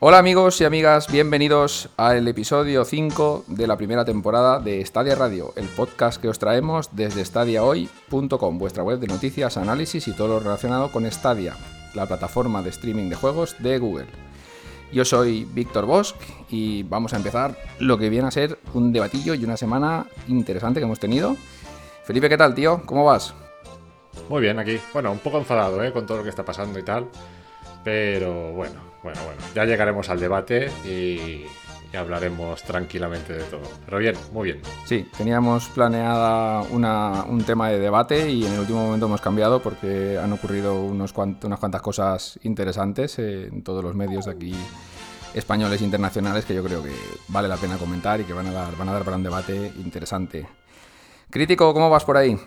Hola amigos y amigas, bienvenidos al episodio 5 de la primera temporada de Stadia Radio, el podcast que os traemos desde stadiahoy.com, vuestra web de noticias, análisis y todo lo relacionado con Stadia, la plataforma de streaming de juegos de Google. Yo soy Víctor Bosch y vamos a empezar lo que viene a ser un debatillo y una semana interesante que hemos tenido. Felipe, ¿qué tal, tío? ¿Cómo vas? Muy bien, aquí. Bueno, un poco enfadado, ¿eh? Con todo lo que está pasando y tal. Pero bueno, bueno, bueno, ya llegaremos al debate y, hablaremos tranquilamente de todo. Pero bien, muy bien. Sí, teníamos planeada un tema de debate y en el último momento hemos cambiado porque han ocurrido unos unas cuantas cosas interesantes en todos los medios aquí españoles e internacionales que yo creo que vale la pena comentar y que van a dar, van a dar para un debate interesante. Crítico, ¿cómo vas por ahí?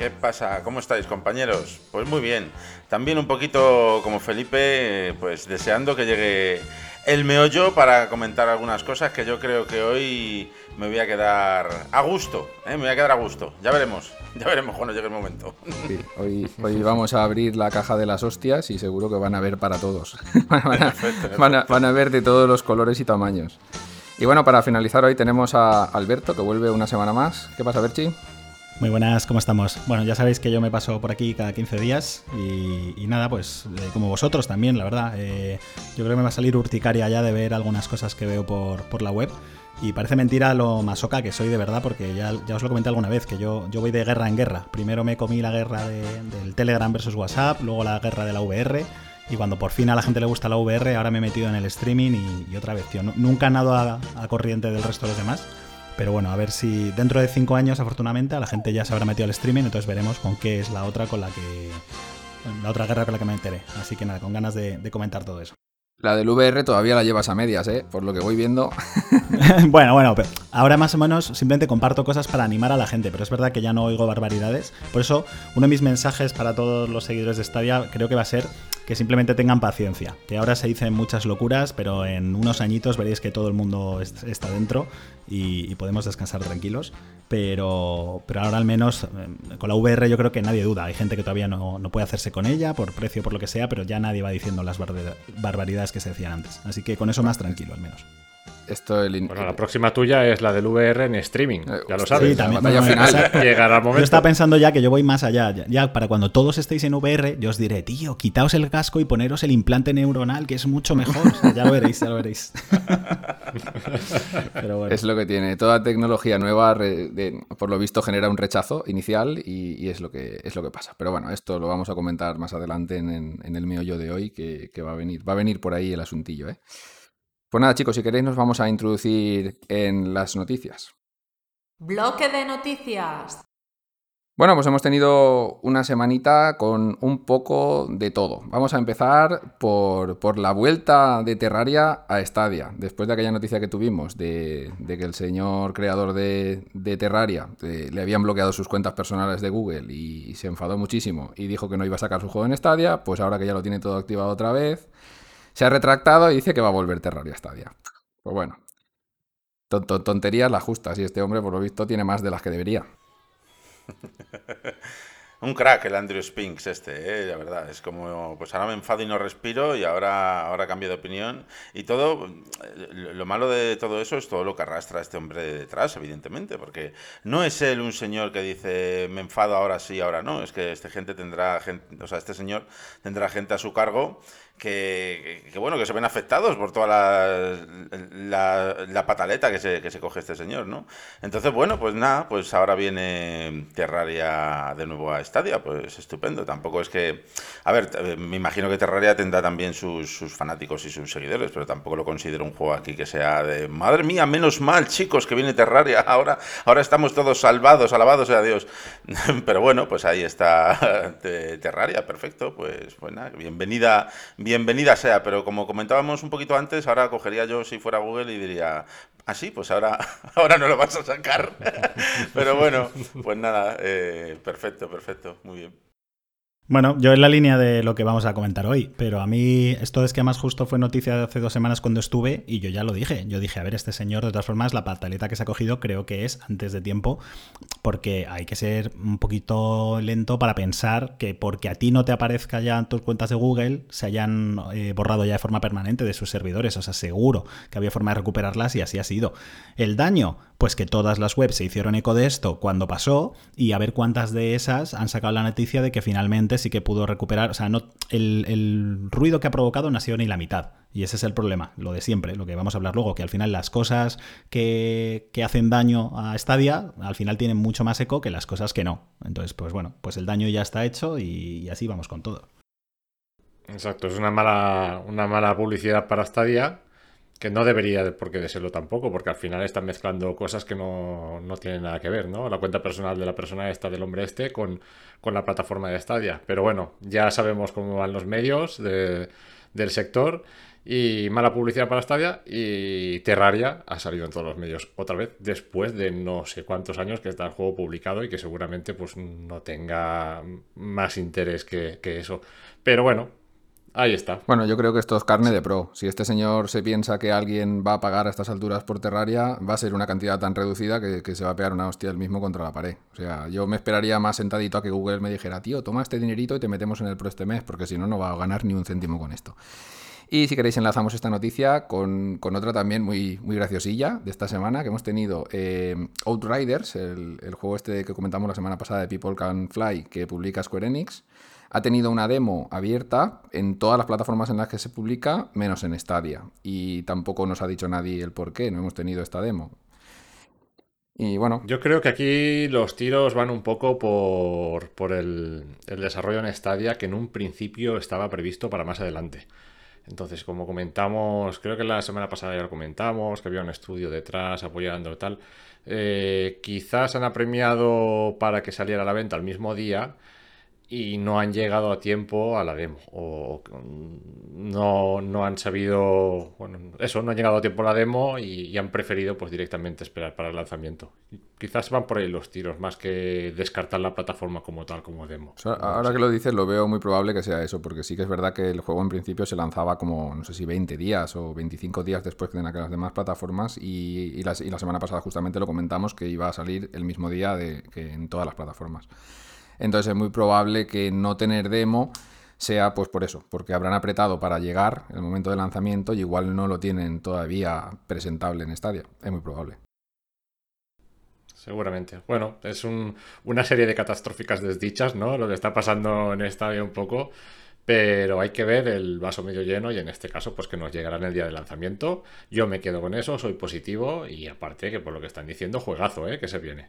¿Qué pasa? ¿Cómo estáis, compañeros? Pues muy bien. También un poquito como Felipe, pues deseando que llegue el meollo para comentar algunas cosas que yo creo que hoy me voy a quedar a gusto. ¿eh? Me voy a quedar a gusto. Ya veremos. Ya veremos cuando llegue el momento. Sí, hoy, hoy vamos a abrir la caja de las hostias y seguro que van a ver para todos. van, a, van a ver de todos los colores y tamaños. Y bueno, para finalizar hoy tenemos a Alberto, que vuelve una semana más. ¿Qué pasa, Berchi? Muy buenas, ¿cómo estamos? Bueno, ya sabéis que yo me paso por aquí cada 15 días y, nada, pues eh, como vosotros también, la verdad. Eh, yo creo que me va a salir urticaria ya de ver algunas cosas que veo por, la web. Y parece mentira lo masoca que soy de verdad, porque ya, ya os lo comenté alguna vez, que yo, yo voy de guerra en guerra. Primero me comí la guerra del Telegram versus WhatsApp, luego la guerra de la VR, y cuando por fin a la gente le gusta la VR, ahora me he metido en el streaming y, otra vez, tío, nunca nado a, a corriente del resto de los demás. Pero bueno, a ver si dentro de cinco años, afortunadamente, a la gente ya se habrá metido al streaming, entonces veremos con qué es la otra con la que. La otra guerra con la que me enteré. Así que nada, con ganas de, comentar todo eso. La del VR todavía la llevas a medias, ¿eh? Por lo que voy viendo. bueno, bueno, pero ahora más o menos simplemente comparto cosas para animar a la gente, pero es verdad que ya no oigo barbaridades. Por eso, uno de mis mensajes para todos los seguidores de Stadia creo que va a ser que simplemente tengan paciencia. Que ahora se dicen muchas locuras, pero en unos añitos veréis que todo el mundo está dentro y, podemos descansar tranquilos. Pero, pero ahora al menos eh, con la VR yo creo que nadie duda. Hay gente que todavía no, no puede hacerse con ella por precio, por lo que sea, pero ya nadie va diciendo las barbaridades que se decían antes. Así que con eso más tranquilo al menos. Esto bueno, la próxima tuya es la del VR en streaming. Eh, ya lo sabes. Sí, también. Vaya final. Llegará el momento. Yo estaba pensando ya que yo voy más allá. Ya, para cuando todos estéis en VR, yo os diré, tío, quitaos el casco y poneros el implante neuronal, que es mucho mejor. ya lo veréis, ya lo veréis. Es lo que tiene. Toda tecnología nueva, por lo visto, genera un rechazo inicial y, es, lo que, es lo que pasa. Pero bueno, esto lo vamos a comentar más adelante en, el meollo de hoy, que, que, va, a venir, va a venir por ahí el asuntillo. ¿eh? Pues nada, chicos, si queréis nos vamos a introducir en las noticias. Bloque de noticias. Bueno, pues hemos tenido una semanita con un poco de todo. Vamos a empezar por, la vuelta de Terraria a Stadia. Después de aquella noticia que tuvimos de, que el señor creador de, Terraria eh, le habían bloqueado sus cuentas personales de Google y se enfadó muchísimo y dijo que no iba a sacar su juego en Stadia, pues ahora que ya lo tiene todo activado otra vez, se ha retractado y dice que va a volver Terraria Stadia. Pues bueno, tonterías las justas y este hombre por lo visto tiene más de las que debería. Un crack el Andrew Spinks este, ¿eh? la verdad. Es como, pues ahora me enfado y no respiro y ahora, ahora cambio de opinión. Y todo, lo malo de todo eso es todo lo que arrastra este hombre detrás, evidentemente, porque no es él un señor que dice, me enfado ahora sí, ahora no. Es que este gente tendrá, gente, o sea, este señor tendrá gente a su cargo que, bueno, que se ven afectados por toda la, la, pataleta que se, que se, coge este señor, ¿no? Entonces, bueno, pues nada, pues ahora viene Terraria de nuevo a Stadia, pues estupendo. Tampoco es que, a ver, eh, me imagino que Terraria tendrá también sus, sus fanáticos y sus seguidores, pero tampoco lo considero un juego aquí que sea de, madre mía, menos mal, chicos, que viene Terraria, ahora, ahora estamos todos salvados, alabados sea Dios. pero bueno, pues ahí está Terraria, perfecto, pues, pues bienvenida, bienvenida bienvenida sea, pero como comentábamos un poquito antes, ahora cogería yo si fuera Google y diría, ah, sí, pues ahora, ahora no lo vas a sacar. pero bueno, pues nada, eh, perfecto, perfecto, muy bien. Bueno, yo en la línea de lo que vamos a comentar hoy, pero a mí esto es que más justo fue noticia de hace dos semanas cuando estuve y yo ya lo dije. Yo dije, a ver, este señor, de todas formas, la pataleta que se ha cogido creo que es antes de tiempo, porque hay que ser un poquito lento para pensar que porque a ti no te aparezca ya en tus cuentas de Google, se hayan eh, borrado ya de forma permanente de sus servidores. O sea, seguro que había forma de recuperarlas y así ha sido. El daño, pues que todas las webs se hicieron eco de esto cuando pasó y a ver cuántas de esas han sacado la noticia de que finalmente sí que pudo recuperar, o sea, no, el, ruido que ha provocado no ha sido ni la mitad. Y ese es el problema, lo de siempre, lo que vamos a hablar luego, que al final las cosas que, hacen daño a Stadia, al final tienen mucho más eco que las cosas que no. Entonces, pues bueno, pues el daño ya está hecho y, así vamos con todo. Exacto, es una mala, una mala publicidad para Stadia que no debería por qué de serlo tampoco, porque al final están mezclando cosas que no, tienen nada que ver, ¿no? La cuenta personal de la persona esta, del hombre este, con, la plataforma de Stadia. Pero bueno, ya sabemos cómo van los medios del sector y mala publicidad para Stadia y Terraria ha salido en todos los medios otra vez después de no sé cuántos años que está el juego publicado y que seguramente pues no tenga más interés que, que eso. Pero bueno, Ahí está. Bueno, yo creo que esto es carne de pro. Si este señor se piensa que alguien va a pagar a estas alturas por Terraria, va a ser una cantidad tan reducida que, se va a pegar una hostia el mismo contra la pared. O sea, yo me esperaría más sentadito a que Google me dijera, tío, toma este dinerito y te metemos en el pro este mes, porque si no, no va a ganar ni un céntimo con esto. Y si queréis enlazamos esta noticia con, otra también muy, muy graciosilla de esta semana, que hemos tenido eh, Outriders, el, el, juego este que comentamos la semana pasada de People Can Fly, que publica Square Enix ha tenido una demo abierta en todas las plataformas en las que se publica, menos en Stadia. Y tampoco nos ha dicho nadie el por qué no hemos tenido esta demo. Y bueno. Yo creo que aquí los tiros van un poco por, el, desarrollo en Stadia que en un principio estaba previsto para más adelante. Entonces, como comentamos, creo que la semana pasada ya lo comentamos, que había un estudio detrás apoyando tal. Eh, quizás han apremiado para que saliera a la venta el mismo día y no han llegado a tiempo a la demo o no, no han sabido bueno eso no han llegado a tiempo a la demo y, han preferido pues directamente esperar para el lanzamiento. Quizás van por ahí los tiros más que descartar la plataforma como tal como demo. Ahora que lo dices lo veo muy probable que sea eso porque sí que es verdad que el juego en principio se lanzaba como no sé si 20 días o 25 días después que en las demás plataformas y, y, la, y la semana pasada justamente lo comentamos que iba a salir el mismo día de, que en todas las plataformas entonces es muy probable que no tener demo sea pues por eso, porque habrán apretado para llegar en el momento de lanzamiento y igual no lo tienen todavía presentable en Stadia. Es muy probable. Seguramente. Bueno, es una serie de catastróficas desdichas, ¿no? Lo que está pasando en Stadia un poco. Pero hay que ver el vaso medio lleno y en este caso, pues que nos llegará en el día de lanzamiento. Yo me quedo con eso, soy positivo y aparte que por lo que están diciendo, juegazo, ¿eh? Que se viene.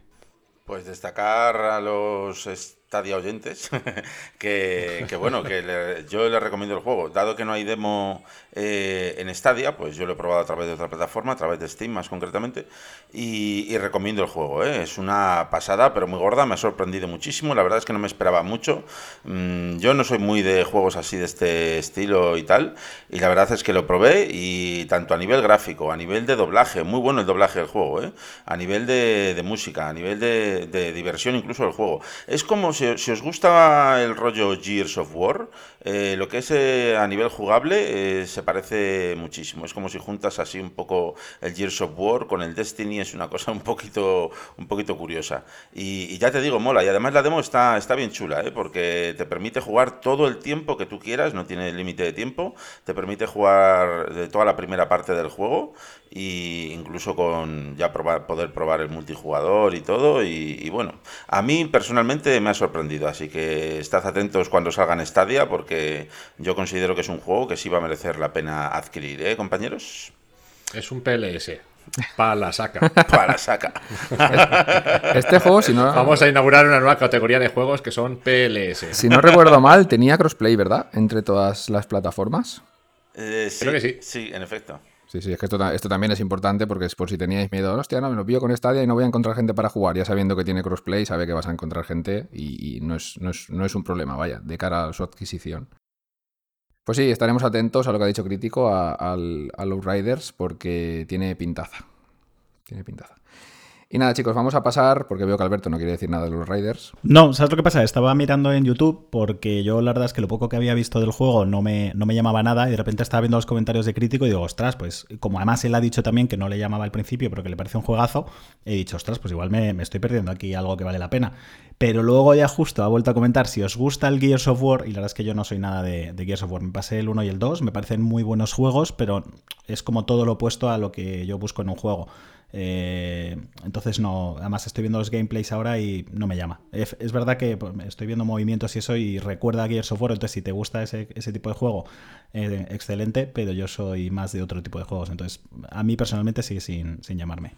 Pues destacar a los Stadia oyentes que, bueno, que yo les recomiendo el juego. Dado que no hay demo eh, en Stadia, pues yo lo he probado a través de otra plataforma, a través de Steam más concretamente, y, recomiendo el juego. ¿eh? Es una pasada, pero muy gorda, me ha sorprendido muchísimo. La verdad es que no me esperaba mucho. Mm, yo no soy muy de juegos así de este estilo y tal, y la verdad es que lo probé y tanto a nivel gráfico, a nivel de doblaje, muy bueno el doblaje del juego, ¿eh? a nivel de, música, a nivel de, diversión incluso del juego. Es como si, si os gusta el rollo Gears of War, eh, lo que es eh, a nivel jugable se parece muchísimo. Es como si juntas así un poco el Gears of War con el Destiny, es una cosa un poquito, un poquito curiosa. Y, ya te digo, mola. Y además la demo está, está bien chula, ¿eh? porque te permite jugar todo el tiempo que tú quieras, no tiene límite de tiempo, te permite jugar de toda la primera parte del juego y incluso con ya probar, poder probar el multijugador y todo. Y, bueno, a mí personalmente me ha sorprendido, así que estad atentos cuando salga en Stadia porque yo considero que es un juego que sí va a merecer la pena adquirir, ¿eh, compañeros? Es un PLS. Para la saca. Para la saca. Este juego, si no. Vamos a inaugurar una nueva categoría de juegos que son PLS. Si no recuerdo mal, tenía crossplay, ¿verdad? Entre todas las plataformas. Eh, sí, Creo que sí. Sí, en efecto. Sí, sí, es que esto, también es importante porque es por si teníais miedo, hostia, no, me lo pillo con Stadia y no voy a encontrar gente para jugar. Ya sabiendo que tiene crossplay, sabe que vas a encontrar gente y, no, es, no, es, no es un problema, vaya, de cara a su adquisición. Pues sí, estaremos atentos a lo que ha dicho Crítico, a, los Riders, porque tiene pintaza. Tiene pintaza. Y nada, chicos, vamos a pasar, porque veo que Alberto no quiere decir nada de los Raiders. No, ¿sabes lo que pasa? Estaba mirando en YouTube porque yo la verdad es que lo poco que había visto del juego no me, no me llamaba nada y de repente estaba viendo los comentarios de crítico y digo, ostras, pues como además él ha dicho también que no le llamaba al principio pero que le parece un juegazo, he dicho, ostras, pues igual me, me estoy perdiendo aquí algo que vale la pena. Pero luego ya justo ha vuelto a comentar si os gusta el Gears of War, y la verdad es que yo no soy nada de, de Gears of War, me pasé el 1 y el 2, me parecen muy buenos juegos, pero es como todo lo opuesto a lo que yo busco en un juego. Eh, entonces no, además estoy viendo los gameplays ahora y no me llama. Es, verdad que pues, estoy viendo movimientos y eso y recuerda a Gears of War, entonces si te gusta ese, ese tipo de juego, eh, excelente, pero yo soy más de otro tipo de juegos, entonces a mí personalmente sigue sin, sin llamarme.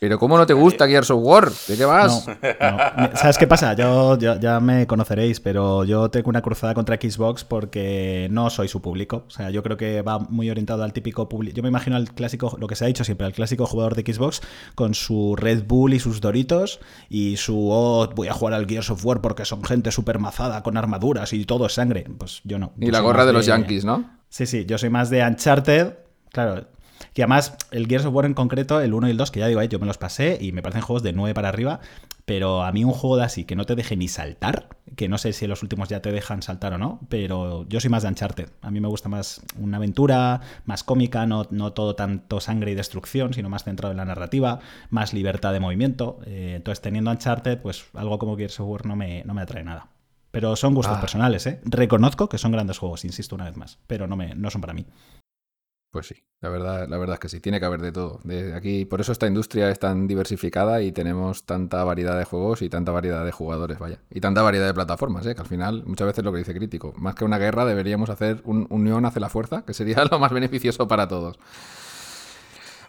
Pero ¿cómo no te gusta Gears of War? ¿De qué vas? No, no. ¿Sabes qué pasa? Yo, yo, ya me conoceréis, pero yo tengo una cruzada contra Xbox porque no soy su público. O sea, yo creo que va muy orientado al típico público. Yo me imagino al clásico, lo que se ha dicho siempre, al clásico jugador de Xbox con su Red Bull y sus Doritos y su, oh, voy a jugar al Gears of War porque son gente súper mazada con armaduras y todo es sangre. Pues yo no. Y Yo la gorra de los Yankees, ¿no? Sí, sí, yo soy más de Uncharted. Claro, que además el Gears of War en concreto, el 1 y el 2, que ya digo, eh, yo me los pasé y me parecen juegos de 9 para arriba, pero a mí un juego de así que no te deje ni saltar, que no sé si los últimos ya te dejan saltar o no, pero yo soy más de Uncharted. A mí me gusta más una aventura, más cómica, no, no todo tanto sangre y destrucción, sino más centrado en la narrativa, más libertad de movimiento. Eh, entonces, teniendo Uncharted, pues algo como Gears of War no me, no me atrae nada. Pero son gustos Ah. personales, ¿eh? Reconozco que son grandes juegos, insisto una vez más, pero no, me, no son para mí. Pues sí, la verdad, la verdad es que sí, tiene que haber de todo. De aquí, por eso esta industria es tan diversificada y tenemos tanta variedad de juegos y tanta variedad de jugadores, vaya. Y tanta variedad de plataformas, ¿eh? que al final, muchas veces lo que dice crítico, más que una guerra deberíamos hacer un unión hace la fuerza, que sería lo más beneficioso para todos.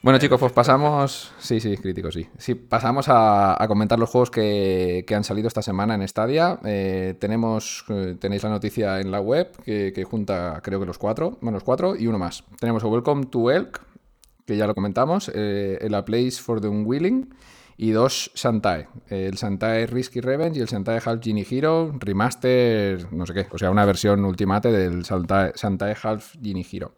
Bueno chicos, pues pasamos... Sí, sí, crítico, sí. Sí, pasamos a, a comentar los juegos que, que han salido esta semana en Stadia. Eh, tenemos, eh, tenéis la noticia en la web que, que junta creo que los cuatro, bueno, los cuatro y uno más. Tenemos a Welcome to Elk, que ya lo comentamos, eh, el A Place for the Unwilling y dos Shantae. El Shantae Risky Revenge y el Shantae Half Genie Hero Remaster, no sé qué, o sea, una versión ultimate del Shantae, Shantae Half Genie Hero.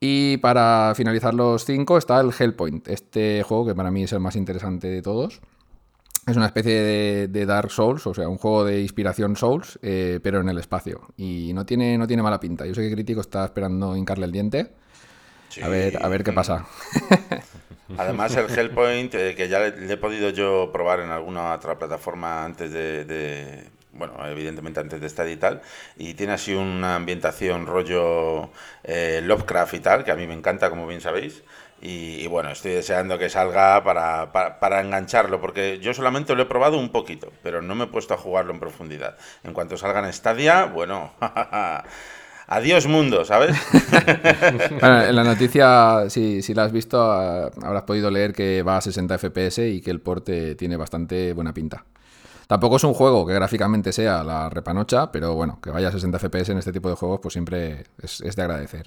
Y para finalizar los cinco está el Hellpoint, este juego que para mí es el más interesante de todos. Es una especie de, de Dark Souls, o sea, un juego de inspiración Souls, eh, pero en el espacio. Y no tiene, no tiene mala pinta. Yo sé que Crítico está esperando hincarle el diente. A ver, a ver qué pasa. Además, el Hellpoint, eh, que ya le, le he podido yo probar en alguna otra plataforma antes de, de- bueno, evidentemente antes de estar y tal, y tiene así una ambientación rollo eh, Lovecraft y tal, que a mí me encanta, como bien sabéis. Y, bueno, estoy deseando que salga para, para, engancharlo, porque yo solamente lo he probado un poquito, pero no me he puesto a jugarlo en profundidad. En cuanto salga en Stadia, bueno, adiós mundo, ¿sabes? En la noticia, si, si la has visto, ah, habrás podido leer que va a 60 FPS y que el porte tiene bastante buena pinta. Tampoco es un juego que gráficamente sea la repanocha, pero bueno, que vaya a 60 FPS en este tipo de juegos, pues siempre es, de agradecer.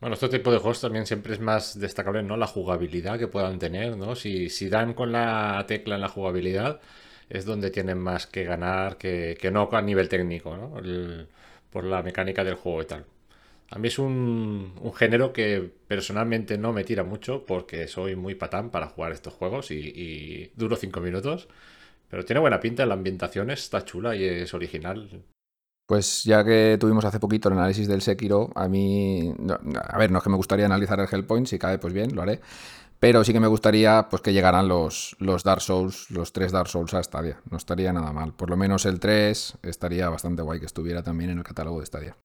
Bueno, este tipo de juegos también siempre es más destacable, ¿no? La jugabilidad que puedan tener, ¿no? Si, dan con la tecla en la jugabilidad, es donde tienen más que ganar que, no a nivel técnico, ¿no? Por la mecánica del juego y tal. A mí es un, un género que personalmente no me tira mucho porque soy muy patán para jugar estos juegos y, y duro 5 minutos. Pero tiene buena pinta, la ambientación está chula y es original. Pues ya que tuvimos hace poquito el análisis del Sekiro, a mí, a ver, no es que me gustaría analizar el Hellpoint, si cae, pues bien, lo haré. Pero sí que me gustaría pues que llegaran los, los Dark Souls, los tres Dark Souls a Stadia. No estaría nada mal. Por lo menos el 3 estaría bastante guay que estuviera también en el catálogo de Stadia.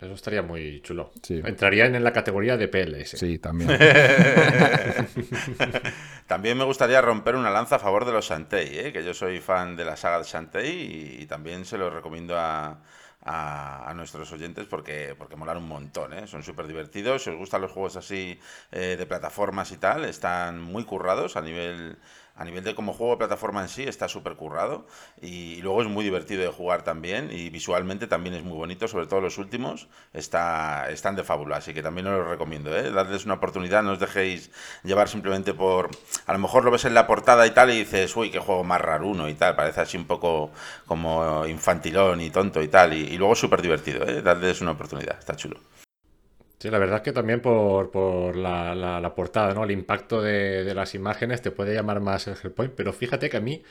Eso estaría muy chulo. Sí. Entrarían en la categoría de PLS. Sí, también. También me gustaría romper una lanza a favor de los Shantae, ¿eh? que yo soy fan de la saga de Shantae y, y también se los recomiendo a, a- a nuestros oyentes porque, porque molan un montón, ¿eh? son súper divertidos. Si os gustan los juegos así eh, de plataformas y tal, están muy currados a nivel, a nivel de como juego de plataforma en sí, está súper currado y, luego es muy divertido de jugar también y visualmente también es muy bonito, sobre todo los últimos, está, están de fábula, así que también os los recomiendo, ¿eh? dadles una oportunidad, no os dejéis llevar simplemente por... A lo mejor lo ves en la portada y tal y dices, uy, qué juego más raruno y tal, parece así un poco como infantilón y tonto y tal, y, y luego súper divertido, ¿eh? dadles una oportunidad, está chulo. Sí, la verdad es que también por, por la, la- portada, ¿no? El impacto de, de las imágenes te puede llamar más el Hellpoint, pero fíjate que a mí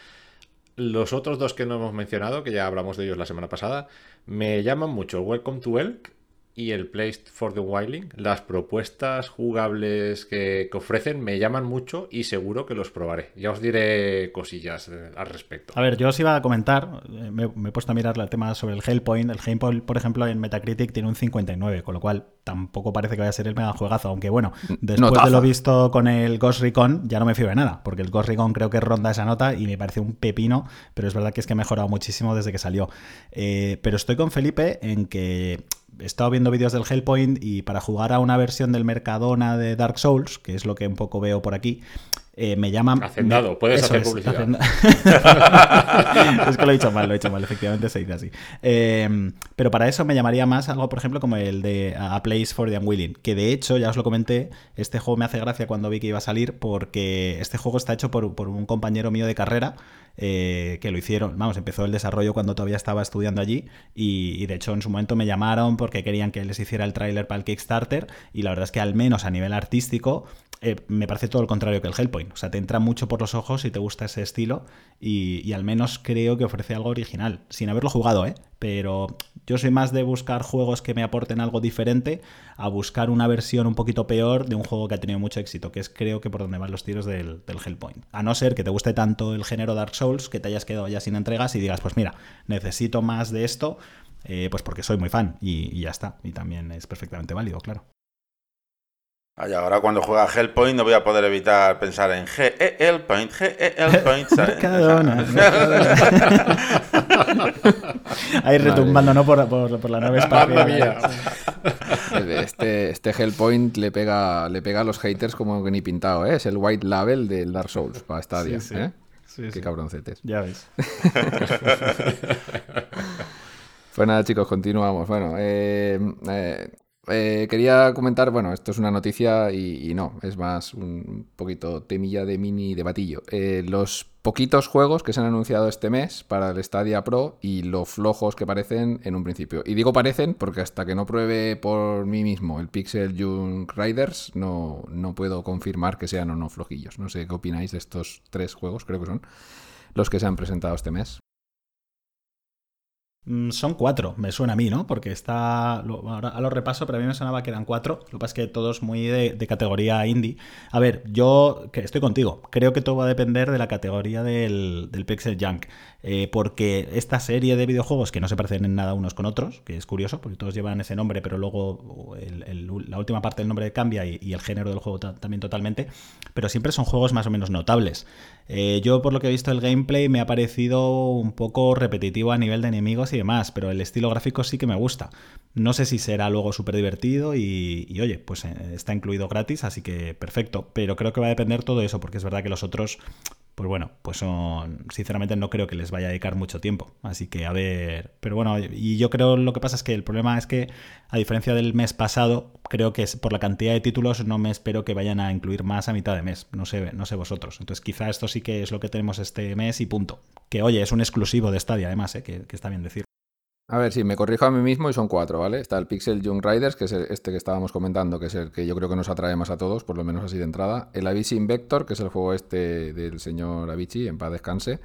los otros dos que no hemos mencionado, que ya hablamos de ellos la semana pasada, me llaman mucho Welcome to Elk y el Place for the Wilding. Las propuestas jugables que, que ofrecen me llaman mucho y seguro que los probaré. Ya os diré cosillas eh, al respecto. A ver, yo os iba a comentar, eh, me, me he puesto a mirar el tema sobre el Hellpoint. El Hellpoint, por ejemplo, en Metacritic tiene un 59, con lo cual tampoco parece que vaya a ser el mega juegazo. Aunque bueno, después Notaza. de lo visto con el Ghost Recon, ya no me fío de nada, porque el Ghost Recon creo que ronda esa nota y me parece un pepino, pero es verdad que es que ha mejorado muchísimo desde que salió. Eh, pero estoy con Felipe en que he estado viendo vídeos del Hellpoint y para jugar a una versión del Mercadona de Dark Souls, que es lo que un poco veo por aquí, eh, me llaman... Hacendado, puedes Eso hacer es, publicidad. es que lo he dicho mal, lo he dicho mal, efectivamente se dice así. Eh, pero para eso me llamaría más algo, por ejemplo, como el de A Place for the Unwilling, que de hecho, ya os lo comenté, este juego me hace gracia cuando vi que iba a salir porque este juego está hecho por, por un compañero mío de carrera eh, que lo hicieron, vamos, empezó el desarrollo cuando todavía estaba estudiando allí y, de hecho en su momento me llamaron porque querían que les hiciera el tráiler para el Kickstarter y la verdad es que al menos a nivel artístico eh, me parece todo lo contrario que el Hellpoint. O sea, te entra mucho por los ojos y te gusta ese estilo y, y al menos creo que ofrece algo original, sin haberlo jugado, ¿eh? Pero yo soy más de buscar juegos que me aporten algo diferente a buscar una versión un poquito peor de un juego que ha tenido mucho éxito, que es creo que por donde van los tiros del, del Hellpoint. A no ser que te guste tanto el género Dark Souls, que te hayas quedado ya sin entregas y digas, pues mira, necesito más de esto, eh, pues porque soy muy fan y, y ya está. Y también es perfectamente válido, claro. Ay, ahora cuando juega Hellpoint no voy a poder evitar pensar en G E Hellpoint, G E Hellpoint, ¿sabes? Mercadona, Mercadona. Ahí retumbando, ¿no? Por, por- por la nave espacial. Este, este Hellpoint le pega, le pega a los haters como que ni pintado, ¿eh? Es el white label del Dark Souls para Stadia, Sí, sí. ¿eh? Sí, Qué sí. cabroncetes. Ya ves. Pues nada, chicos, continuamos. Bueno, eh, eh, eh, quería comentar, bueno, esto es una noticia y, no, es más un poquito temilla de mini debatillo. Eh, los poquitos juegos que se han anunciado este mes para el Stadia Pro y lo flojos que parecen en un principio. Y digo parecen porque hasta que no pruebe por mí mismo el Pixel Junk Riders no, no puedo confirmar que sean o no flojillos. No sé qué opináis de estos tres juegos, creo que son los que se han presentado este mes. Mm, Son cuatro, me suena a mí, ¿no? Porque está. lo- ahora lo repaso, pero a mí me sonaba que eran cuatro. Lo que pasa es que todos muy de, categoría indie. A ver, yo estoy contigo. Creo que todo va a depender de la categoría del, del Pixel Junk. Eh, porque esta serie de videojuegos que no se parecen en nada unos con otros, que es curioso, porque todos llevan ese nombre, pero luego el- la última parte del nombre cambia y, el género del juego ta- también totalmente. Pero siempre son juegos más o menos notables. Eh, yo, por lo que he visto el gameplay, me ha parecido un poco repetitivo a nivel de enemigos y demás, pero el estilo gráfico sí que me gusta. No sé si será luego súper divertido y, y, oye, pues eh, está incluido gratis, así que perfecto. Pero creo que va a depender todo eso, porque es verdad que los otros, pues bueno, pues son, sinceramente no creo que les vaya a dedicar mucho tiempo. Así que a ver, pero bueno, y yo creo lo que pasa es que el problema es que, a diferencia del mes pasado, creo que por la cantidad de títulos no me espero que vayan a incluir más a mitad de mes. No sé, no sé vosotros. Entonces quizá esto sí que es lo que tenemos este mes y punto. Que oye, es un exclusivo de Stadia además, ¿eh? que, que está bien decir. A ver, sí, me corrijo a mí mismo y son cuatro, ¿vale? Está el Pixel Young Riders, que es este que estábamos comentando, que es el que yo creo que nos atrae más a todos, por lo menos así de entrada. El Avicii Vector, que es el juego este del señor Avicii, en paz descanse,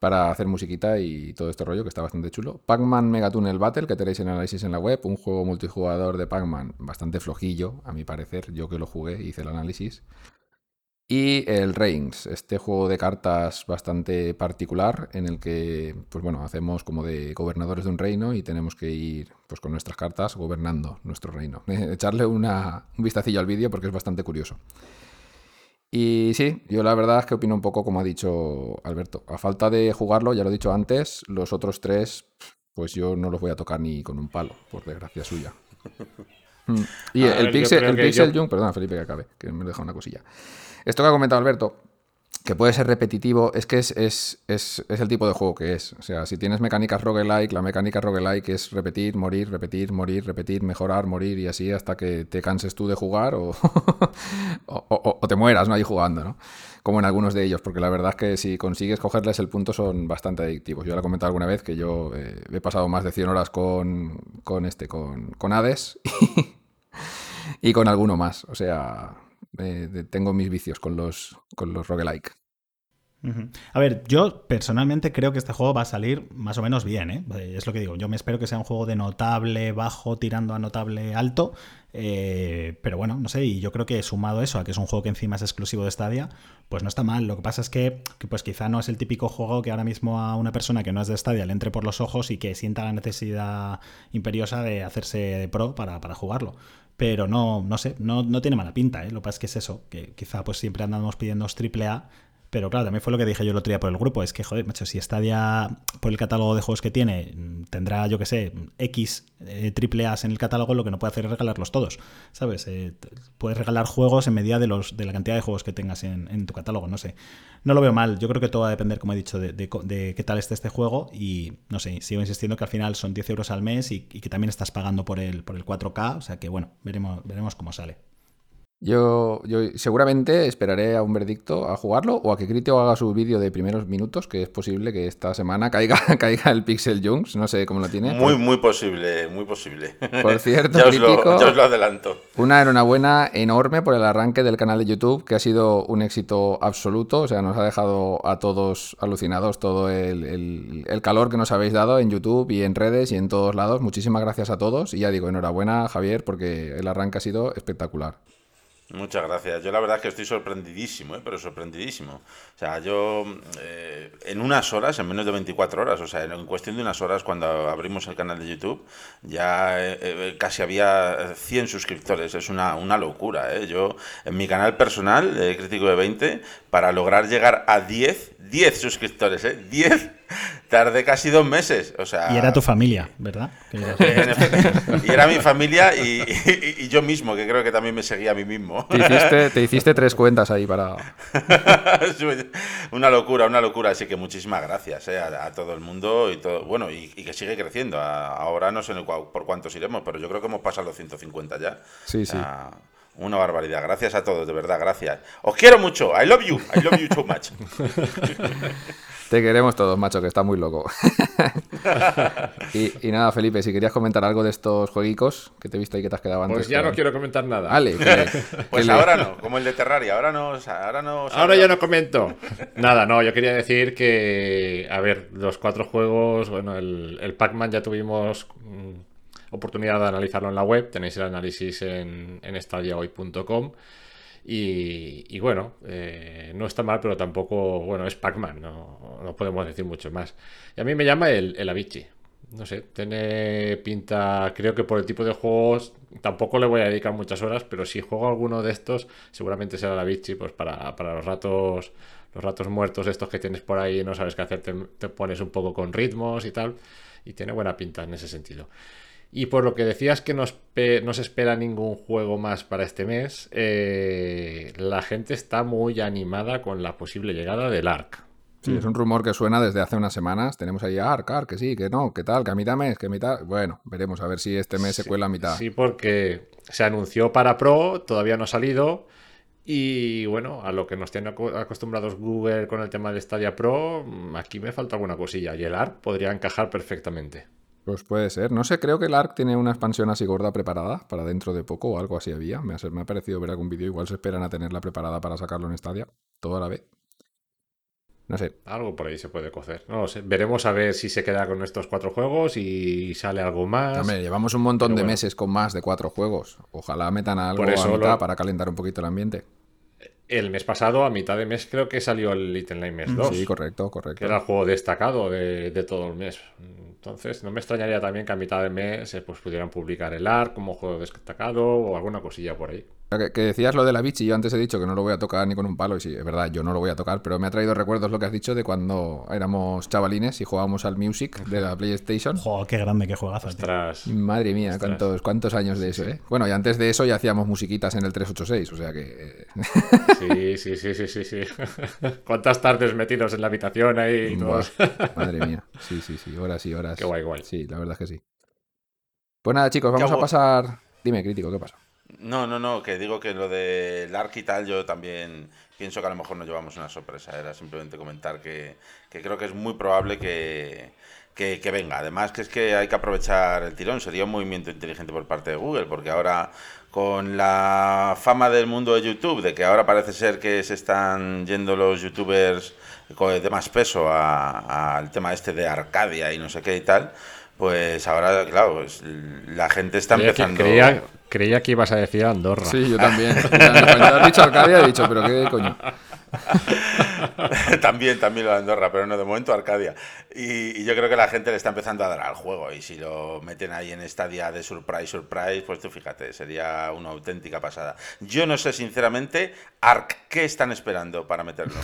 para hacer musiquita y todo este rollo, que está bastante chulo. Pac-Man Megatunnel Battle, que tenéis en análisis en la web, un juego multijugador de Pac-Man bastante flojillo, a mi parecer, yo que lo jugué, hice el análisis. Y el Reigns, este juego de cartas bastante particular en el que, pues bueno, hacemos como de gobernadores de un reino y tenemos que ir, pues con nuestras cartas, gobernando nuestro reino. Echarle una, un vistacillo al vídeo porque es bastante curioso. Y sí, yo la verdad es que opino un poco como ha dicho Alberto. A falta de jugarlo, ya lo he dicho antes, los otros tres, pues yo no los voy a tocar ni con un palo, por desgracia suya. Mm. Y el ver, Pixel, el Pixel yo- perdona Felipe que acabe, que me deja una cosilla. Esto que ha comentado Alberto, que puede ser repetitivo, es que es, es, es, es el tipo de juego que es. O sea, si tienes mecánicas roguelike, la mecánica roguelike es repetir, morir, repetir, morir, repetir, mejorar, morir y así hasta que te canses tú de jugar o, o, te mueras, ¿no? Ahí jugando, ¿no? Como en algunos de ellos, porque la verdad es que si consigues cogerles el punto son bastante adictivos. Yo lo he comentado alguna vez que yo eh, he pasado más de 100 horas con, con este, con, con Hades y con alguno más. O sea, eh, tengo mis vicios con los, con los roguelike. A ver, yo personalmente creo que este juego va a salir más o menos bien, ¿eh? Es lo que digo. Yo me espero que sea un juego de notable bajo tirando a notable alto. Eh, pero bueno, no sé, y yo creo que sumado eso a que es un juego que encima es exclusivo de Stadia, pues no está mal. Lo que pasa es que, pues quizá no es el típico juego que ahora mismo a una persona que no es de Stadia le entre por los ojos y que sienta la necesidad imperiosa de hacerse de pro para, para jugarlo pero no, no sé, no, no, tiene mala pinta, ¿eh? Lo que pasa es que es eso, que quizá pues siempre andamos pidiendo triple A pero claro, también fue lo que dije yo el otro día por el grupo, es que, joder, macho, si Stadia, por el catálogo de juegos que tiene, tendrá, yo que sé, X eh, triple A's en el catálogo, lo que no puede hacer es regalarlos todos, ¿sabes? Eh, puedes regalar juegos en medida de, los, de la cantidad de juegos que tengas en, tu catálogo, no sé. No lo veo mal, yo creo que todo va a depender, como he dicho, de, qué tal esté este juego y, no sé, sigo insistiendo que al final son 10 euros al mes y, y, que también estás pagando por el, por el 4K, o sea que, bueno, veremos, veremos cómo sale. Yo, yo seguramente esperaré a un verdicto a jugarlo o a que Criteo haga su vídeo de primeros minutos, que es posible que esta semana caiga, caiga el Pixel Junks, no sé cómo lo tiene. Muy, muy posible, muy posible. Por cierto, ya, os lo, ya, os lo, adelanto. Una enhorabuena enorme por el arranque del canal de YouTube, que ha sido un éxito absoluto, o sea, nos ha dejado a todos alucinados todo el, el, el calor que nos habéis dado en YouTube y en redes y en todos lados. Muchísimas gracias a todos y ya digo, enhorabuena Javier, porque el arranque ha sido espectacular. Muchas gracias. Yo la verdad es que estoy sorprendidísimo, ¿eh? pero sorprendidísimo. O sea, yo eh, en unas horas, en menos de 24 horas, o sea, en cuestión de unas horas cuando abrimos el canal de YouTube, ya eh, casi había 100 suscriptores. Es una, una locura. ¿eh? Yo en mi canal personal, Crítico de 20, para lograr llegar a 10, 10 suscriptores, ¿eh? 10 Tardé casi dos meses. O sea, y era tu familia, ¿verdad? y era mi familia y, yo mismo, que creo que también me seguía a mí mismo. Te hiciste, tres cuentas ahí para. una locura, una locura. Así que muchísimas gracias eh, a, todo el mundo y todo. Bueno, y, que sigue creciendo. ahora no sé por cuántos iremos, pero yo creo que hemos pasado los 150 ya. Sí, sí. Una barbaridad. Gracias a todos, de verdad, gracias. Os quiero mucho. I love you. I love you so much. Te queremos todos, macho, que está muy loco. y, nada, Felipe, si querías comentar algo de estos jueguicos que te he visto ahí que te has quedado antes. Pues ya no quiero comentar nada. Vale, pues ahora no, como el de Terraria, ahora no. Ahora, no ahora ya no comento. nada, no, yo quería decir que, a ver, los cuatro juegos, bueno, el, el Pac-Man ya tuvimos mm, oportunidad de analizarlo en la web, tenéis el análisis en, en estadiahoy.com. Y, bueno, eh, no está mal, pero tampoco, bueno, es Pac-Man, no, podemos decir mucho más. Y a mí me llama el, el Avicii. No sé, tiene pinta, creo que por el tipo de juegos, tampoco le voy a dedicar muchas horas, pero si juego alguno de estos, seguramente será el Avicii, pues para, para los ratos los ratos muertos estos que tienes por ahí no sabes qué hacer, te pones un poco con ritmos y tal, y tiene buena pinta en ese sentido. Y por lo que decías que no, se espera ningún juego más para este mes, eh, la gente está muy animada con la posible llegada del ARC. Sí, es un rumor que suena desde hace unas semanas. Tenemos ahí ARC, ARC, que sí, que no, que tal, que a mitad mes, que a mitad. Bueno, veremos a ver si este mes se cuela a mitad. Sí, porque se anunció para Pro, todavía no ha salido. Y bueno, a lo que nos tienen acostumbrados Google con el tema de Stadia Pro, aquí me falta alguna cosilla. Y el ARC podría encajar perfectamente. Pues puede ser. No sé, creo que el ARC tiene una expansión así gorda preparada para dentro de poco o algo así había. Me ha, parecido ver algún vídeo. Igual se esperan a tenerla preparada para sacarlo en Stadia. Todo a la vez. No sé. Algo por ahí se puede cocer. No sé. Veremos a ver si se queda con estos cuatro juegos y sale algo más. Hombre, llevamos un montón de meses con más de cuatro juegos. Ojalá metan algo a mitad para calentar un poquito el ambiente. El mes pasado, a mitad de mes, creo que salió el Little Nightmares 2. Sí, correcto, correcto. Que era el juego destacado de, de todo el mes. Entonces, no me extrañaría también que a mitad de mes eh, pues, pudieran publicar el ARC como juego destacado o alguna cosilla por ahí. Que, decías lo de la bichi, yo antes he dicho que no lo voy a tocar ni con un palo, y sí, es verdad, yo no lo voy a tocar, pero me ha traído recuerdos lo que has dicho de cuando éramos chavalines y jugábamos al Music de la PlayStation. Joder, qué grande, qué juegazo. Madre mía, cuántos, cuántos años de eso, ¿eh? Bueno, y antes de eso ya hacíamos musiquitas en el 386, o sea que... Eh. Sí, sí, sí, sí, sí, ¿Cuántas tardes metidos en la habitación ahí? madre mía, sí, sí, sí, horas y horas. Qué guay, guay. Sí, la verdad es que sí. Pues nada, chicos, vamos a pasar... Dime, crítico, ¿qué pasa? No, no, no, que digo que lo del ARC y tal, yo también pienso que a lo mejor nos llevamos una sorpresa. Era simplemente comentar que, creo que es muy probable que, que, que venga. Además, que es que hay que aprovechar el tirón. Sería un movimiento inteligente por parte de Google, porque ahora con la fama del mundo de YouTube, de que ahora parece ser que se están yendo los youtubers de más peso al tema este de Arcadia y no sé qué y tal, pues ahora, claro, pues, la gente está empezando... creía, creía, que ibas a decir Andorra. Sí, yo también. Cuando has dicho Arcadia he dicho, pero qué coño. también, también lo de Andorra, pero no, de momento Arcadia. Y, yo creo que la gente le está empezando a dar al juego. Y si lo meten ahí en estadia de surprise, surprise, pues tú fíjate, sería una auténtica pasada. Yo no sé, sinceramente, Arc, ¿qué están esperando para meterlo?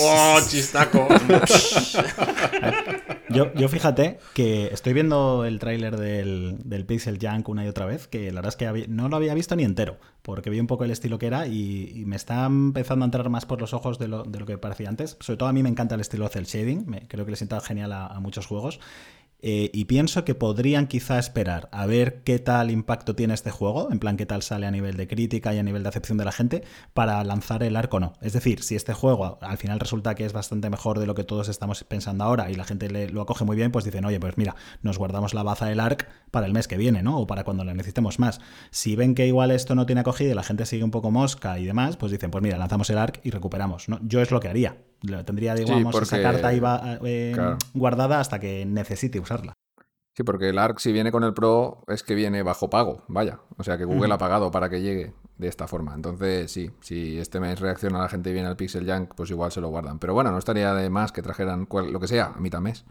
¡Wow, chistaco! yo, yo fíjate que estoy viendo el tráiler del, del Pixel Junk una y otra vez, que la verdad es que no lo había visto ni entero, porque vi un poco el estilo que era y, me está empezando a entrar más por los ojos de lo, de lo que parecía antes. Sobre todo a mí me encanta el estilo cel shading, creo que le sienta genial a, muchos juegos. Eh, y pienso que podrían quizá esperar a ver qué tal impacto tiene este juego, en plan qué tal sale a nivel de crítica y a nivel de acepción de la gente, para lanzar el arco no. Es decir, si este juego al final resulta que es bastante mejor de lo que todos estamos pensando ahora y la gente lo acoge muy bien, pues dicen, oye, pues mira, nos guardamos la baza del arc para el mes que viene, ¿no? O para cuando la necesitemos más. Si ven que igual esto no tiene acogida y la gente sigue un poco mosca y demás, pues dicen, pues mira, lanzamos el arc y recuperamos. ¿no? Yo es lo que haría tendría, digamos, esa carta ahí eh, guardada hasta que necesite usarla. Sí, porque el ARC si viene con el Pro es que viene bajo pago, vaya. O sea que Google ha pagado para que llegue de esta forma. Entonces, sí, si este mes reacciona la gente bien al Pixel Junk, pues igual se lo guardan. Pero bueno, no estaría de más que trajeran lo que sea a mitad mes.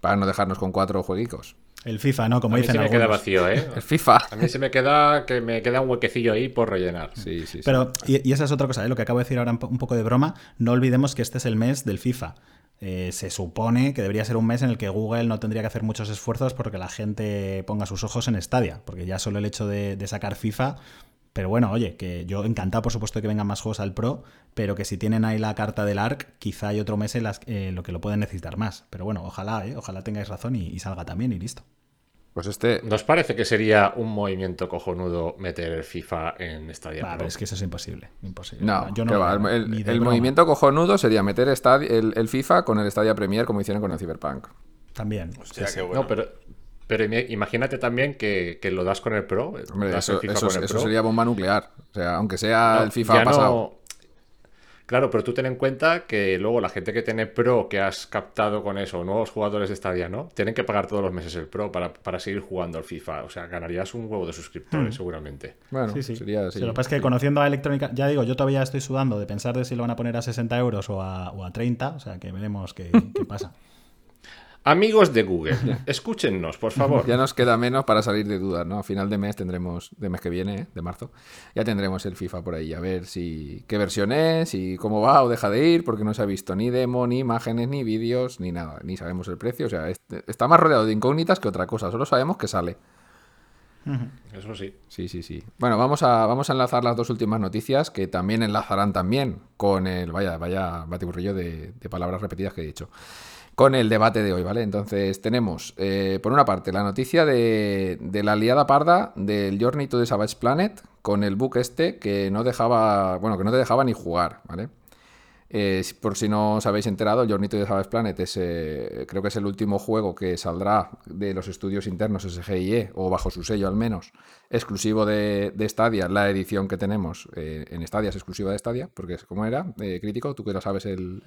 Para no dejarnos con cuatro jueguitos. El FIFA, ¿no? Como a mí se me queda vacío, ¿eh? El FIFA. A mí se me queda que me queda un huequecillo ahí por rellenar. Sí, sí, Pero, y, esa es otra cosa, ¿eh? Lo que acabo de decir ahora un poco de broma, no olvidemos que este es el mes del FIFA. Eh, se supone que debería ser un mes en el que Google no tendría que hacer muchos esfuerzos porque la gente ponga sus ojos en Stadia, porque ya solo el hecho de, de sacar FIFA pero bueno, oye, que yo encantado, por supuesto, que vengan más juegos al Pro, pero que si tienen ahí la carta del ARC, quizá hay otro mes en las, eh, lo que lo pueden necesitar más. Pero bueno, ojalá, eh, ojalá tengáis razón y, salga también y listo. Pues este. ¿Nos parece que sería un movimiento cojonudo meter el FIFA en Stadia Pro? es que eso es imposible. imposible. No, yo no el, movimiento cojonudo sería meter el, el, FIFA con el Stadia Premier como hicieron con el Cyberpunk. También. Hostia, qué bueno. No, pero pero imagínate también que, lo das con el Pro. Hombre, eso, sería bomba nuclear. O sea, aunque sea el FIFA pasado. Claro, pero tú ten en cuenta que luego la gente que tiene Pro que has captado con eso, nuevos jugadores de Stadia, ¿no? Tienen que pagar todos los meses el Pro para, seguir jugando al FIFA. O sea, ganarías un huevo de suscriptores, hmm. seguramente. Bueno, sí, sí. sería así. lo que pasa es que conociendo a Electrónica, ya digo, yo todavía estoy sudando de pensar de si lo van a poner a 60 euros o a, o a 30. O sea, que veremos qué, qué pasa. Amigos de Google, escúchennos, por favor. Ya nos queda menos para salir de dudas, ¿no? A final de mes tendremos, de mes que viene, de marzo, ya tendremos el FIFA por ahí, a ver si qué versión es, y cómo va o deja de ir, porque no se ha visto ni demo, ni imágenes, ni vídeos, ni nada, ni sabemos el precio. O sea, está más rodeado de incógnitas que otra cosa, solo sabemos que sale. Eso sí. Sí, sí, sí. Bueno, vamos a, vamos a enlazar las dos últimas noticias que también enlazarán también con el, vaya, vaya batiburrillo de, de palabras repetidas que he dicho con el debate de hoy, ¿vale? Entonces tenemos, eh, por una parte, la noticia de, la liada parda del Journey to the Savage Planet con el book este que no dejaba, bueno, que no te dejaba ni jugar, ¿vale? Eh, por si no os habéis enterado, Journey to the Savage Planet es, eh, creo que es el último juego que saldrá de los estudios internos SGIE, o bajo su sello al menos, exclusivo de, Stadia, la edición que tenemos eh, en Stadia es exclusiva de Stadia, porque es como era, crítico, tú que lo sabes, el,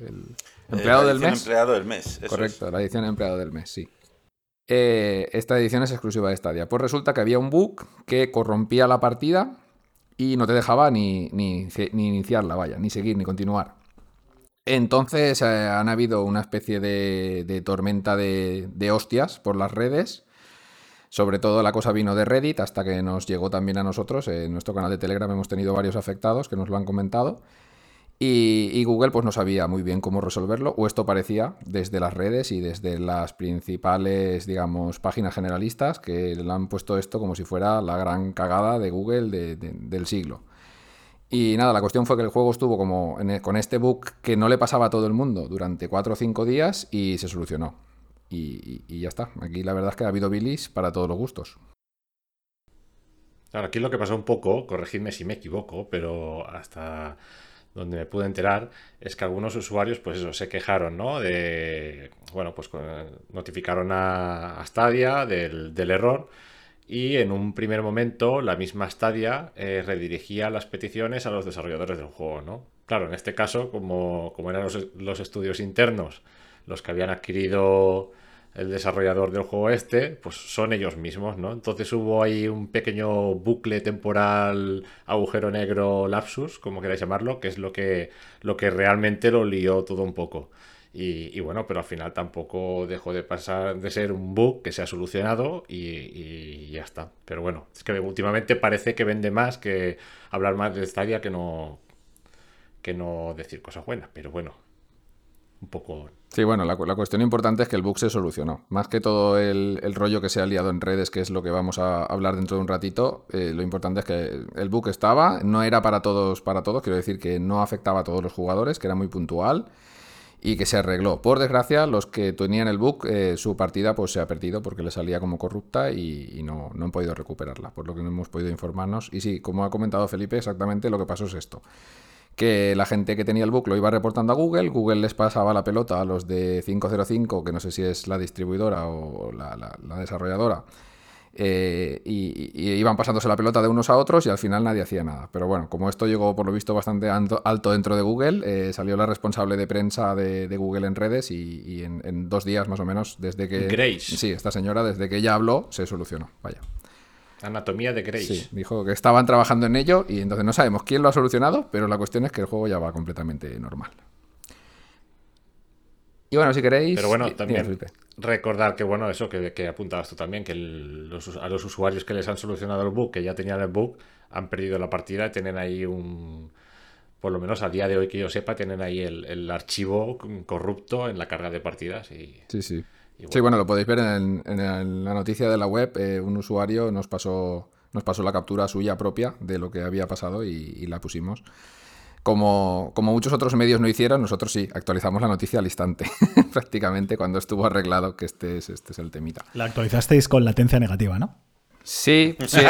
empleado del mes. empleado del mes, Correcto, la edición empleado del mes, sí. esta edición es exclusiva de Stadia. Pues resulta que había un bug que corrompía la partida y no te dejaba ni, ni, ni iniciarla, vaya, ni seguir, ni continuar. Entonces eh, han habido una especie de, tormenta de, hostias por las redes. Sobre todo la cosa vino de Reddit hasta que nos llegó también a nosotros. En nuestro canal de Telegram hemos tenido varios afectados que nos lo han comentado. Y, Google pues no sabía muy bien cómo resolverlo, o esto parecía desde las redes y desde las principales, digamos, páginas generalistas que le han puesto esto como si fuera la gran cagada de Google del siglo. Y nada, la cuestión fue que el juego estuvo como e, con este bug que no le pasaba a todo el mundo durante 4 o 5 días y se solucionó. Y, ya está. Aquí la verdad es que ha habido bilis para todos los gustos. Claro, aquí lo que pasó un poco, corregidme si me equivoco, pero hasta donde me pude enterar es que algunos usuarios, pues eso, se quejaron, ¿no? De, bueno, pues notificaron a, Stadia del, error y en un primer momento la misma Stadia eh, redirigía las peticiones a los desarrolladores del juego, ¿no? Claro, en este caso, como, como eran los, los estudios internos los que habían adquirido el desarrollador del juego este, pues son ellos mismos, ¿no? Entonces hubo ahí un pequeño bucle temporal, agujero negro, lapsus, como queráis llamarlo, que es lo que, lo que realmente lo lió todo un poco. Y, bueno, pero al final tampoco dejó de pasar de ser un bug que se ha solucionado y, ya está. Pero bueno, es que últimamente parece que vende más que hablar más de Stadia que no que no decir cosas buenas. Pero bueno, un poco Sí, bueno, la, cuestión importante es que el bug se solucionó. Más que todo el, rollo que se ha liado en redes, que es lo que vamos a hablar dentro de un ratito, eh, lo importante es que el bug estaba, no era para todos, para todos, quiero decir que no afectaba a todos los jugadores, que era muy puntual y que se arregló. Por desgracia, los que tenían el bug, eh, su partida pues se ha perdido porque le salía como corrupta y, no, no, han podido recuperarla, por lo que no hemos podido informarnos. Y sí, como ha comentado Felipe, exactamente lo que pasó es esto que la gente que tenía el bug lo iba reportando a Google, Google les pasaba la pelota a los de 505, que no sé si es la distribuidora o la, desarrolladora, eh, y, iban pasándose la pelota de unos a otros y al final nadie hacía nada. Pero bueno, como esto llegó por lo visto bastante alto dentro de Google, eh, salió la responsable de prensa de, Google en redes y, en, en, dos días más o menos desde que... Grace. Sí, esta señora desde que ella habló se solucionó. Vaya. Anatomía de Grace. Sí, dijo que estaban trabajando en ello y entonces no sabemos quién lo ha solucionado, pero la cuestión es que el juego ya va completamente normal. Y bueno, si queréis. Pero bueno, también recordar que, bueno, eso que, que apuntabas tú también, que a los usuarios que les han solucionado el bug, que ya tenían el bug, han perdido la partida y tienen ahí un. Por lo menos a día de hoy que yo sepa, tienen ahí el, archivo corrupto en la carga de partidas. Y, sí, sí. Sí, bueno, lo podéis ver en, la noticia de la web. Eh, un usuario nos pasó, nos pasó la captura suya propia de lo que había pasado y, la pusimos. Como, como, muchos otros medios no hicieron, nosotros sí, actualizamos la noticia al instante, prácticamente cuando estuvo arreglado que este es, este es el temita. La actualizasteis con latencia negativa, ¿no? Sí, sí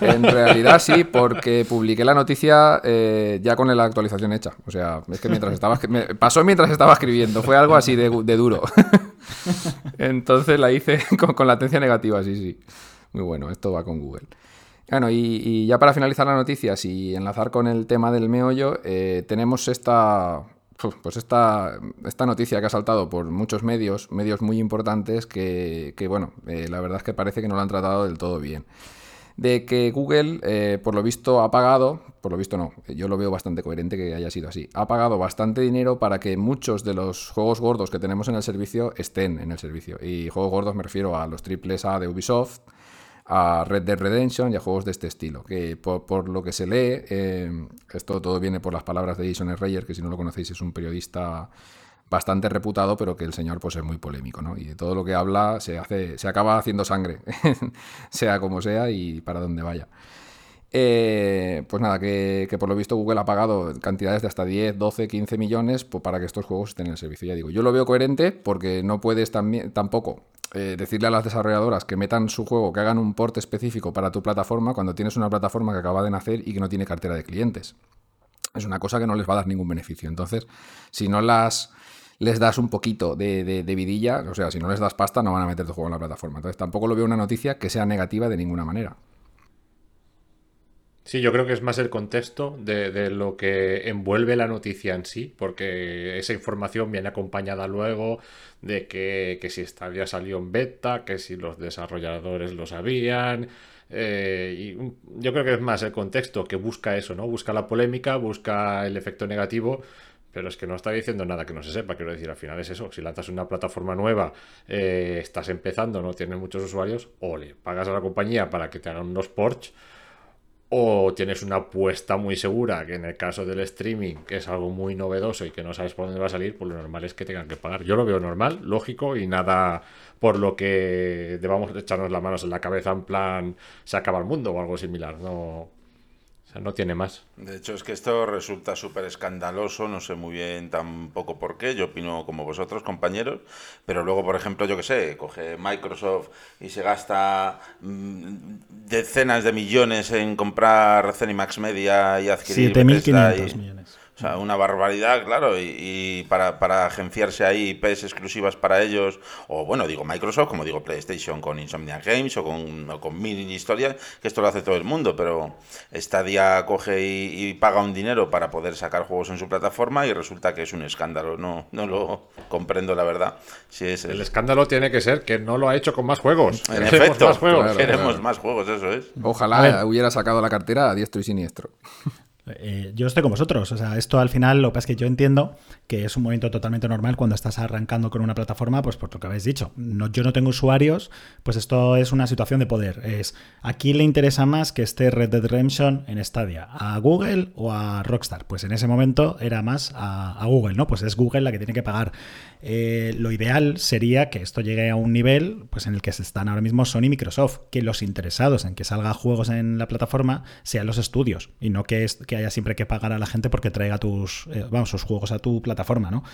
en, realidad sí, porque publiqué la noticia eh, ya con la actualización hecha. O sea, es que mientras estaba me pasó mientras estaba escribiendo, fue algo así de, duro. Entonces la hice con, latencia negativa, sí, sí. Muy bueno, esto va con Google. Bueno, y, ya para finalizar la noticia, y enlazar con el tema del meollo, eh, tenemos esta, pues esta, esta noticia que ha saltado por muchos medios, medios muy importantes, que, bueno, eh, la verdad es que parece que no lo han tratado del todo bien. De que Google, eh, por lo visto, ha pagado, por lo visto no, yo lo veo bastante coherente que haya sido así, ha pagado bastante dinero para que muchos de los juegos gordos que tenemos en el servicio estén en el servicio. Y juegos gordos me refiero a los triples A de Ubisoft, a Red Dead Redemption y a juegos de este estilo. Que por, lo que se lee, eh, esto todo viene por las palabras de Jason Reyer, que si no lo conocéis es un periodista bastante reputado, pero que el señor pues es muy polémico, ¿no? Y de todo lo que habla se hace, se acaba haciendo sangre, sea como sea y para donde vaya. Eh, pues nada, que, por lo visto Google ha pagado cantidades de hasta 10, 12, 15 millones para que estos juegos estén en el servicio. Ya digo, yo lo veo coherente porque no puedes tampoco eh, decirle a las desarrolladoras que metan su juego, que hagan un port específico para tu plataforma cuando tienes una plataforma que acaba de nacer y que no tiene cartera de clientes. Es una cosa que no les va a dar ningún beneficio. Entonces, si no las les das un poquito de, de, vidilla, o sea, si no les das pasta, no van a meter tu juego en la plataforma. Entonces, tampoco lo veo una noticia que sea negativa de ninguna manera. Sí, yo creo que es más el contexto de, lo que envuelve la noticia en sí, porque esa información viene acompañada luego de que, que si ya salió en beta, que si los desarrolladores lo sabían. Eh, y yo creo que es más el contexto que busca eso, ¿no? Busca la polémica, busca el efecto negativo, pero es que no está diciendo nada que no se sepa. Quiero decir, al final es eso. Si lanzas una plataforma nueva, eh, estás empezando, no tienes muchos usuarios, o le pagas a la compañía para que te hagan unos ports o tienes una apuesta muy segura, que en el caso del streaming, que es algo muy novedoso y que no sabes por dónde va a salir, pues lo normal es que tengan que pagar. Yo lo veo normal, lógico y nada por lo que debamos echarnos las manos en la cabeza en plan se acaba el mundo o algo similar. No, no tiene más. De hecho, es que esto resulta súper escandaloso, no sé muy bien tampoco por qué, yo opino como vosotros, compañeros, pero luego, por ejemplo, yo que sé, coge Microsoft y se gasta mm, decenas de millones en comprar Cenimax Media y adquirir... 7.500 millones. O sea, una barbaridad, claro, y, para, para, agenciarse ahí IPs exclusivas para ellos, o bueno, digo Microsoft, como digo PlayStation con Insomnia Games o con, o con mil historias, que esto lo hace todo el mundo, pero Stadia coge y, paga un dinero para poder sacar juegos en su plataforma y resulta que es un escándalo, no, no lo comprendo la verdad. Si es el... escándalo tiene que ser que no lo ha hecho con más juegos. En efecto, más juegos. queremos más juegos, eso es. Ojalá hubiera sacado la cartera a diestro y siniestro. Eh, yo estoy con vosotros. O sea, esto al final lo que pasa es que yo entiendo que es un movimiento totalmente normal cuando estás arrancando con una plataforma, pues por lo que habéis dicho. No, yo no tengo usuarios, pues esto es una situación de poder. Es ¿a quién le interesa más que esté Red Dead Redemption en Stadia? ¿A Google o a Rockstar? Pues en ese momento era más a, Google, ¿no? Pues es Google la que tiene que pagar. Eh, lo ideal sería que esto llegue a un nivel pues en el que se están ahora mismo Sony y Microsoft, que los interesados en que salga juegos en la plataforma sean los estudios y no que, haya siempre que pagar a la gente porque traiga tus, eh, vamos, sus juegos a tu plataforma, ¿no?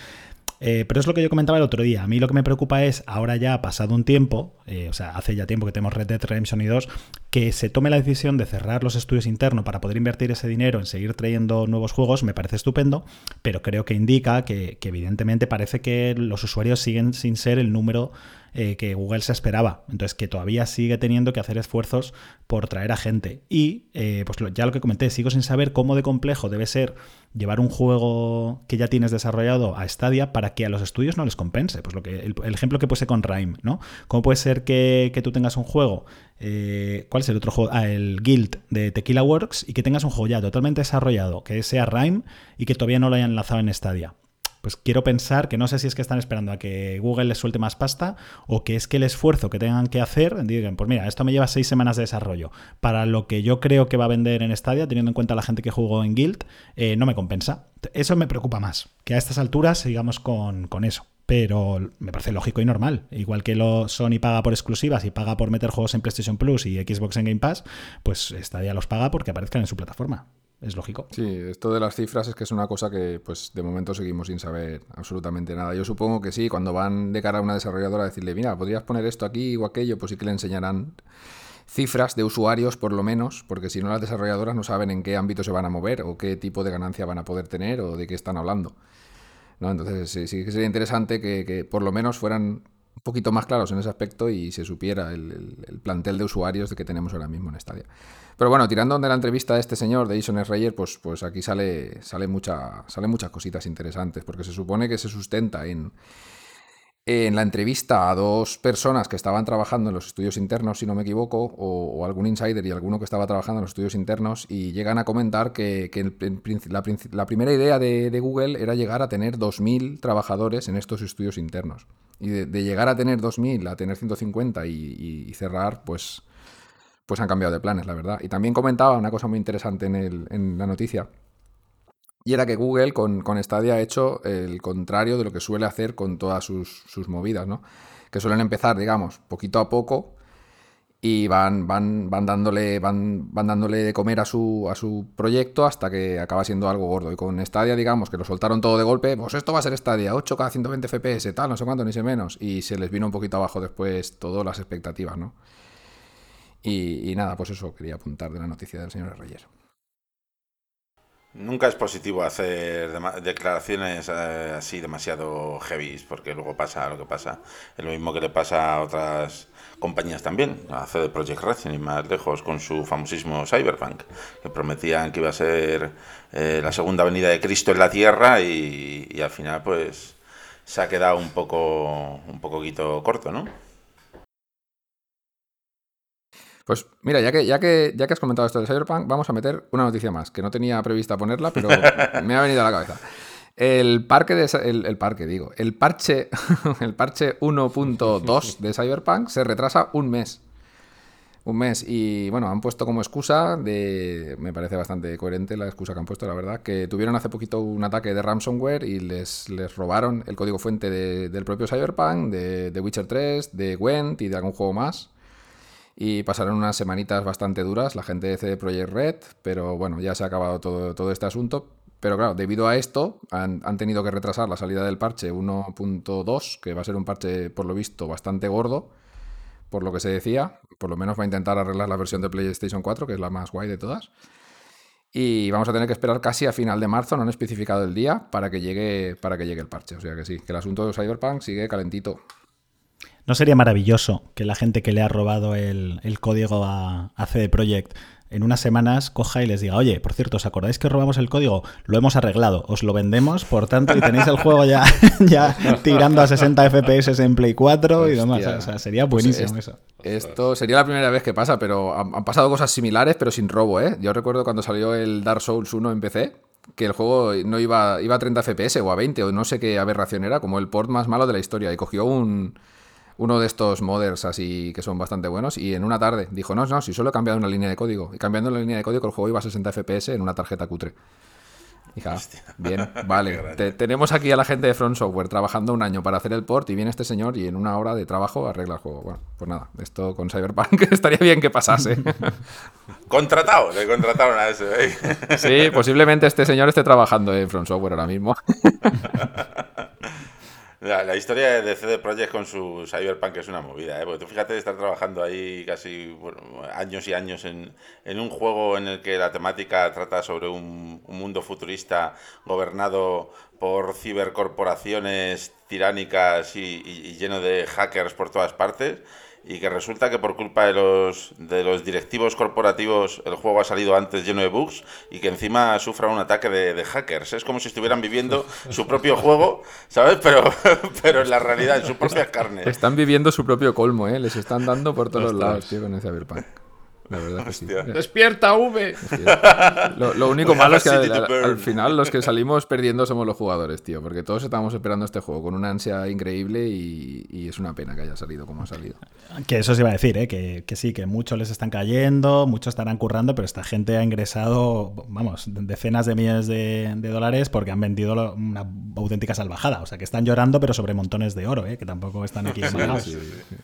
Eh, pero es lo que yo comentaba el otro día. A mí lo que me preocupa es, ahora ya ha pasado un tiempo, o sea, hace ya tiempo que tenemos Red Dead Redemption y 2, que se tome la decisión de cerrar los estudios internos para poder invertir ese dinero en seguir trayendo nuevos juegos, me parece estupendo, pero creo que indica que evidentemente parece que los usuarios siguen sin ser el número eh, que Google se esperaba. Entonces, que todavía sigue teniendo que hacer esfuerzos por traer a gente. Y, eh, pues ya lo que comenté, sigo sin saber cómo de complejo debe ser llevar un juego que ya tienes desarrollado a Stadia para que a los estudios no les compense. Pues lo que el, ejemplo que puse con Rime, ¿no? ¿Cómo puede ser que, tú tengas un juego? Eh, ¿Cuál es el otro juego? Ah, el Guild de Tequila Works y que tengas un juego ya totalmente desarrollado, que sea Rime y que todavía no lo hayan enlazado en Stadia pues quiero pensar que no sé si es que están esperando a que Google les suelte más pasta o que es que el esfuerzo que tengan que hacer, digan, pues mira, esto me lleva seis semanas de desarrollo. Para lo que yo creo que va a vender en Stadia, teniendo en cuenta la gente que jugó en Guild, eh, no me compensa. Eso me preocupa más, que a estas alturas sigamos con, eso pero me parece lógico y normal. Igual que lo Sony paga por exclusivas y paga por meter juegos en PlayStation Plus y Xbox en Game Pass, pues Stadia los paga porque aparezcan en su plataforma es lógico. Sí, esto de las cifras es que es una cosa que pues de momento seguimos sin saber absolutamente nada. Yo supongo que sí, cuando van de cara a una desarrolladora a decirle, mira, podrías poner esto aquí o aquello, pues sí que le enseñarán cifras de usuarios por lo menos, porque si no las desarrolladoras no saben en qué ámbito se van a mover o qué tipo de ganancia van a poder tener o de qué están hablando. ¿no? Entonces sí, que sería interesante que, que por lo menos fueran un poquito más claros en ese aspecto y se supiera el, plantel de usuarios de que tenemos ahora mismo en Stadia. Pero bueno, tirando de la entrevista de este señor, de Jason Reyer, pues, pues aquí sale, sale muchas cositas interesantes, porque se supone que se sustenta en, en la entrevista a dos personas que estaban trabajando en los estudios internos, si no me equivoco, o, algún insider y alguno que estaba trabajando en los estudios internos, y llegan a comentar que, la, primera idea de, Google era llegar a tener 2.000 trabajadores en estos estudios internos. Y de, llegar a tener 2.000 a tener 150 y, y, cerrar, pues, pues han cambiado de planes, la verdad. Y también comentaba una cosa muy interesante en, el, en la noticia, y era que Google con, con, Stadia ha hecho el contrario de lo que suele hacer con todas sus, movidas, ¿no? Que suelen empezar, digamos, poquito a poco y van, van, van, dándole, van, van dándole de comer a su, a su proyecto hasta que acaba siendo algo gordo. Y con Stadia, digamos, que lo soltaron todo de golpe, pues esto va a ser Stadia, 8K, 120 FPS, tal, no sé cuánto, ni sé menos. Y se les vino un poquito abajo después todas las expectativas, ¿no? Y, nada, pues eso quería apuntar de la noticia del señor Reyes. Nunca es positivo hacer declaraciones eh, así demasiado heavy, porque luego pasa lo que pasa. Es lo mismo que le pasa a otras compañías también, a CD Projekt Red, y más lejos con su famosísimo Cyberpunk, que prometían que iba a ser eh, la segunda venida de Cristo en la Tierra y, y, al final pues se ha quedado un poco un poquito corto, ¿no? Pues mira, ya que, ya, que, ya que has comentado esto del Cyberpunk, vamos a meter una noticia más, que no tenía prevista ponerla, pero me ha venido a la cabeza. El parque de el, parque, digo, el parche, el parche 1.2 de Cyberpunk se retrasa un mes. Un mes. Y bueno, han puesto como excusa de. Me parece bastante coherente la excusa que han puesto, la verdad. Que tuvieron hace poquito un ataque de ransomware y les, les robaron el código fuente del propio Cyberpunk, de, de Witcher 3, de Gwent y de algún juego más y pasaron unas semanitas bastante duras la gente de CD Projekt Red, pero bueno, ya se ha acabado todo, todo este asunto. Pero claro, debido a esto han, tenido que retrasar la salida del parche 1.2, que va a ser un parche por lo visto bastante gordo, por lo que se decía. Por lo menos va a intentar arreglar la versión de PlayStation 4, que es la más guay de todas. Y vamos a tener que esperar casi a final de marzo, no han especificado el día, para que llegue, para que llegue el parche. O sea que sí, que el asunto de Cyberpunk sigue calentito. ¿No sería maravilloso que la gente que le ha robado el, código a, a CD Projekt en unas semanas coja y les diga, oye, por cierto, ¿os acordáis que robamos el código? Lo hemos arreglado, os lo vendemos, por tanto, y tenéis el juego ya, ya tirando a 60 FPS en Play 4 y demás. O sea, sería pues buenísimo eso. Esto sería la primera vez que pasa, pero han, pasado cosas similares, pero sin robo, ¿eh? Yo recuerdo cuando salió el Dark Souls 1 en PC, que el juego no iba, iba a 30 FPS o a 20 o no sé qué aberración era, como el port más malo de la historia, y cogió un uno de estos modders así que son bastante buenos y en una tarde dijo, no, no, si solo he cambiado una línea de código. Y cambiando la línea de código el juego iba a 60 FPS en una tarjeta cutre. Hija, bien, vale. tenemos aquí a la gente de Front Software trabajando un año para hacer el port y viene este señor y en una hora de trabajo arregla el juego. Bueno, pues nada, esto con Cyberpunk estaría bien que pasase. Contratado, le contrataron a ese. ¿eh? Sí, posiblemente este señor esté trabajando en Front Software ahora mismo. La, historia de CD Projekt con su Cyberpunk es una movida, ¿eh? porque tú fíjate estar trabajando ahí casi años y años en, un juego en el que la temática trata sobre un, mundo futurista gobernado por cibercorporaciones tiránicas y lleno de hackers por todas partes y que resulta que por culpa de los, de los directivos corporativos el juego ha salido antes lleno de bugs y que encima sufra un ataque de, hackers. Es como si estuvieran viviendo su propio juego, ¿sabes? Pero, pero en la realidad, en su propia carne. Están viviendo su propio colmo, ¿eh? Les están dando por todos lados, tío, con ese Cyberpunk. La verdad que sí. ¡Despierta, V! Lo, único malo es que al, final los que salimos perdiendo somos los jugadores, tío. Porque todos estábamos esperando este juego con una ansia increíble y, es una pena que haya salido como ha salido. Que eso se iba a decir, ¿eh? que, sí, que muchos les están cayendo, muchos estarán currando, pero esta gente ha ingresado, vamos, decenas de millones de, dólares porque han vendido una auténtica salvajada. O sea, que están llorando, pero sobre montones de oro, ¿eh? que tampoco están aquí. Sí,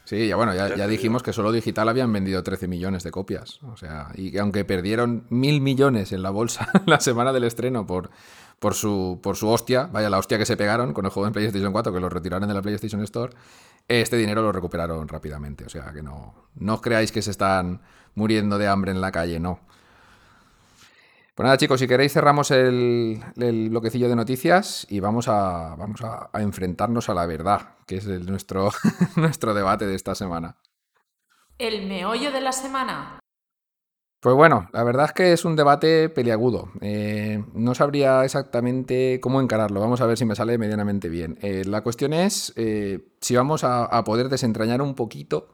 sí, ya bueno, ya, ya dijimos que solo digital habían vendido 13 millones de copias. O sea, y aunque perdieron mil millones en la bolsa la semana del estreno por, por, su, por su hostia, vaya la hostia que se pegaron con el juego en PlayStation 4, que lo retiraron de la PlayStation Store, este dinero lo recuperaron rápidamente. O sea, que no, no creáis que se están muriendo de hambre en la calle, no. Pues nada, chicos, si queréis cerramos el, bloquecillo de noticias y vamos a, vamos a, enfrentarnos a la verdad, que es nuestro, nuestro debate de esta semana. El meollo de la semana. Pues bueno, la verdad es que es un debate peliagudo. Eh, no sabría exactamente cómo encararlo. Vamos a ver si me sale medianamente bien. Eh, la cuestión es eh, si vamos a, poder desentrañar un poquito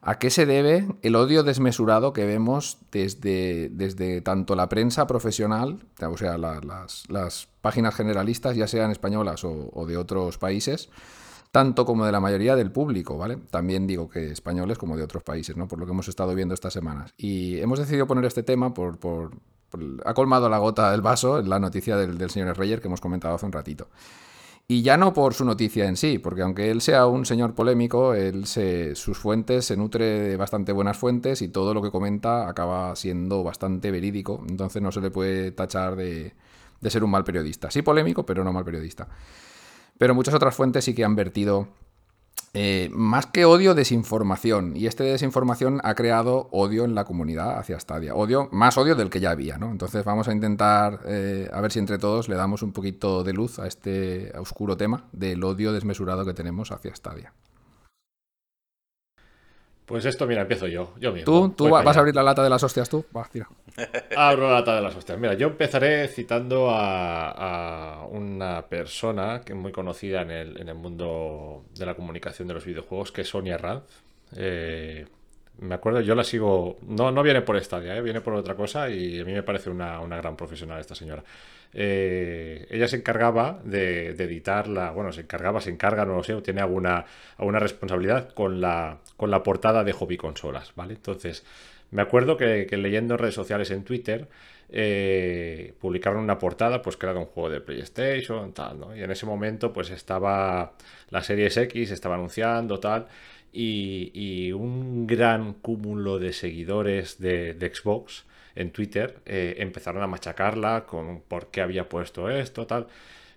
a qué se debe el odio desmesurado que vemos desde, desde tanto la prensa profesional, o sea, las, páginas generalistas, ya sean españolas o de otros países, tanto como de la mayoría del público, ¿vale? También digo que españoles como de otros países, ¿no? Por lo que hemos estado viendo estas semanas. Y hemos decidido poner este tema por... ha colmado la gota del vaso la noticia del, señor Reyer que hemos comentado hace un ratito. Y ya no por su noticia en sí, porque aunque él sea un señor polémico, él se, sus fuentes se nutre de bastante buenas fuentes y todo lo que comenta acaba siendo bastante verídico. Entonces no se le puede tachar de, de ser un mal periodista. Sí polémico, pero no mal periodista. Pero muchas otras fuentes sí que han vertido eh, más que odio, desinformación. Y este desinformación ha creado odio en la comunidad hacia Stadia. Odio, más odio del que ya había, ¿no? Entonces vamos a intentar eh, a ver si entre todos le damos un poquito de luz a este oscuro tema del odio desmesurado que tenemos hacia Stadia. Pues esto, mira, empiezo yo. yo ¿Tú, tú vas a abrir la lata de las hostias tú? Va, tira. Abro la lata de las hostias. Mira, yo empezaré citando a, una persona que es muy conocida en el, en el, mundo de la comunicación de los videojuegos, que es Sonia Ranz. Eh, me acuerdo, yo la sigo. No, no viene por Stadia, ¿eh? viene por otra cosa y a mí me parece una, una gran profesional esta señora. Eh, ella se encargaba de, editarla, bueno, se encargaba, se encarga, no lo sé, o tiene alguna, alguna responsabilidad con la, con la portada de hobby consolas, ¿vale? Entonces, me acuerdo que, leyendo redes sociales en Twitter, eh, publicaron una portada, pues que era de un juego de PlayStation, tal, ¿no? Y en ese momento, pues estaba la Series X, estaba anunciando, tal, y, un gran cúmulo de seguidores de Xbox en Twitter eh, empezaron a machacarla con por qué había puesto esto, tal.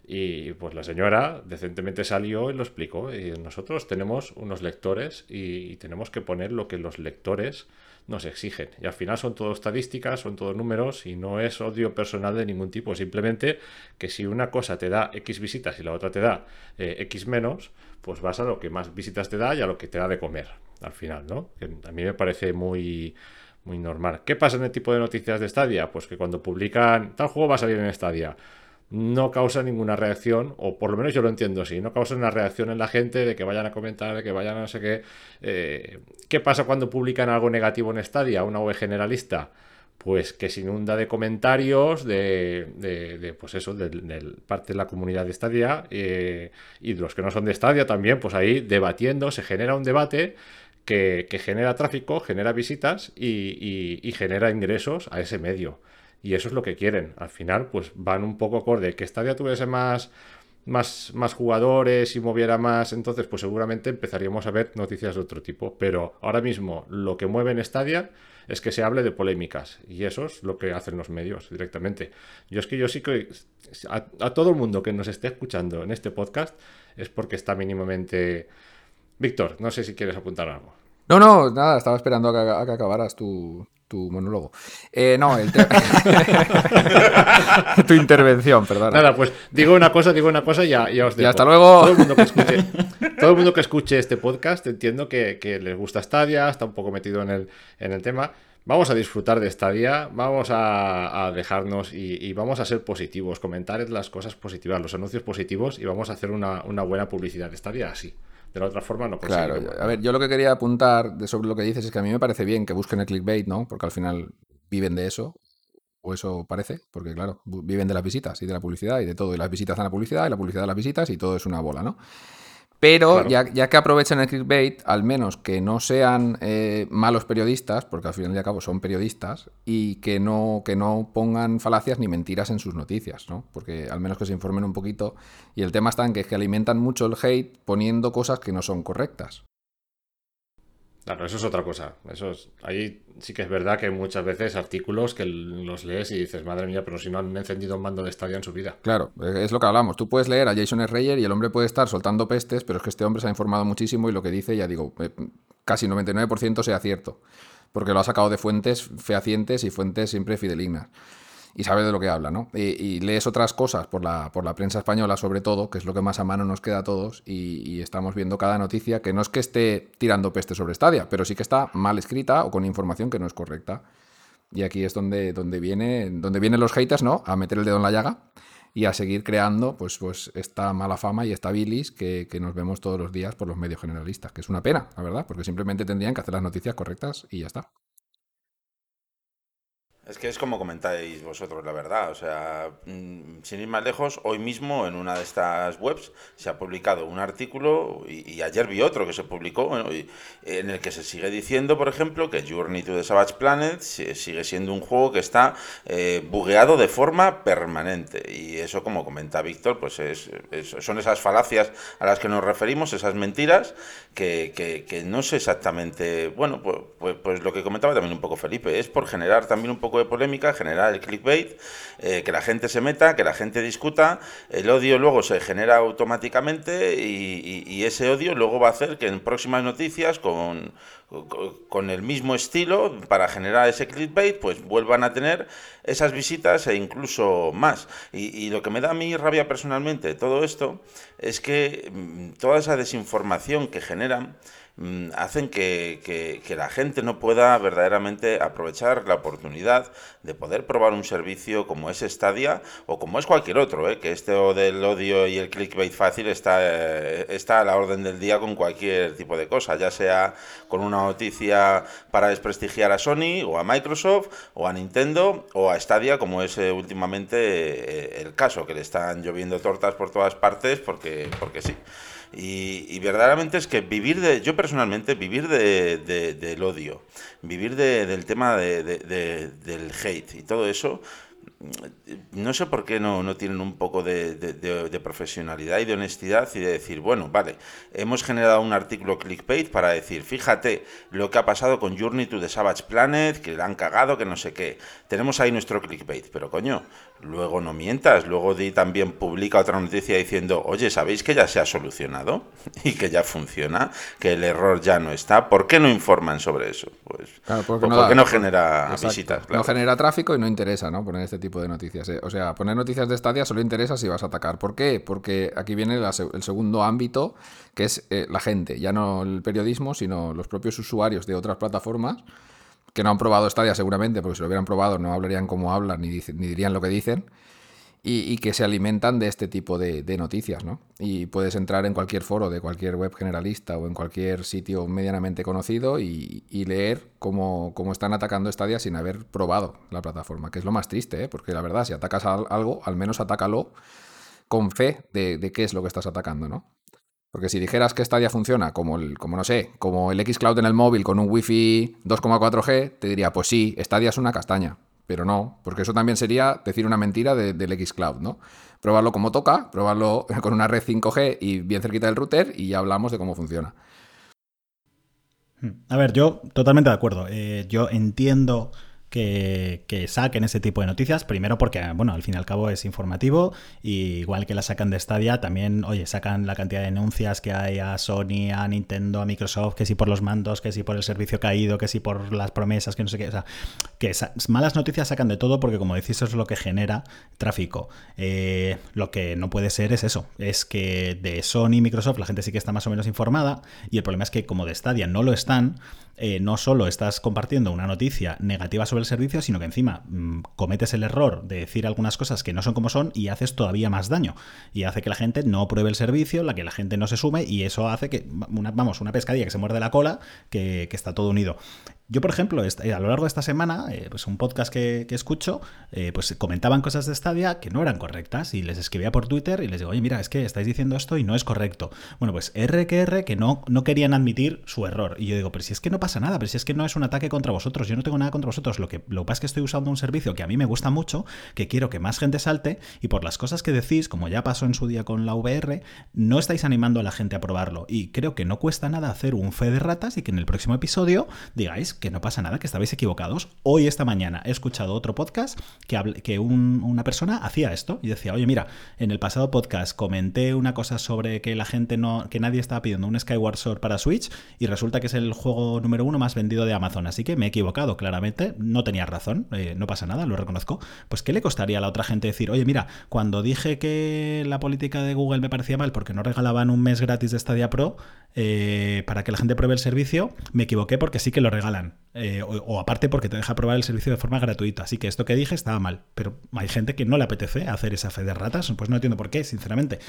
Y pues la señora decentemente salió y lo explicó. Y nosotros tenemos unos lectores y, tenemos que poner lo que los lectores nos exigen. Y al final son todo estadísticas, son todos números y no es odio personal de ningún tipo. Simplemente que si una cosa te da X visitas y la otra te da eh, X menos, pues vas a lo que más visitas te da y a lo que te da de comer al final, ¿no? A mí me parece muy muy normal. ¿Qué pasa en el tipo de noticias de Stadia? Pues que cuando publican tal juego va a salir en Stadia no causa ninguna reacción, o por lo menos yo lo entiendo así, no causa una reacción en la gente de que vayan a comentar, de que vayan a no sé qué. Eh, ¿Qué pasa cuando publican algo negativo en Stadia, una web generalista? Pues que se inunda de comentarios de, de, pues eso, de, parte de la comunidad de Stadia eh, y de los que no son de Stadia también, pues ahí debatiendo, se genera un debate que, genera tráfico, genera visitas y genera ingresos a ese medio. Y eso es lo que quieren. Al final, pues van un poco acorde. Que Stadia tuviese más, más, más jugadores y moviera más, entonces, pues seguramente empezaríamos a ver noticias de otro tipo. Pero ahora mismo lo que mueve en Stadia es que se hable de polémicas. Y eso es lo que hacen los medios directamente. Yo es que yo sí que a, todo el mundo que nos esté escuchando en este podcast es porque está mínimamente. Víctor, no sé si quieres apuntar algo. No, no, nada, estaba esperando a que acabaras tu, tu monólogo. Eh, no, tu intervención, perdón. Nada, pues digo una cosa, digo una cosa y ya, os digo. Y hasta luego. Todo el mundo que escuche, todo el mundo que escuche este podcast entiendo que, les gusta Stadia, está un poco metido en el, en el tema. Vamos a disfrutar de Stadia, vamos a, dejarnos y, vamos a ser positivos, comentar las cosas positivas, los anuncios positivos y vamos a hacer una, una buena publicidad de Stadia así. De la otra forma no Claro, a ver, yo lo que quería apuntar sobre lo que dices es que a mí me parece bien que busquen el clickbait, ¿no? Porque al final viven de eso, o eso parece, porque claro, viven de las visitas y de la publicidad y de todo, y las visitas dan la publicidad y la publicidad de las visitas y todo es una bola, ¿no? Pero ya, ya, que aprovechen el clickbait, al menos que no sean eh, malos periodistas, porque al final y al cabo son periodistas, y que no, que no pongan falacias ni mentiras en sus noticias, ¿no? Porque al menos que se informen un poquito. Y el tema está en que, es que alimentan mucho el hate poniendo cosas que no son correctas. Claro, eso es otra cosa. Eso es, ahí sí que es verdad que muchas veces artículos que los lees y dices, madre mía, pero si no han encendido un mando de estadio en su vida. Claro, es lo que hablamos. Tú puedes leer a Jason Schreier y el hombre puede estar soltando pestes, pero es que este hombre se ha informado muchísimo y lo que dice, ya digo, eh, casi 99% sea cierto. Porque lo ha sacado de fuentes fehacientes y fuentes siempre fidelignas y sabe de lo que habla, ¿no? Y, lees otras cosas por la, por la prensa española, sobre todo, que es lo que más a mano nos queda a todos, y, estamos viendo cada noticia que no es que esté tirando peste sobre Stadia, pero sí que está mal escrita o con información que no es correcta. Y aquí es donde, donde, viene, donde vienen los haters, ¿no? A meter el dedo en la llaga y a seguir creando pues, pues esta mala fama y esta bilis que, que, nos vemos todos los días por los medios generalistas, que es una pena, la verdad, porque simplemente tendrían que hacer las noticias correctas y ya está. Es que es como comentáis vosotros, la verdad. O sea, mm, sin ir más lejos, hoy mismo en una de estas webs se ha publicado un artículo y, ayer vi otro que se publicó en el que se sigue diciendo, por ejemplo, que Journey to the Savage Planet sigue siendo un juego que está eh, bugueado de forma permanente. Y eso, como comenta Víctor, pues es, son esas falacias a las que nos referimos, esas mentiras que, no sé exactamente. Bueno, pues, pues, pues lo que comentaba también un poco Felipe, es por generar también un poco polémica, generar el clickbait, eh, que la gente se meta, que la gente discuta, el odio luego se genera automáticamente y, ese odio luego va a hacer que en próximas noticias con, con el mismo estilo para generar ese clickbait, pues vuelvan a tener esas visitas e incluso más. Y, y, lo que me da a mí rabia personalmente de todo esto es que mm, toda esa desinformación que generan hacen que, la gente no pueda verdaderamente aprovechar la oportunidad de poder probar un servicio como es Stadia o como es cualquier otro, ¿eh? que este del odio y el clickbait fácil está, eh, está a la orden del día con cualquier tipo de cosa, ya sea con una noticia para desprestigiar a Sony o a Microsoft o a Nintendo o a Stadia como es eh, últimamente el caso, que le están lloviendo tortas por todas partes porque, porque sí. Y, verdaderamente es que vivir de, yo personalmente, vivir de, del odio, vivir del tema del hate y todo eso, no sé por qué no, no tienen un poco de, de, profesionalidad y de honestidad y de decir, bueno, vale, hemos generado un artículo clickbait para decir, fíjate lo que ha pasado con Journey to the Savage Planet, que le han cagado, que no sé qué. Tenemos ahí nuestro clickbait, pero coño, luego no mientas, luego di también publica otra noticia diciendo, oye, ¿sabéis que ya se ha solucionado y que ya funciona, que el error ya no está? ¿Por qué no informan sobre eso? Pues porque, no, no, genera visitas. No genera tráfico y no interesa, ¿no? Poner este tipo de noticias. ¿eh? O sea, poner noticias de Stadia solo interesa si vas a atacar. ¿Por qué? Porque aquí viene el segundo ámbito, que es eh, la gente, ya no el periodismo, sino los propios usuarios de otras plataformas que no han probado Stadia seguramente, porque si lo hubieran probado no hablarían como hablan ni, ni dirían lo que dicen y, que se alimentan de este tipo de, noticias, ¿no? Y puedes entrar en cualquier foro de cualquier web generalista o en cualquier sitio medianamente conocido y, leer cómo, están atacando Stadia sin haber probado la plataforma, que es lo más triste, ¿eh? Porque la verdad, si atacas algo, al menos atácalo con fe de, qué es lo que estás atacando, ¿no? Porque si dijeras que Stadia funciona como el, como no sé, como el Xcloud en el móvil con un Wi-Fi 2,4G, te diría, pues sí, Stadia es una castaña pero no, porque eso también sería decir una mentira del Xcloud, ¿no? Probarlo como toca, probarlo con una red 5G y bien cerquita del router y ya hablamos de cómo funciona. Hmm. A ver, yo totalmente de acuerdo. Eh, yo entiendo que, saquen ese tipo de noticias. Primero porque, bueno, al fin y al cabo es informativo. Y igual que la sacan de Stadia, también, oye, sacan la cantidad de denuncias que hay a Sony, a Nintendo, a Microsoft, que si por los mandos, que si por el servicio caído, que si por las promesas, que no sé qué. O sea, que malas noticias sacan de todo porque, como decís, eso es lo que genera tráfico. Eh, lo que no puede ser es eso. Es que de Sony y Microsoft la gente sí que está más o menos informada. Y el problema es que como de Stadia no lo están, eh, no solo estás compartiendo una noticia negativa sobre el servicio, sino que encima mm, cometes el error de decir algunas cosas que no son como son y haces todavía más daño. Y hace que la gente no pruebe el servicio, la que la gente no se sume y eso hace que, una, vamos, una pescadilla que se muerde la cola, que, que está todo unido. Yo, por ejemplo, eh, a lo largo de esta semana, eh, pues un podcast que, escucho, eh, pues comentaban cosas de Stadia que no eran correctas y les escribía por Twitter y les digo, oye, mira, es que estáis diciendo esto y no es correcto. Bueno, pues R que R que no, no querían admitir su error. Y yo digo, pero si es que no pasa nada, pero si es que no es un ataque contra vosotros, yo no tengo nada contra vosotros. Lo que, lo que pasa es que estoy usando un servicio que a mí me gusta mucho, que quiero que más gente salte y por las cosas que decís, como ya pasó en su día con la VR, no estáis animando a la gente a probarlo. Y creo que no cuesta nada hacer un fe de ratas y que en el próximo episodio digáis que no pasa nada, que estabais equivocados. Hoy, esta mañana, he escuchado otro podcast que, que una persona hacía esto y decía, oye, mira, en el pasado podcast comenté una cosa sobre que la gente no, que nadie estaba pidiendo un Skyward Sword para Switch y resulta que es el juego número uno más vendido de Amazon. Así que me he equivocado, claramente, no tenía razón, eh, no pasa nada, lo reconozco. Pues, ¿qué le costaría a la otra gente decir, oye, mira, cuando dije que la política de Google me parecía mal porque no regalaban un mes gratis de Stadia Pro eh, para que la gente pruebe el servicio, me equivoqué porque sí que lo regalan. time. Eh, o, aparte porque te deja probar el servicio de forma gratuita. Así que esto que dije estaba mal. Pero hay gente que no le apetece hacer esa fe de ratas. Pues no entiendo por qué, sinceramente.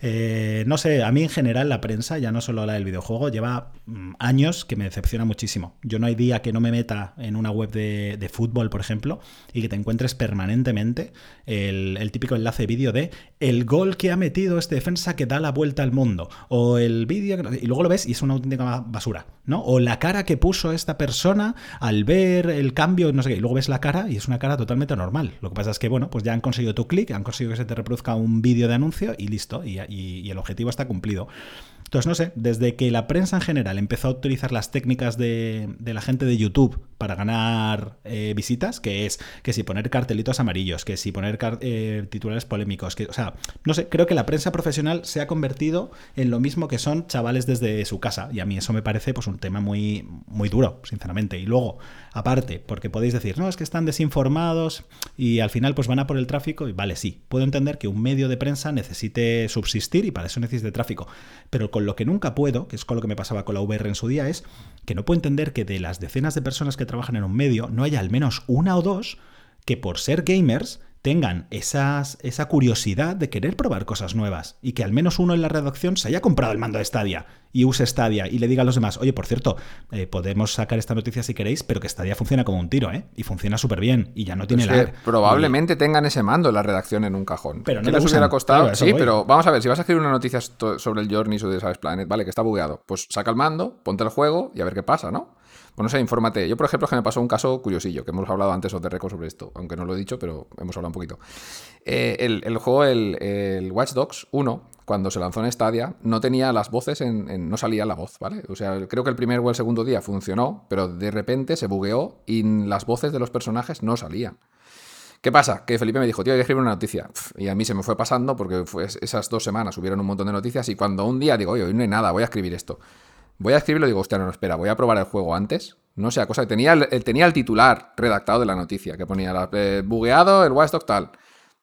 Eh, no sé, a mí en general la prensa, ya no solo la del videojuego, lleva mm, años que me decepciona muchísimo. Yo no hay día que no me meta en una web de, fútbol, por ejemplo, y que te encuentres permanentemente el, típico enlace vídeo de el gol que ha metido este defensa que da la vuelta al mundo. O el vídeo, y luego lo ves y es una auténtica basura, ¿no? O la cara que puso esta persona al ver el cambio, no sé qué, y luego ves la cara y es una cara totalmente normal. Lo que pasa es que, bueno, pues ya han conseguido tu clic, han conseguido que se te reproduzca un vídeo de anuncio y listo, y, y, el objetivo está cumplido. Entonces, no sé, desde que la prensa en general empezó a utilizar las técnicas de, la gente de YouTube para ganar eh, visitas, que es que si poner cartelitos amarillos, que si poner eh, titulares polémicos, que, o sea, no sé, creo que la prensa profesional se ha convertido en lo mismo que son chavales desde su casa, y a mí eso me parece pues un tema muy, muy duro, sinceramente. Y luego, aparte, porque podéis decir, no, es que están desinformados y al final pues van a por el tráfico, y vale, sí, puedo entender que un medio de prensa necesite subsistir y para eso necesite tráfico, pero con lo que nunca puedo, que es con lo que me pasaba con la VR en su día, es que no puedo entender que de las decenas de personas que trabajan en un medio, no haya al menos una o dos que por ser gamers tengan esas, esa curiosidad de querer probar cosas nuevas y que al menos uno en la redacción se haya comprado el mando de Stadia y use Stadia y le diga a los demás, oye, por cierto, eh, podemos sacar esta noticia si queréis, pero que Stadia funciona como un tiro, ¿eh? Y funciona súper bien y ya no tiene la... Probablemente tengan ese mando en la redacción en un cajón. Pero no les hubiera costado... sí, pero vamos a ver, si vas a escribir una noticia sobre el Journey o de Sabes Planet, vale, que está bugueado, pues saca el mando, ponte el juego y a ver qué pasa, ¿no? Pues no sé, infórmate. Yo, por ejemplo, que me pasó un caso curiosillo, que hemos hablado antes de récord sobre esto, aunque no lo he dicho, pero hemos hablado un poquito. Eh, el, juego, el, el, Watch Dogs 1, cuando se lanzó en Stadia, no tenía las voces, en, no salía la voz, ¿vale? O sea, creo que el primer o el segundo día funcionó, pero de repente se bugueó y las voces de los personajes no salían. ¿Qué pasa? Que Felipe me dijo, tío, hay que escribir una noticia. Y a mí se me fue pasando porque fue esas dos semanas subieron un montón de noticias y cuando un día digo, oye, hoy no hay nada, voy a escribir esto. Voy a escribirlo y digo, hostia, no, espera, voy a probar el juego antes. No sea cosa que tenía el, tenía el titular redactado de la noticia, que ponía eh, bugueado el Watch tal.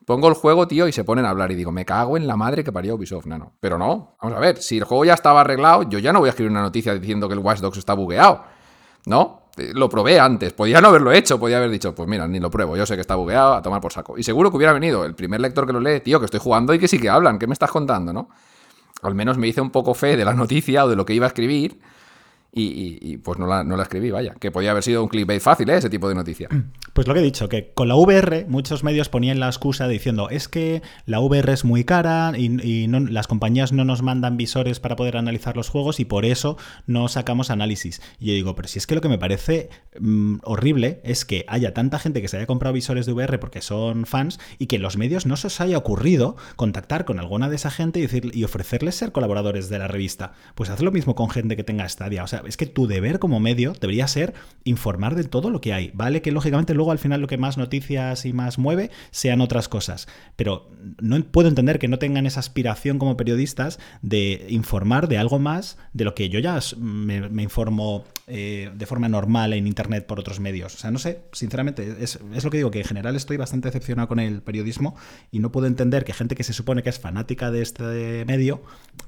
Pongo el juego, tío, y se ponen a hablar y digo, me cago en la madre que parió Ubisoft, no, no. Pero no, vamos a ver, si el juego ya estaba arreglado, yo ya no voy a escribir una noticia diciendo que el Watch Dogs está bugueado. ¿No? Eh, lo probé antes, podía no haberlo hecho, podía haber dicho, pues mira, ni lo pruebo, yo sé que está bugueado, a tomar por saco. Y seguro que hubiera venido el primer lector que lo lee, tío, que estoy jugando y que sí que hablan, ¿qué me estás contando, no? Al menos me hice un poco fe de la noticia o de lo que iba a escribir y, pues no la, no la, escribí, vaya. Que podía haber sido un clickbait fácil, ¿eh? ese tipo de noticia. Pues lo que he dicho, que con la VR muchos medios ponían la excusa diciendo es que la VR es muy cara y, las compañías no nos mandan visores para poder analizar los juegos y por eso no sacamos análisis. Y yo digo, pero si es que lo que me parece mm, horrible es que haya tanta gente que se haya comprado visores de VR porque son fans y que en los medios no se os haya ocurrido contactar con alguna de esa gente y, decir, y ofrecerles ser colaboradores de la revista. Pues haz lo mismo con gente que tenga Stadia. O sea, es que tu deber como medio debería ser informar de todo lo que hay. Vale que lógicamente luego al final lo que más noticias y más mueve sean otras cosas. Pero no puedo entender que no tengan esa aspiración como periodistas de informar de algo más de lo que yo ya me, informo eh, de forma normal en Internet por otros medios. O sea, no sé, sinceramente, es, es, lo que digo, que en general estoy bastante decepcionado con el periodismo y no puedo entender que gente que se supone que es fanática de este medio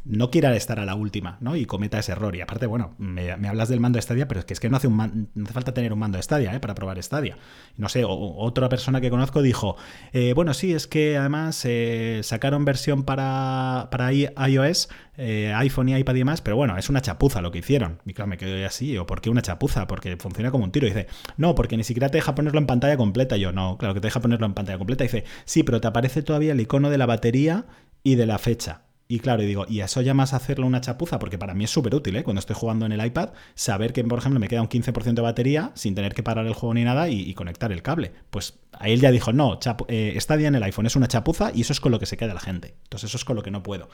no quiera estar a la última, ¿no? Y cometa ese error. Y aparte, bueno, me hablas del mando de Stadia, pero es que, es que no, hace un no hace falta tener un mando de ¿eh? para probar Stadia. No sé, otra persona que conozco dijo, eh, bueno, sí, es que además eh, sacaron versión para, para iOS, iPhone y iPad y demás, pero bueno, es una chapuza lo que hicieron. Y claro, me quedé así, ¿o por qué una chapuza? Porque funciona como un tiro. Y dice, no, porque ni siquiera te deja ponerlo en pantalla completa. Y yo, no, claro que te deja ponerlo en pantalla completa. Y dice, sí, pero te aparece todavía el icono de la batería y de la fecha. Y claro, y digo, ¿y eso llamas a hacerle una chapuza? Porque para mí es súper útil, ¿eh? Cuando estoy jugando en el iPad, saber que, por ejemplo, me queda un 15% de batería sin tener que parar el juego ni nada y, conectar el cable. Pues a él ya dijo, no, eh, está bien en el iPhone, es una chapuza y eso es con lo que se queda la gente. Entonces eso es con lo que no puedo.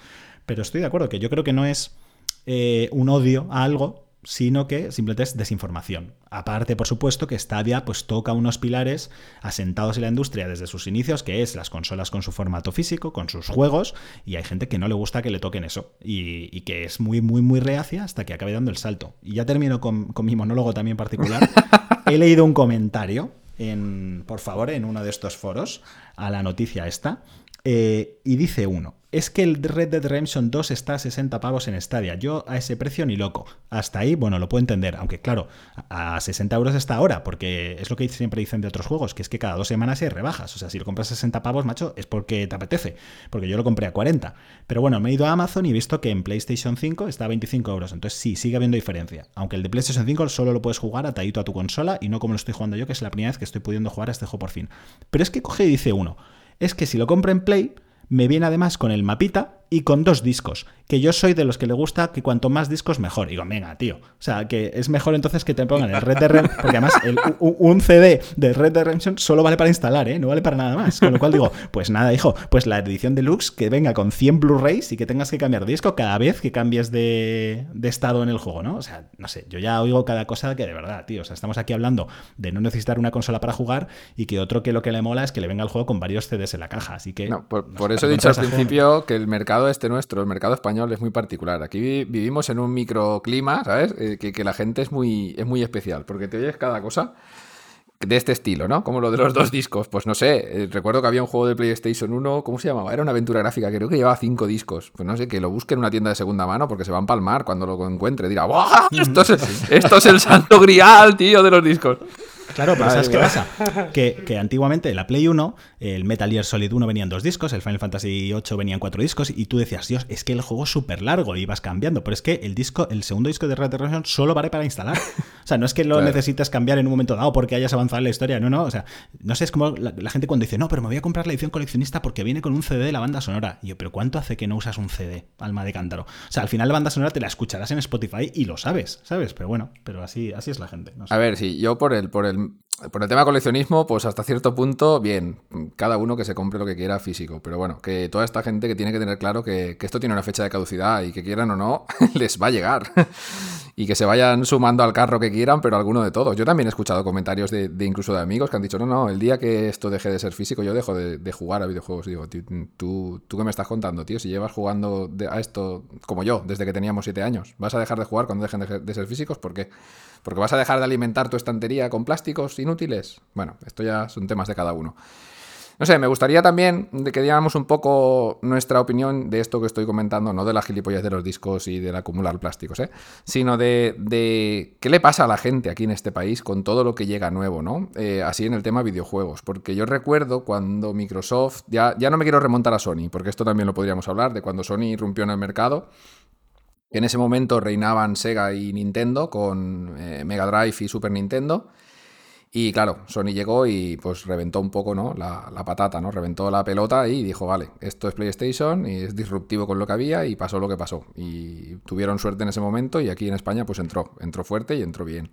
Pero estoy de acuerdo que yo creo que no es eh, un odio a algo, sino que simplemente es desinformación. Aparte, por supuesto, que Stadia pues toca unos pilares asentados en la industria desde sus inicios, que es las consolas con su formato físico, con sus juegos, y hay gente que no le gusta que le toquen eso, y, que es muy, muy, muy reacia hasta que acabe dando el salto. Y ya termino con, con mi monólogo también particular. He leído un comentario, en, por favor, en uno de estos foros, a la noticia esta, eh, y dice uno, es que el Red Dead Redemption 2 está a 60 pavos en Stadia. Yo a ese precio ni loco. Hasta ahí, bueno, lo puedo entender. Aunque claro, a 60 euros está ahora, porque es lo que siempre dicen de otros juegos, que es que cada dos semanas hay rebajas. O sea, si lo compras a 60 pavos, macho, es porque te apetece. Porque yo lo compré a 40. Pero bueno, me he ido a Amazon y he visto que en PlayStation 5 está a 25 euros. Entonces sí, sigue habiendo diferencia. Aunque el de PlayStation 5 solo lo puedes jugar atadito a tu consola y no como lo estoy jugando yo, que es la primera vez que estoy pudiendo jugar a este juego por fin. Pero es que coge y dice uno, es que si lo compro en Play, me viene además con el mapita y con dos discos. Que yo soy de los que le gusta que cuanto más discos mejor. Y digo, venga, tío. O sea, que es mejor entonces que te pongan el Red Dead Redemption. Porque además un CD de Red Dead Redemption solo vale para instalar, ¿eh? No vale para nada más. Con lo cual digo, pues nada, hijo, pues la edición deluxe que venga con 100 Blu-rays y que tengas que cambiar disco cada vez que cambies de, estado en el juego, ¿no? O sea, no sé, yo ya oigo cada cosa que de verdad, tío. O sea, estamos aquí hablando de no necesitar una consola para jugar y que otro que lo que le mola es que le venga el juego con varios CDs en la caja. Así que. No, por, eso he dicho al principio que el mercado este nuestro, el mercado español, es muy particular. Aquí vivimos en un microclima, ¿sabes? Eh, que, la gente es muy, es muy especial, porque te oyes cada cosa de este estilo, ¿no? Como lo de los dos discos. Pues no sé, eh, recuerdo que había un juego de PlayStation 1, ¿cómo se llamaba? Era una aventura gráfica, creo que llevaba cinco discos. Pues no sé, que lo busque en una tienda de segunda mano porque se va a empalmar cuando lo encuentre. Dirá, ¡Esto es, esto es el santo grial, tío, de los discos. Claro, pero ¿sabes qué pasa? Que, que, antiguamente la Play 1, el Metal Gear Solid 1 venían dos discos, el Final Fantasy 8 venían cuatro discos, y tú decías, Dios, es que el juego es súper largo y ibas cambiando. Pero es que el disco, el segundo disco de Red Dead Redemption solo vale para instalar. O sea, no es que lo necesites cambiar en un momento dado porque hayas avanzado en la historia. No, no. O sea, no sé, es como la, gente cuando dice, no, pero me voy a comprar la edición coleccionista porque viene con un CD de la banda sonora. Y yo, pero ¿cuánto hace que no usas un CD, alma de cántaro? O sea, al final la banda sonora te la escucharás en Spotify y lo sabes, ¿sabes? Pero bueno, pero así, así es la gente. A ver, sí, yo por el, por el por el tema coleccionismo, pues hasta cierto punto, bien, cada uno que se compre lo que quiera físico, pero bueno, que toda esta gente que tiene que tener claro que, esto tiene una fecha de caducidad y que quieran o no, les va a llegar. y que se vayan sumando al carro que quieran, pero alguno de todos. Yo también he escuchado comentarios de, incluso de amigos que han dicho, no, no, el día que esto deje de ser físico, yo dejo de, jugar a videojuegos. digo, ¿tú, ¿tú qué me estás contando, tío? Si llevas jugando a esto como yo, desde que teníamos siete años, ¿vas a dejar de jugar cuando dejen de, de ser físicos? ¿Por qué? ¿Porque vas a dejar de alimentar tu estantería con plásticos inútiles? Bueno, esto ya son temas de cada uno. No sé, me gustaría también que diéramos un poco nuestra opinión de esto que estoy comentando, no de la gilipollas de los discos y del acumular plásticos, ¿eh? sino de, qué le pasa a la gente aquí en este país con todo lo que llega nuevo, ¿no? Eh, así en el tema videojuegos, porque yo recuerdo cuando Microsoft, ya, ya no me quiero remontar a Sony, porque esto también lo podríamos hablar, de cuando Sony irrumpió en el mercado en ese momento reinaban Sega y Nintendo con eh, Mega Drive y Super Nintendo. Y claro, Sony llegó y pues reventó un poco ¿no? La, patata, ¿no? Reventó la pelota y dijo, vale, esto es PlayStation y es disruptivo con lo que había y pasó lo que pasó. Y tuvieron suerte en ese momento y aquí en España pues entró, entró fuerte y entró bien.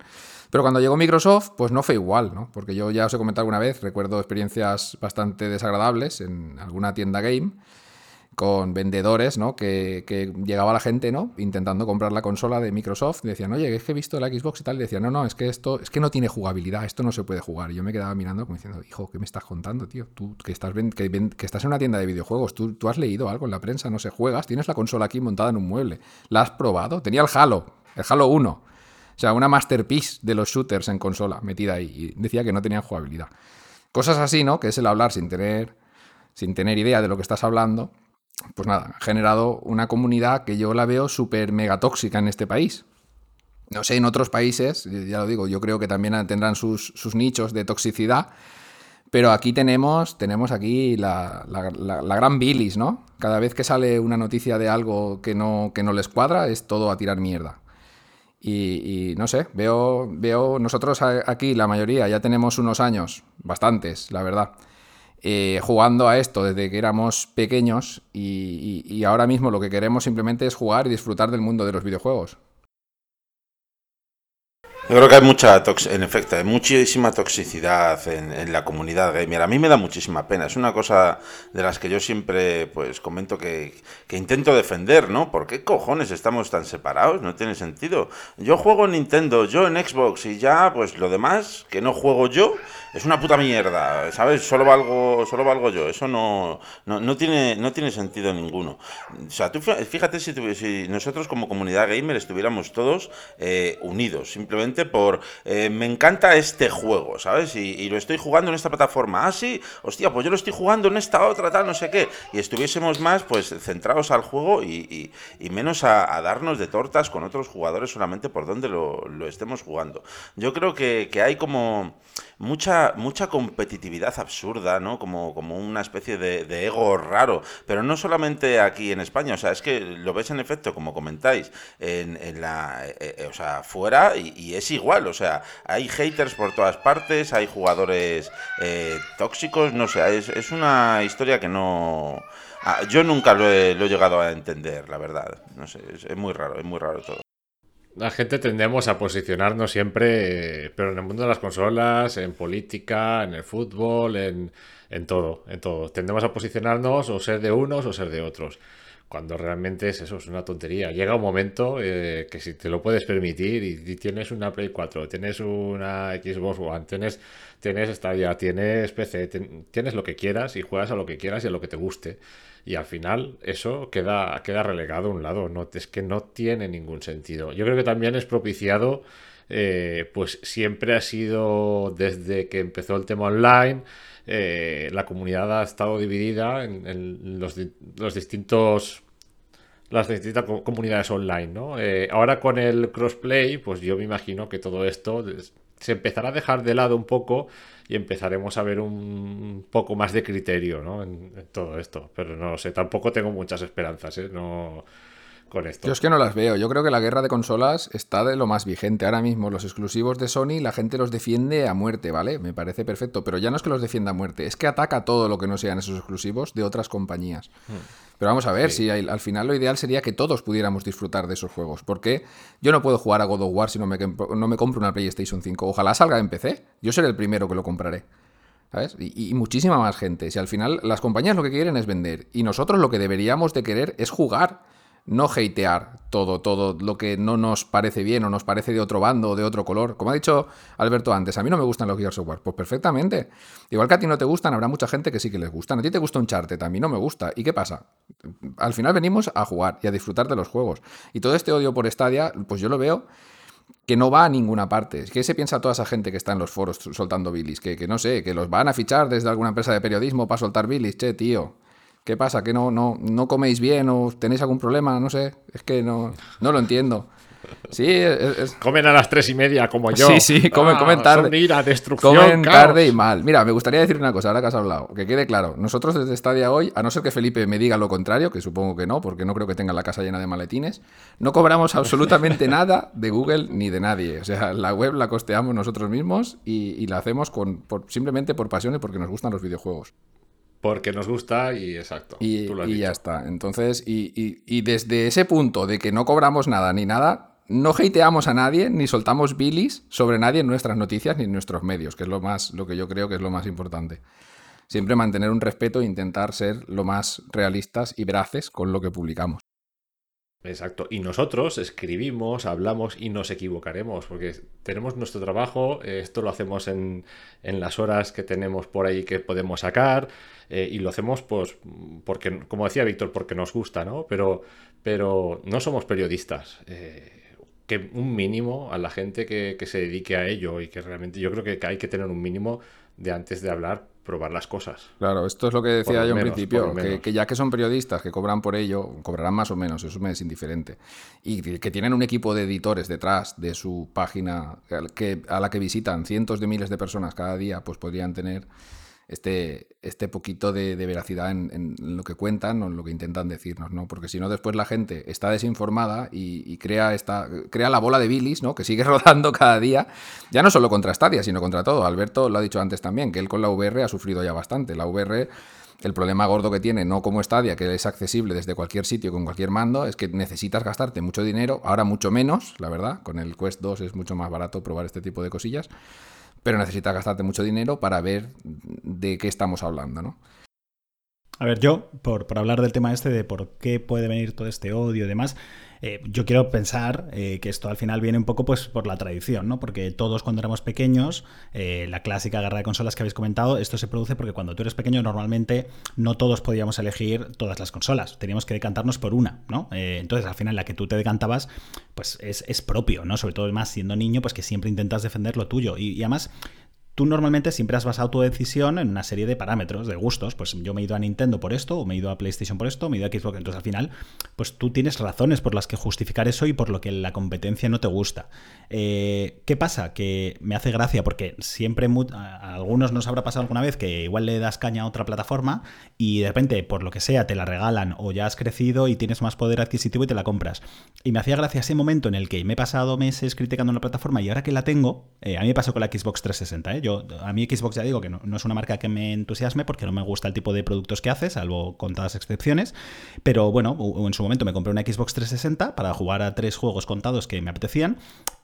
Pero cuando llegó Microsoft pues no fue igual, ¿no? Porque yo ya os he comentado alguna vez, recuerdo experiencias bastante desagradables en alguna tienda game con vendedores, ¿no? Que, llegaba la gente, ¿no? Intentando comprar la consola de Microsoft. Y decían, oye, es que he visto la Xbox y tal. Y decían, no, no, es que esto es que no tiene jugabilidad, esto no se puede jugar. Y yo me quedaba mirando como diciendo, hijo, ¿qué me estás contando, tío? Tú que estás, que, estás en una tienda de videojuegos, ¿tú, tú has leído algo en la prensa, no sé, juegas, tienes la consola aquí montada en un mueble. ¿La has probado? Tenía el Halo, el Halo 1. O sea, una masterpiece de los shooters en consola metida ahí. Y decía que no tenía jugabilidad. Cosas así, ¿no? Que es el hablar sin tener, sin tener idea de lo que estás hablando pues nada, ha generado una comunidad que yo la veo súper mega tóxica en este país. No sé, en otros países, ya lo digo, yo creo que también tendrán sus, nichos de toxicidad, pero aquí tenemos, tenemos aquí la, gran bilis, ¿no? Cada vez que sale una noticia de algo que no, que no les cuadra, es todo a tirar mierda. Y, y, no sé, veo, veo, nosotros aquí, la mayoría, ya tenemos unos años, bastantes, la verdad, eh, jugando a esto desde que éramos pequeños y, ahora mismo lo que queremos simplemente es jugar y disfrutar del mundo de los videojuegos. Yo creo que hay mucha, en efecto, hay muchísima toxicidad en, la comunidad gamer. A mí me da muchísima pena. Es una cosa de las que yo siempre pues comento que, intento defender, ¿no? ¿Por qué cojones estamos tan separados? No tiene sentido. Yo juego en Nintendo, yo en Xbox y ya, pues lo demás que no juego yo es una puta mierda, ¿sabes? Solo valgo, solo valgo yo. Eso no, no, tiene, no tiene sentido ninguno. O sea, tú fíjate si, nosotros como comunidad gamer estuviéramos todos eh, unidos, simplemente por eh, me encanta este juego, ¿sabes? Y, lo estoy jugando en esta plataforma. Ah, sí, hostia, pues yo lo estoy jugando en esta otra, tal, no sé qué. Y estuviésemos más, pues, centrados al juego y, menos a, darnos de tortas con otros jugadores solamente por donde lo, estemos jugando. Yo creo que, que hay como mucha, mucha competitividad absurda, ¿no? Como, como una especie de, ego raro. Pero no solamente aquí en España, o sea, es que lo ves en efecto, como comentáis, en, en la, eh, eh, o sea, fuera y, es igual, o sea, hay haters por todas partes, hay jugadores eh, tóxicos, no sé, es, es una historia que no... Ah, yo nunca lo he, lo he, llegado a entender, la verdad. No sé, es muy raro, es muy raro todo la gente tendemos a posicionarnos siempre, pero en el mundo de las consolas, en política, en el fútbol, en, en todo, en todo. Tendemos a posicionarnos o ser de unos o ser de otros. Cuando realmente es eso, es una tontería. Llega un momento eh, que si te lo puedes permitir y, tienes una Play 4, tienes una Xbox One, tienes, tienes Stadia, tienes PC, tienes lo que quieras y juegas a lo que quieras y a lo que te guste y al final eso queda, queda relegado a un lado. No, es que no tiene ningún sentido. Yo creo que también es propiciado, eh, pues siempre ha sido desde que empezó el tema online. Eh, la comunidad ha estado dividida en, los, distintos las distintas comunidades online, ¿no? Eh, ahora con el crossplay, pues yo me imagino que todo esto se empezará a dejar de lado un poco y empezaremos a ver un poco más de criterio ¿no? en, todo esto. Pero no sé, tampoco tengo muchas esperanzas, ¿eh? No con esto. Yo es que no las veo. Yo creo que la guerra de consolas está de lo más vigente. Ahora mismo los exclusivos de Sony, la gente los defiende a muerte, ¿vale? Me parece perfecto. Pero ya no es que los defienda a muerte, es que ataca todo lo que no sean esos exclusivos de otras compañías. Hmm. Pero vamos a ver, si al, final lo ideal sería que todos pudiéramos disfrutar de esos juegos. Porque yo no puedo jugar a God of War si no me, no me compro una PlayStation 5. Ojalá salga en PC. Yo seré el primero que lo compraré. ¿Sabes? Y, y, muchísima más gente. Si al final las compañías lo que quieren es vender y nosotros lo que deberíamos de querer es jugar no hatear todo, todo lo que no nos parece bien o nos parece de otro bando o de otro color. Como ha dicho Alberto antes, a mí no me gustan los Gears of War. Pues perfectamente. Igual que a ti no te gustan, habrá mucha gente que sí que les gustan. A ti te gusta un charte, a mí no me gusta. ¿Y qué pasa? Al final venimos a jugar y a disfrutar de los juegos. Y todo este odio por Stadia, pues yo lo veo que no va a ninguna parte. ¿Qué se piensa toda esa gente que está en los foros soltando bilis? Que, que no sé, que los van a fichar desde alguna empresa de periodismo para soltar bilis. Che, tío. ¿Qué pasa? ¿Que no, no, no coméis bien o tenéis algún problema? No sé, es que no, no lo entiendo. Sí, es, Comen a las tres y media como yo. Sí, sí, comen, comen ah, tarde. ira, destrucción, comen tarde y mal. Mira, me gustaría decir una cosa, ahora que has hablado, que quede claro. Nosotros desde Stadia hoy, a no ser que Felipe me diga lo contrario, que supongo que no, porque no creo que tenga la casa llena de maletines, no cobramos absolutamente nada de Google ni de nadie. O sea, la web la costeamos nosotros mismos y, la hacemos con, simplemente por pasión y porque nos gustan los videojuegos. Porque nos gusta y exacto. Y, ya está. Entonces, y, desde ese punto de que no cobramos nada ni nada, no hateamos a nadie ni soltamos bilis sobre nadie en nuestras noticias ni en nuestros medios, que es lo más, lo que yo creo que es lo más importante. Siempre mantener un respeto e intentar ser lo más realistas y veraces con lo que publicamos. Exacto. Y nosotros escribimos, hablamos y nos equivocaremos, porque tenemos nuestro trabajo, esto lo hacemos en, en, las horas que tenemos por ahí que podemos sacar, eh, y lo hacemos pues porque, como decía Víctor, porque nos gusta, ¿no? Pero, pero no somos periodistas. Eh, que un mínimo a la gente que, que se dedique a ello y que realmente yo creo que hay que tener un mínimo de antes de hablar probar las cosas. Claro, esto es lo que decía yo en principio, que, ya que son periodistas que cobran por ello, cobrarán más o menos, eso me es indiferente. Y que tienen un equipo de editores detrás de su página que, a la que visitan cientos de miles de personas cada día, pues podrían tener este, este poquito de, veracidad en, lo que cuentan o en lo que intentan decirnos, ¿no? Porque si no, después la gente está desinformada y, crea, esta, crea la bola de bilis, ¿no? Que sigue rodando cada día, ya no solo contra Stadia, sino contra todo. Alberto lo ha dicho antes también, que él con la VR ha sufrido ya bastante. La VR el problema gordo que tiene, no como Stadia, que es accesible desde cualquier sitio con cualquier mando, es que necesitas gastarte mucho dinero, ahora mucho menos, la verdad. Con el Quest 2 es mucho más barato probar este tipo de cosillas pero necesitas gastarte mucho dinero para ver de qué estamos hablando, ¿no? A ver, yo, por, por hablar del tema este de por qué puede venir todo este odio y demás, eh, yo quiero pensar eh, que esto al final viene un poco pues por la tradición, ¿no? Porque todos cuando éramos pequeños, eh, la clásica guerra de consolas que habéis comentado, esto se produce porque cuando tú eres pequeño normalmente no todos podíamos elegir todas las consolas, teníamos que decantarnos por una, ¿no? entonces al final la que tú te decantabas pues es, es, propio, ¿no? Sobre todo más siendo niño, pues que siempre intentas defender lo tuyo y, y además tú normalmente siempre has basado tu decisión en una serie de parámetros, de gustos. Pues yo me he ido a Nintendo por esto, o me he ido a PlayStation por esto, o me he ido a Xbox. Entonces al final, pues tú tienes razones por las que justificar eso y por lo que la competencia no te gusta. Eh, ¿Qué pasa? Que me hace gracia porque siempre a algunos nos habrá pasado alguna vez que igual le das caña a otra plataforma y de repente, por lo que sea, te la regalan o ya has crecido y tienes más poder adquisitivo y te la compras. Y me hacía gracia ese momento en el que me he pasado meses criticando una plataforma y ahora que la tengo, eh, a mí me pasó con la Xbox 360, ¿eh? Yo, a mí Xbox ya digo que no, es una marca que me entusiasme porque no me gusta el tipo de productos que hace, salvo contadas excepciones. Pero bueno, en su momento me compré una Xbox 360 para jugar a tres juegos contados que me apetecían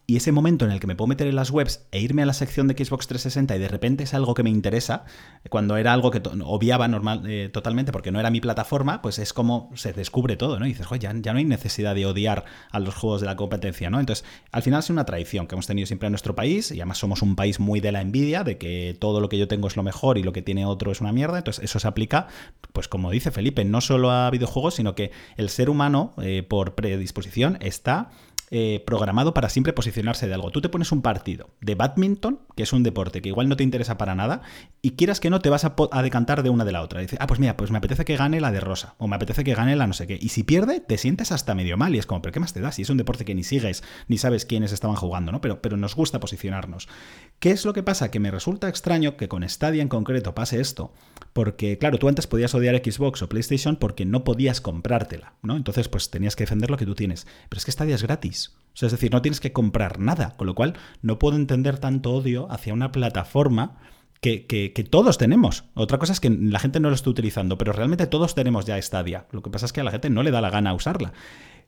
y ese momento en el que me puedo meter en las webs e irme a la sección de Xbox 360 y de repente es algo que me interesa, cuando era algo que obviaba normal, eh, totalmente porque no era mi plataforma, pues es como se descubre todo, ¿no? Y dices, ya, no hay necesidad de odiar a los juegos de la competencia, ¿no? Entonces, al final es una tradición que hemos tenido siempre en nuestro país y además somos un país muy de la envidia, de que todo lo que yo tengo es lo mejor y lo que tiene otro es una mierda, entonces eso se aplica, pues como dice Felipe, no solo a videojuegos, sino que el ser humano, eh, por predisposición, está eh, programado para siempre posicionarse de algo. Tú te pones un partido de badminton, que es un deporte que igual no te interesa para nada, y quieras que no, te vas a, decantar de una de la otra. Dices, ah, pues mira, pues me apetece que gane la de rosa, o me apetece que gane la no sé qué. Y si pierde, te sientes hasta medio mal, y es como, ¿pero qué más te da? Si es un deporte que ni sigues, ni sabes quiénes estaban jugando, ¿no? Pero, pero nos gusta posicionarnos. ¿Qué es lo que pasa? Que me resulta extraño que con Stadia en concreto pase esto, porque claro, tú antes podías odiar Xbox o PlayStation porque no podías comprártela, ¿no? Entonces, pues tenías que defender lo que tú tienes. Pero es que Stadia es gratis. O sea, es decir, no tienes que comprar nada, con lo cual no puedo entender tanto odio hacia una plataforma que, que, que, todos tenemos. Otra cosa es que la gente no lo está utilizando, pero realmente todos tenemos ya Stadia. Lo que pasa es que a la gente no le da la gana usarla.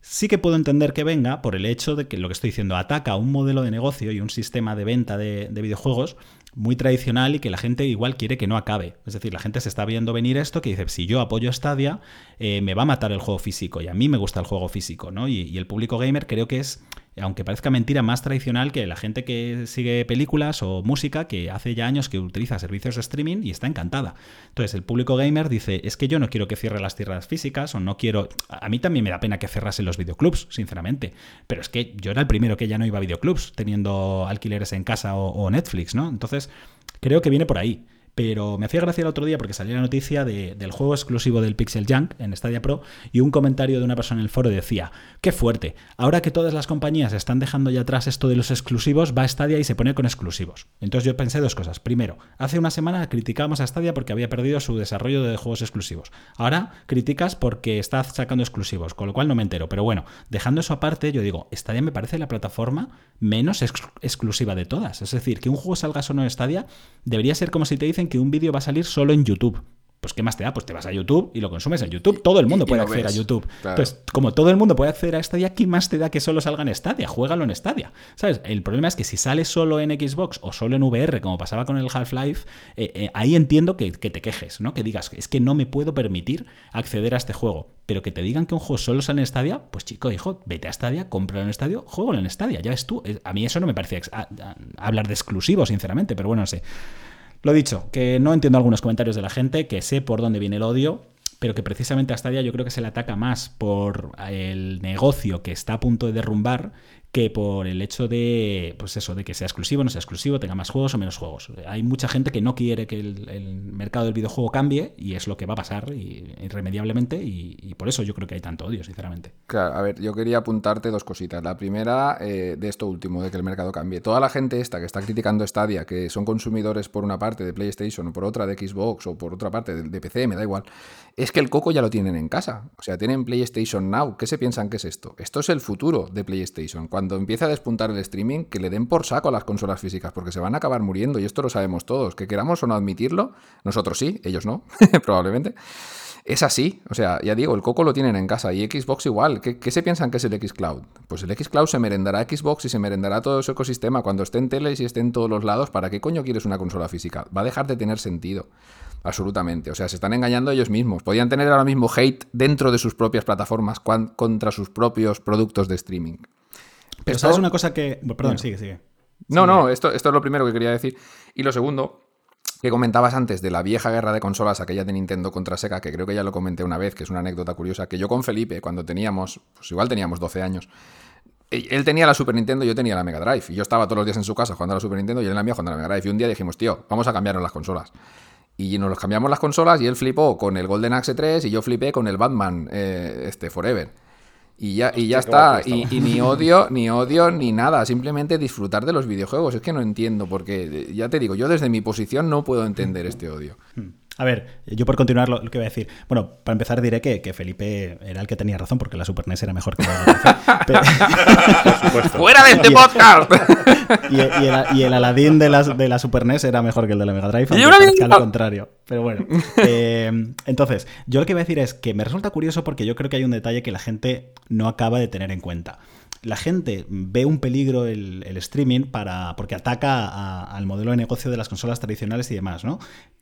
Sí que puedo entender que venga por el hecho de que lo que estoy diciendo ataca un modelo de negocio y un sistema de venta de, de videojuegos muy tradicional y que la gente igual quiere que no acabe. Es decir, la gente se está viendo venir esto que dice, si yo apoyo Stadia, eh, me va a matar el juego físico. Y a mí me gusta el juego físico, ¿no? Y, y, el público gamer creo que es, aunque parezca mentira, más tradicional que la gente que sigue películas o música, que hace ya años que utiliza servicios de streaming y está encantada. Entonces, el público gamer dice, es que yo no quiero que cierre las tierras físicas o no quiero... A mí también me da pena que cerrasen los videoclubs, sinceramente. Pero es que yo era el primero que ya no iba a videoclubs, teniendo alquileres en casa o, o Netflix, ¿no? Entonces, creo que viene por ahí. Pero me hacía gracia el otro día porque salió la noticia de, del juego exclusivo del Pixel Junk en Stadia Pro y un comentario de una persona en el foro decía, qué fuerte, ahora que todas las compañías están dejando ya atrás esto de los exclusivos, va a Stadia y se pone con exclusivos. Entonces yo pensé dos cosas. Primero, hace una semana criticábamos a Stadia porque había perdido su desarrollo de juegos exclusivos. Ahora criticas porque está sacando exclusivos, con lo cual no me entero. Pero bueno, dejando eso aparte, yo digo, Stadia me parece la plataforma menos ex exclusiva de todas. Es decir, que un juego salga solo en Stadia debería ser como si te dicen que un vídeo va a salir solo en YouTube. Pues ¿qué más te da? Pues te vas a YouTube y lo consumes en YouTube. Todo el mundo puede acceder ves. a YouTube. Claro. Entonces, como todo el mundo puede acceder a Stadia, ¿qué más te da que solo salga en Stadia? Juégalo en Stadia. ¿Sabes? El problema es que si sale solo en Xbox o solo en VR, como pasaba con el Half-Life, eh, eh, ahí entiendo que, que, te quejes, ¿no? Que digas, es que no me puedo permitir acceder a este juego. Pero que te digan que un juego solo sale en Stadia, pues chico, hijo, vete a Stadia, cómpralo en Stadia, juégalo en Stadia. Ya ves tú. A mí eso no me parece a, a, hablar de exclusivo, sinceramente, pero bueno, no sé. Lo dicho, que no entiendo algunos comentarios de la gente, que sé por dónde viene el odio, pero que precisamente a Stadia yo creo que se le ataca más por el negocio que está a punto de derrumbar que por el hecho de, pues eso, de que sea exclusivo, no sea exclusivo, tenga más juegos o menos juegos. Hay mucha gente que no quiere que el, mercado del videojuego cambie y es lo que va a pasar irremediablemente y, y, por eso yo creo que hay tanto odio, sinceramente. Claro, a ver, yo quería apuntarte dos cositas. La primera, eh, de esto último, de que el mercado cambie. Toda la gente esta que está criticando Stadia, que son consumidores por una parte de PlayStation o por otra de Xbox o por otra parte de, de PC, me da igual, es que el coco ya lo tienen en casa. O sea, tienen PlayStation Now. ¿Qué se piensan que es esto? Esto es el futuro de PlayStation. Cuando empiece a despuntar el streaming, que le den por saco a las consolas físicas, porque se van a acabar muriendo, y esto lo sabemos todos, que queramos o no admitirlo, nosotros sí, ellos no, probablemente. Es así, o sea, ya digo, el coco lo tienen en casa y Xbox igual. ¿Qué, ¿Qué, se piensan que es el Xcloud? Pues el Xcloud se merendará Xbox y se merendará todo su ecosistema cuando esté en teles y esté en todos los lados. ¿Para qué coño quieres una consola física? Va a dejar de tener sentido. Absolutamente. O sea, se están engañando ellos mismos. Podían tener ahora mismo hate dentro de sus propias plataformas contra sus propios productos de streaming. Pero esto... sabes una cosa que. Perdón, sigue, sigue. No, no, esto, esto es lo primero que quería decir. Y lo segundo, que comentabas antes de la vieja guerra de consolas, aquella de Nintendo contra Sega, que creo que ya lo comenté una vez, que es una anécdota curiosa, que yo con Felipe, cuando teníamos, pues igual teníamos 12 años, él tenía la Super Nintendo y yo tenía la Mega Drive. Y yo estaba todos los días en su casa jugando a la Super Nintendo y él en la mía jugando a la Mega Drive. Y un día dijimos, tío, vamos a cambiarnos las consolas. Y nos los cambiamos las consolas y él flipó con el Golden Axe 3 y yo flipé con el Batman eh, este, Forever. Y ya, y ya está. Y, y, ni odio, ni odio, ni nada. Simplemente disfrutar de los videojuegos. Es que no entiendo, porque ya te digo, yo desde mi posición no puedo entender este odio. A ver, yo por continuar lo, lo, que voy a decir. Bueno, para empezar diré que, que, Felipe era el que tenía razón, porque la Super NES era mejor que la Pero... ¡Fuera de este podcast! y, y, el, y, el, Aladdin de la, de la, Super NES era mejor que el de la Mega Drive, aunque al contrario. Pero bueno. Eh, entonces, yo lo que voy a decir es que me resulta curioso porque yo creo que hay un detalle que la gente no acaba de tener en cuenta la gente ve un peligro el, el streaming para, porque ataca a, al modelo de negocio de las consolas tradicionales y demás, ¿no?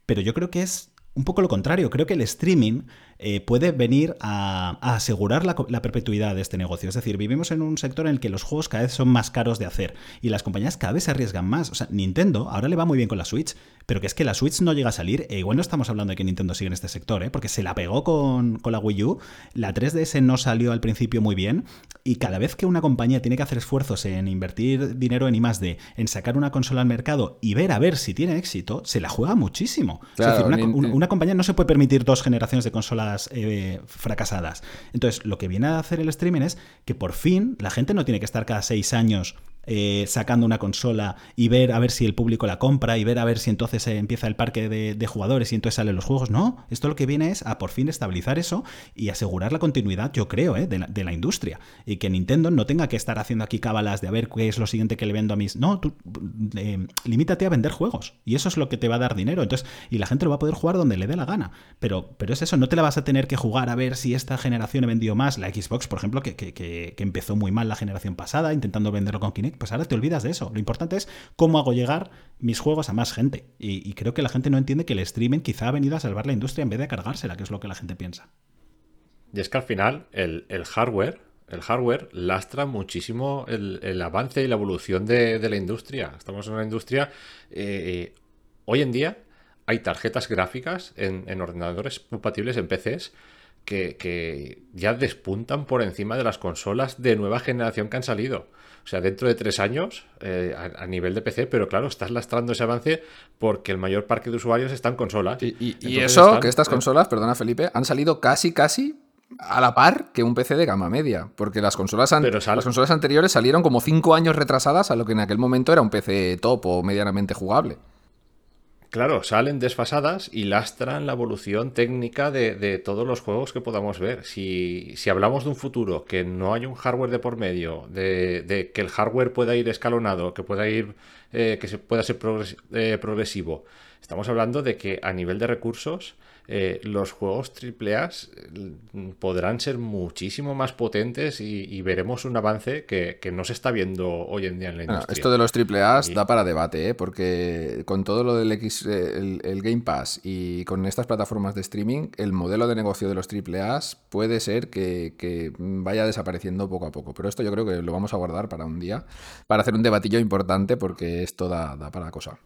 Pero yo creo que es un poco lo contrario. Creo que el streaming eh, puede venir a, asegurar la, la, perpetuidad de este negocio. Es decir, vivimos en un sector en el que los juegos cada vez son más caros de hacer y las compañías cada vez se arriesgan más. O sea, Nintendo ahora le va muy bien con la Switch, pero que es que la Switch no llega a salir. E igual no estamos hablando de que Nintendo sigue en este sector, ¿eh? porque se la pegó con, con la Wii U. La 3DS no salió al principio muy bien y cada vez que una compañía tiene que hacer esfuerzos en invertir dinero en I+D, en sacar una consola al mercado y ver a ver si tiene éxito, se la juega muchísimo. Claro, es decir, una, una, compañía no se puede permitir dos generaciones de consolas eh, fracasadas. Entonces, lo que viene a hacer el streaming es que por fin la gente no tiene que estar cada seis años eh, sacando una consola y ver a ver si el público la compra y ver a ver si entonces empieza el parque de, jugadores y entonces salen los juegos. No, esto lo que viene es a por fin estabilizar eso y asegurar la continuidad, yo creo, ¿eh? de, la, de industria. Y que Nintendo no tenga que estar haciendo aquí cábalas de a ver qué es lo siguiente que le vendo a mis... No, tú eh, limítate a vender juegos y eso es lo que te va a dar dinero. Entonces, y la gente lo va a poder jugar donde le dé la gana. Pero, pero es eso, no te la vas a tener que jugar a ver si esta generación he vendido más. La Xbox, por ejemplo, que, que, empezó muy mal la generación pasada intentando venderlo con Kinect, pues ahora te olvidas de eso. Lo importante es cómo hago llegar mis juegos a más gente. Y, creo que la gente no entiende que el streaming quizá ha venido a salvar la industria en vez de cargársela, que es lo que la gente piensa. Y es que al final el, hardware el hardware lastra muchísimo el, avance y la evolución de, la industria. Estamos en una industria. Eh, hoy en día hay tarjetas gráficas en, ordenadores compatibles en PCs que, ya despuntan por encima de las consolas de nueva generación que han salido. O sea, dentro de tres años eh, a, nivel de PC, pero claro, estás lastrando ese avance porque el mayor parque de usuarios está en consolas. Y, eso, que estas consolas, perdona Felipe, han salido casi, casi a la par que un PC de gama media, porque las consolas, las consolas anteriores salieron como cinco años retrasadas a lo que en aquel momento era un PC top o medianamente jugable. Claro, salen desfasadas y lastran la evolución técnica de, todos los juegos que podamos ver. Si, hablamos de un futuro que no hay un hardware de por medio, de, que el hardware pueda ir escalonado, que pueda ir, eh, que se pueda ser eh, progresivo, estamos hablando de que a nivel de recursos eh, los juegos AAA mm, podrán ser muchísimo más potentes y, veremos un avance que, no se está viendo hoy en día en la industria. esto de los AAA da para debate, ¿eh? porque con todo lo del X, eh, el, Game Pass y con estas plataformas de streaming, el modelo de negocio de los AAA puede ser que, vaya desapareciendo poco a poco. Pero esto yo creo que lo vamos a guardar para un día, para hacer un debatillo importante, porque esto da, da para cosa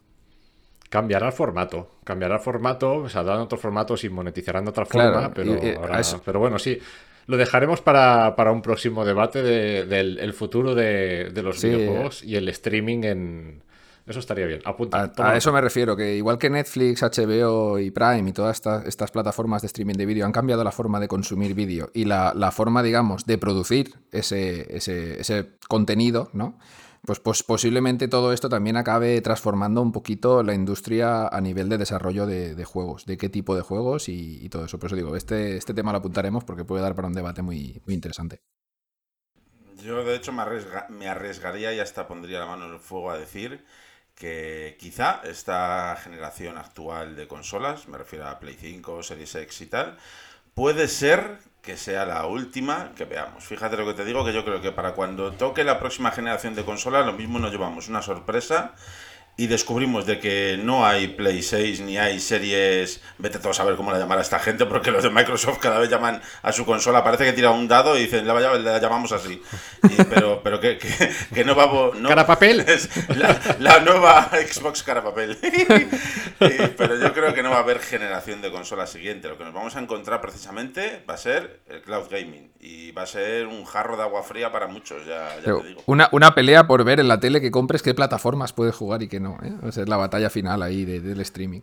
cambiará el formato. Cambiará el formato, o sea, darán otro formato y monetizarán de otra forma, pero, pero bueno, sí. Lo dejaremos para, un próximo debate del futuro de, los videojuegos y el streaming en. Eso estaría bien. Apunta, a, eso me refiero, que igual que Netflix, HBO y Prime y todas estas, plataformas de streaming de vídeo han cambiado la forma de consumir vídeo y la, forma, digamos, de producir ese, ese, ese contenido, ¿no? Pues, pues, posiblemente todo esto también acabe transformando un poquito la industria a nivel de desarrollo de, juegos, de qué tipo de juegos y, todo eso. Por eso digo, este, este tema lo apuntaremos porque puede dar para un debate muy, muy interesante. Yo de hecho me, me arriesgaría y hasta pondría la mano en el fuego a decir que quizá esta generación actual de consolas, me refiero a Play 5, Series X y tal, puede ser que sea la última que veamos. Fíjate lo que te digo, que yo creo que para cuando toque la próxima generación de consolas, lo mismo nos llevamos una sorpresa y descubrimos de que no hay Play 6 ni hay series, vete todos a ver cómo la llamará esta gente, porque los de Microsoft cada vez llaman a su consola, parece que tira un dado y dicen, la, llamamos así. pero pero que, que, no va no, ¿Cara papel? La, nueva Xbox cara papel. pero yo creo que no va a haber generación de consola siguiente. Lo que nos vamos a encontrar precisamente va a ser el cloud gaming y va a ser un jarro de agua fría para muchos, ya, te digo. Una, una pelea por ver en la tele que compres qué plataformas puedes jugar y qué no. ¿Eh? es la batalla final ahí del streaming.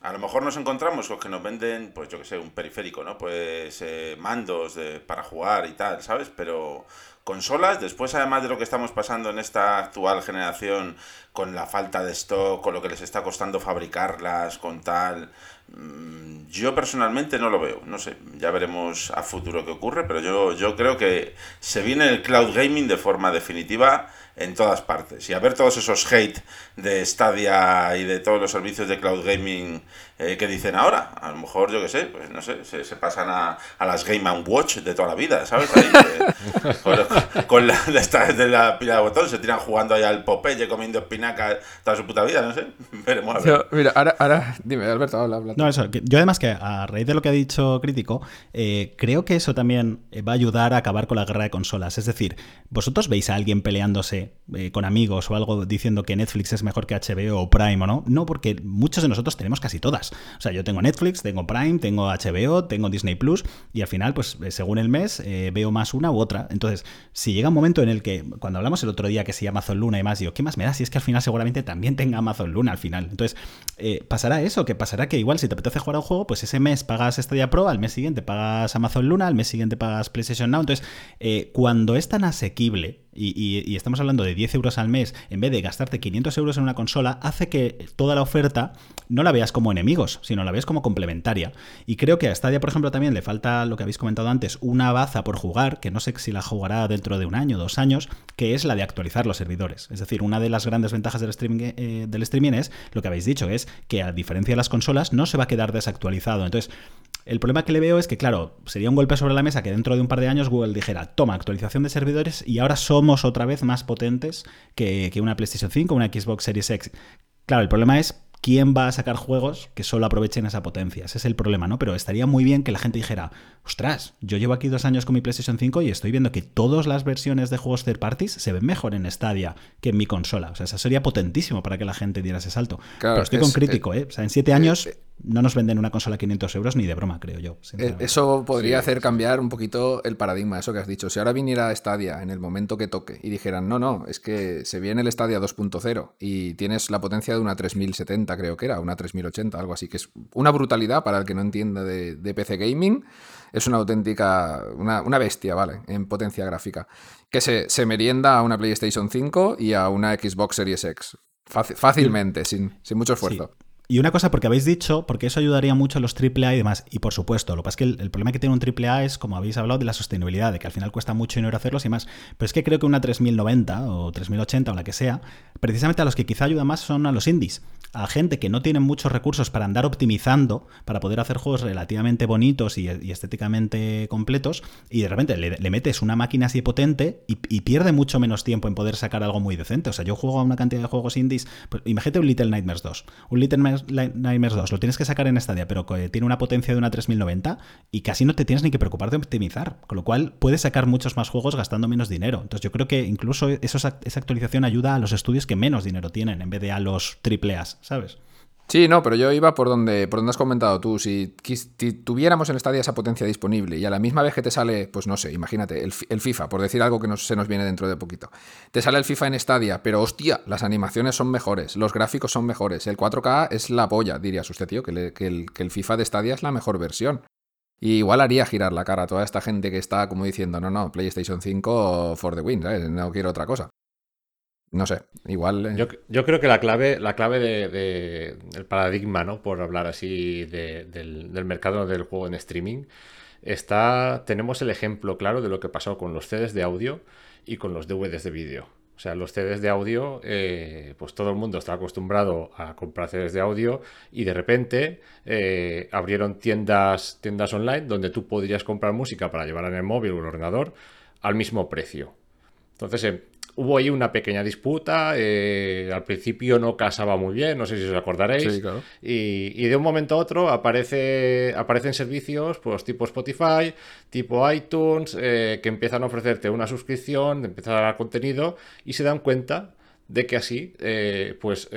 A lo mejor nos encontramos con que nos venden, pues yo que sé, un periférico, ¿no? Pues eh, mandos de, para jugar y tal, ¿sabes? Pero consolas, después además de lo que estamos pasando en esta actual generación, con la falta de stock, con lo que les está costando fabricarlas, con tal, mm, yo personalmente no lo veo, no sé, ya veremos a futuro qué ocurre, pero yo, yo creo que se viene el cloud gaming de forma definitiva en todas partes. Y a ver todos esos hate de Stadia y de todos los servicios de cloud gaming eh, que dicen ahora. A lo mejor, yo qué sé, pues no sé, se, pasan a, a, las Game Watch de toda la vida, ¿sabes? con, la de, de la pila de botón se tiran jugando ahí al Popeye comiendo espinaca toda su puta vida, no sé. Veremos a ver. mira, ahora, ahora, dime, Alberto, habla, habla. No, eso, yo además que a raíz de lo que ha dicho Crítico, eh, creo que eso también va a ayudar a acabar con la guerra de consolas. Es decir, vosotros veis a alguien peleándose eh, con amigos o algo diciendo que Netflix es mejor que HBO o Prime o no. No, porque muchos de nosotros tenemos casi todas. O sea, yo tengo Netflix, tengo Prime, tengo HBO, tengo Disney Plus y al final, pues eh, según el mes, eh, veo más una u otra. Entonces, si llega un momento en el que, cuando hablamos el otro día que si Amazon Luna y más, digo, ¿qué más me da? Si es que al final seguramente también tenga Amazon Luna al final. Entonces, pasará eso, que pasará que igual si te apetece jugar a un juego, pues ese mes pagas Stadia Pro, al mes siguiente pagas Amazon Luna, al mes siguiente pagas PlayStation Now. Entonces, cuando es tan asequible, y, estamos hablando de 10 euros al mes, en vez de gastarte 500 euros en una consola, hace que toda la oferta no la veas como enemigos, sino la veas como complementaria. Y creo que a Stadia, por ejemplo, también le falta lo que habéis comentado antes, una baza por jugar, que no sé si la jugará dentro de un año, dos años, que es la de actualizar los servidores. Es decir, una de las grandes ventajas del streaming, eh, del streaming es lo que habéis dicho, es que a diferencia de las consolas no se va a quedar desactualizado. Entonces, el problema que le veo es que, claro, sería un golpe sobre la mesa que dentro de un par de años Google dijera, toma, actualización de servidores y ahora somos otra vez más potentes que, que una PlayStation 5 o una Xbox Series X. Claro, el problema es ¿quién va a sacar juegos que solo aprovechen esa potencia? Ese es el problema, ¿no? Pero estaría muy bien que la gente dijera, ostras, yo llevo aquí dos años con mi PlayStation 5 y estoy viendo que todas las versiones de juegos third parties se ven mejor en Stadia que en mi consola. O sea, eso sería potentísimo para que la gente diera ese salto. Pero estoy con crítico, ¿eh? O sea, en siete años eh, no nos venden una consola a 500 euros ni de broma, creo yo. Eh, eso podría hacer cambiar un poquito el paradigma, eso que has dicho. Si ahora viniera Stadia en el momento que toque y dijeran, no, no, es que se viene el Stadia 2.0 y tienes la potencia de una 3070, creo que era, una 3080, algo así, que es una brutalidad para el que no entienda de, PC Gaming. Es una auténtica, una, bestia, ¿vale? En potencia gráfica. Que se, se, merienda a una PlayStation 5 y a una Xbox Series X. fácilmente, sin, sin mucho esfuerzo. Y una cosa, porque habéis dicho, porque eso ayudaría mucho a los AAA y demás. Y por supuesto, lo que pasa es que el, problema que tiene un AAA es, como habéis hablado, de la sostenibilidad, de que al final cuesta mucho dinero hacerlos y más. Pero es que creo que una 3090 o 3080 o la que sea, precisamente a los que quizá ayuda más son a los indies a gente que no tiene muchos recursos para andar optimizando, para poder hacer juegos relativamente bonitos y, estéticamente completos, y de repente le, metes una máquina así potente y, pierde mucho menos tiempo en poder sacar algo muy decente. O sea, yo juego a una cantidad de juegos indies, pues, imagínate un Little Nightmares 2. Un Little Nightmares 2 lo tienes que sacar en Stadia, pero tiene una potencia de una 3090 y casi no te tienes ni que preocupar de optimizar, con lo cual puedes sacar muchos más juegos gastando menos dinero. Entonces yo creo que incluso esa actualización ayuda a los estudios que menos dinero tienen en vez de a los AAAs. ¿sabes? Sí, no, pero yo iba por donde, por donde has comentado tú. Si, tuviéramos en Stadia esa potencia disponible y a la misma vez que te sale, pues no sé, imagínate, el, FIFA, por decir algo que se nos viene dentro de poquito. Te sale el FIFA en Stadia, pero hostia, las animaciones son mejores, los gráficos son mejores, el 4K es la polla, dirías usted, tío, que, el, que el FIFA de Stadia es la mejor versión. Y igual haría girar la cara a toda esta gente que está como diciendo, no, no, PlayStation 5 for the win, ¿sabes? No quiero otra cosa. No sé, igual. Eh. Yo, creo que la clave, la clave de, del paradigma, ¿no? Por hablar así del, mercado del juego en streaming, está. Tenemos el ejemplo claro de lo que pasó con los CDs de audio y con los DVDs de vídeo. O sea, los CDs de audio, eh, pues todo el mundo está acostumbrado a comprar CDs de audio y de repente eh, abrieron tiendas, tiendas online donde tú podrías comprar música para llevar en el móvil o el ordenador al mismo precio. Entonces, hubo ahí una pequeña disputa. Eh, al principio no casaba muy bien, no sé si os acordaréis. y, de un momento a otro aparece, aparecen servicios pues, tipo Spotify, tipo iTunes, eh, que empiezan a ofrecerte una suscripción, empiezan a dar contenido y se dan cuenta de que así eh, pues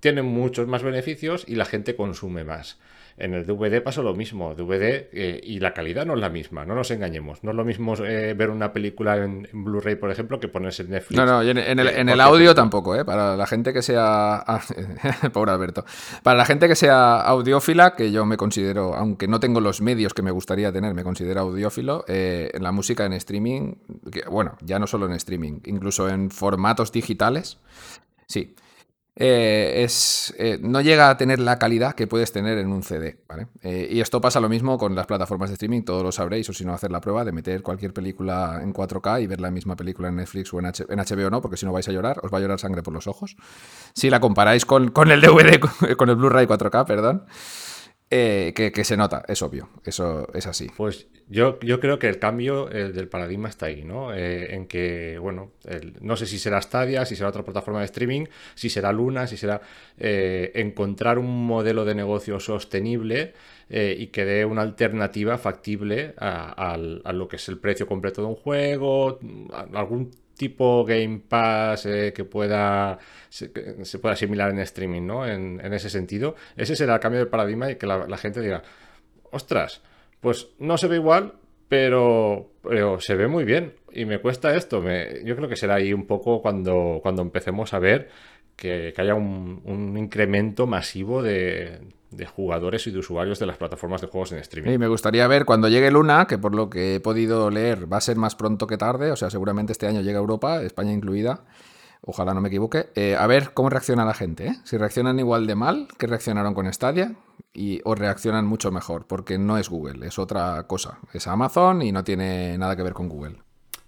tienen muchos más beneficios y la gente consume más. En el DVD pasó lo mismo, DVD eh, y la calidad no es la misma, no nos engañemos. No es lo mismo eh, ver una película en, Blu-ray, por ejemplo, que ponerse en Netflix. No, no, en, el, audio tampoco, ¿eh? Para la gente que sea... Ah, pobre Alberto. Para la gente que sea audiófila, que yo me considero, aunque no tengo los medios que me gustaría tener, me considero audiófilo, eh, en la música en streaming, bueno, ya no solo en streaming, incluso en formatos digitales, sí. Eh, es, eh, no llega a tener la calidad que puedes tener en un CD. Eh, y esto pasa lo mismo con las plataformas de streaming, todos lo sabréis, o si no, hacer la prueba de meter cualquier película en 4K y ver la misma película en Netflix o en, HBO no, porque si no vais a llorar, os va a llorar sangre por los ojos. Si la comparáis con, con el DVD, con el Blu-ray 4K, perdón. Eh, que, se nota, es obvio, eso es así. Pues yo, yo creo que el cambio del paradigma está ahí, ¿no? Eh, en que, bueno, no sé si será Stadia, si será otra plataforma de streaming, si será Luna, si será eh, encontrar un modelo de negocio sostenible y que dé una alternativa factible a, a, lo que es el precio completo de un juego, algún tipo Game Pass eh, que pueda se, pueda asimilar en streaming, ¿no? En, ese sentido. Ese será el cambio de paradigma y que la, gente diga, ostras, pues no se ve igual, pero, pero se ve muy bien y me cuesta esto. Me, yo creo que será ahí un poco cuando, cuando empecemos a ver que, haya un, incremento masivo de, de jugadores y de usuarios de las plataformas de juegos en streaming. Y me gustaría ver cuando llegue Luna, que por lo que he podido leer va a ser más pronto que tarde, o sea, seguramente este año llega a Europa, España incluida. Ojalá no me equivoque. Eh, a ver cómo reacciona la gente. ¿eh? Si reaccionan igual de mal que reaccionaron con Stadia y, o reaccionan mucho mejor, porque no es Google, es otra cosa. Es Amazon y no tiene nada que ver con Google.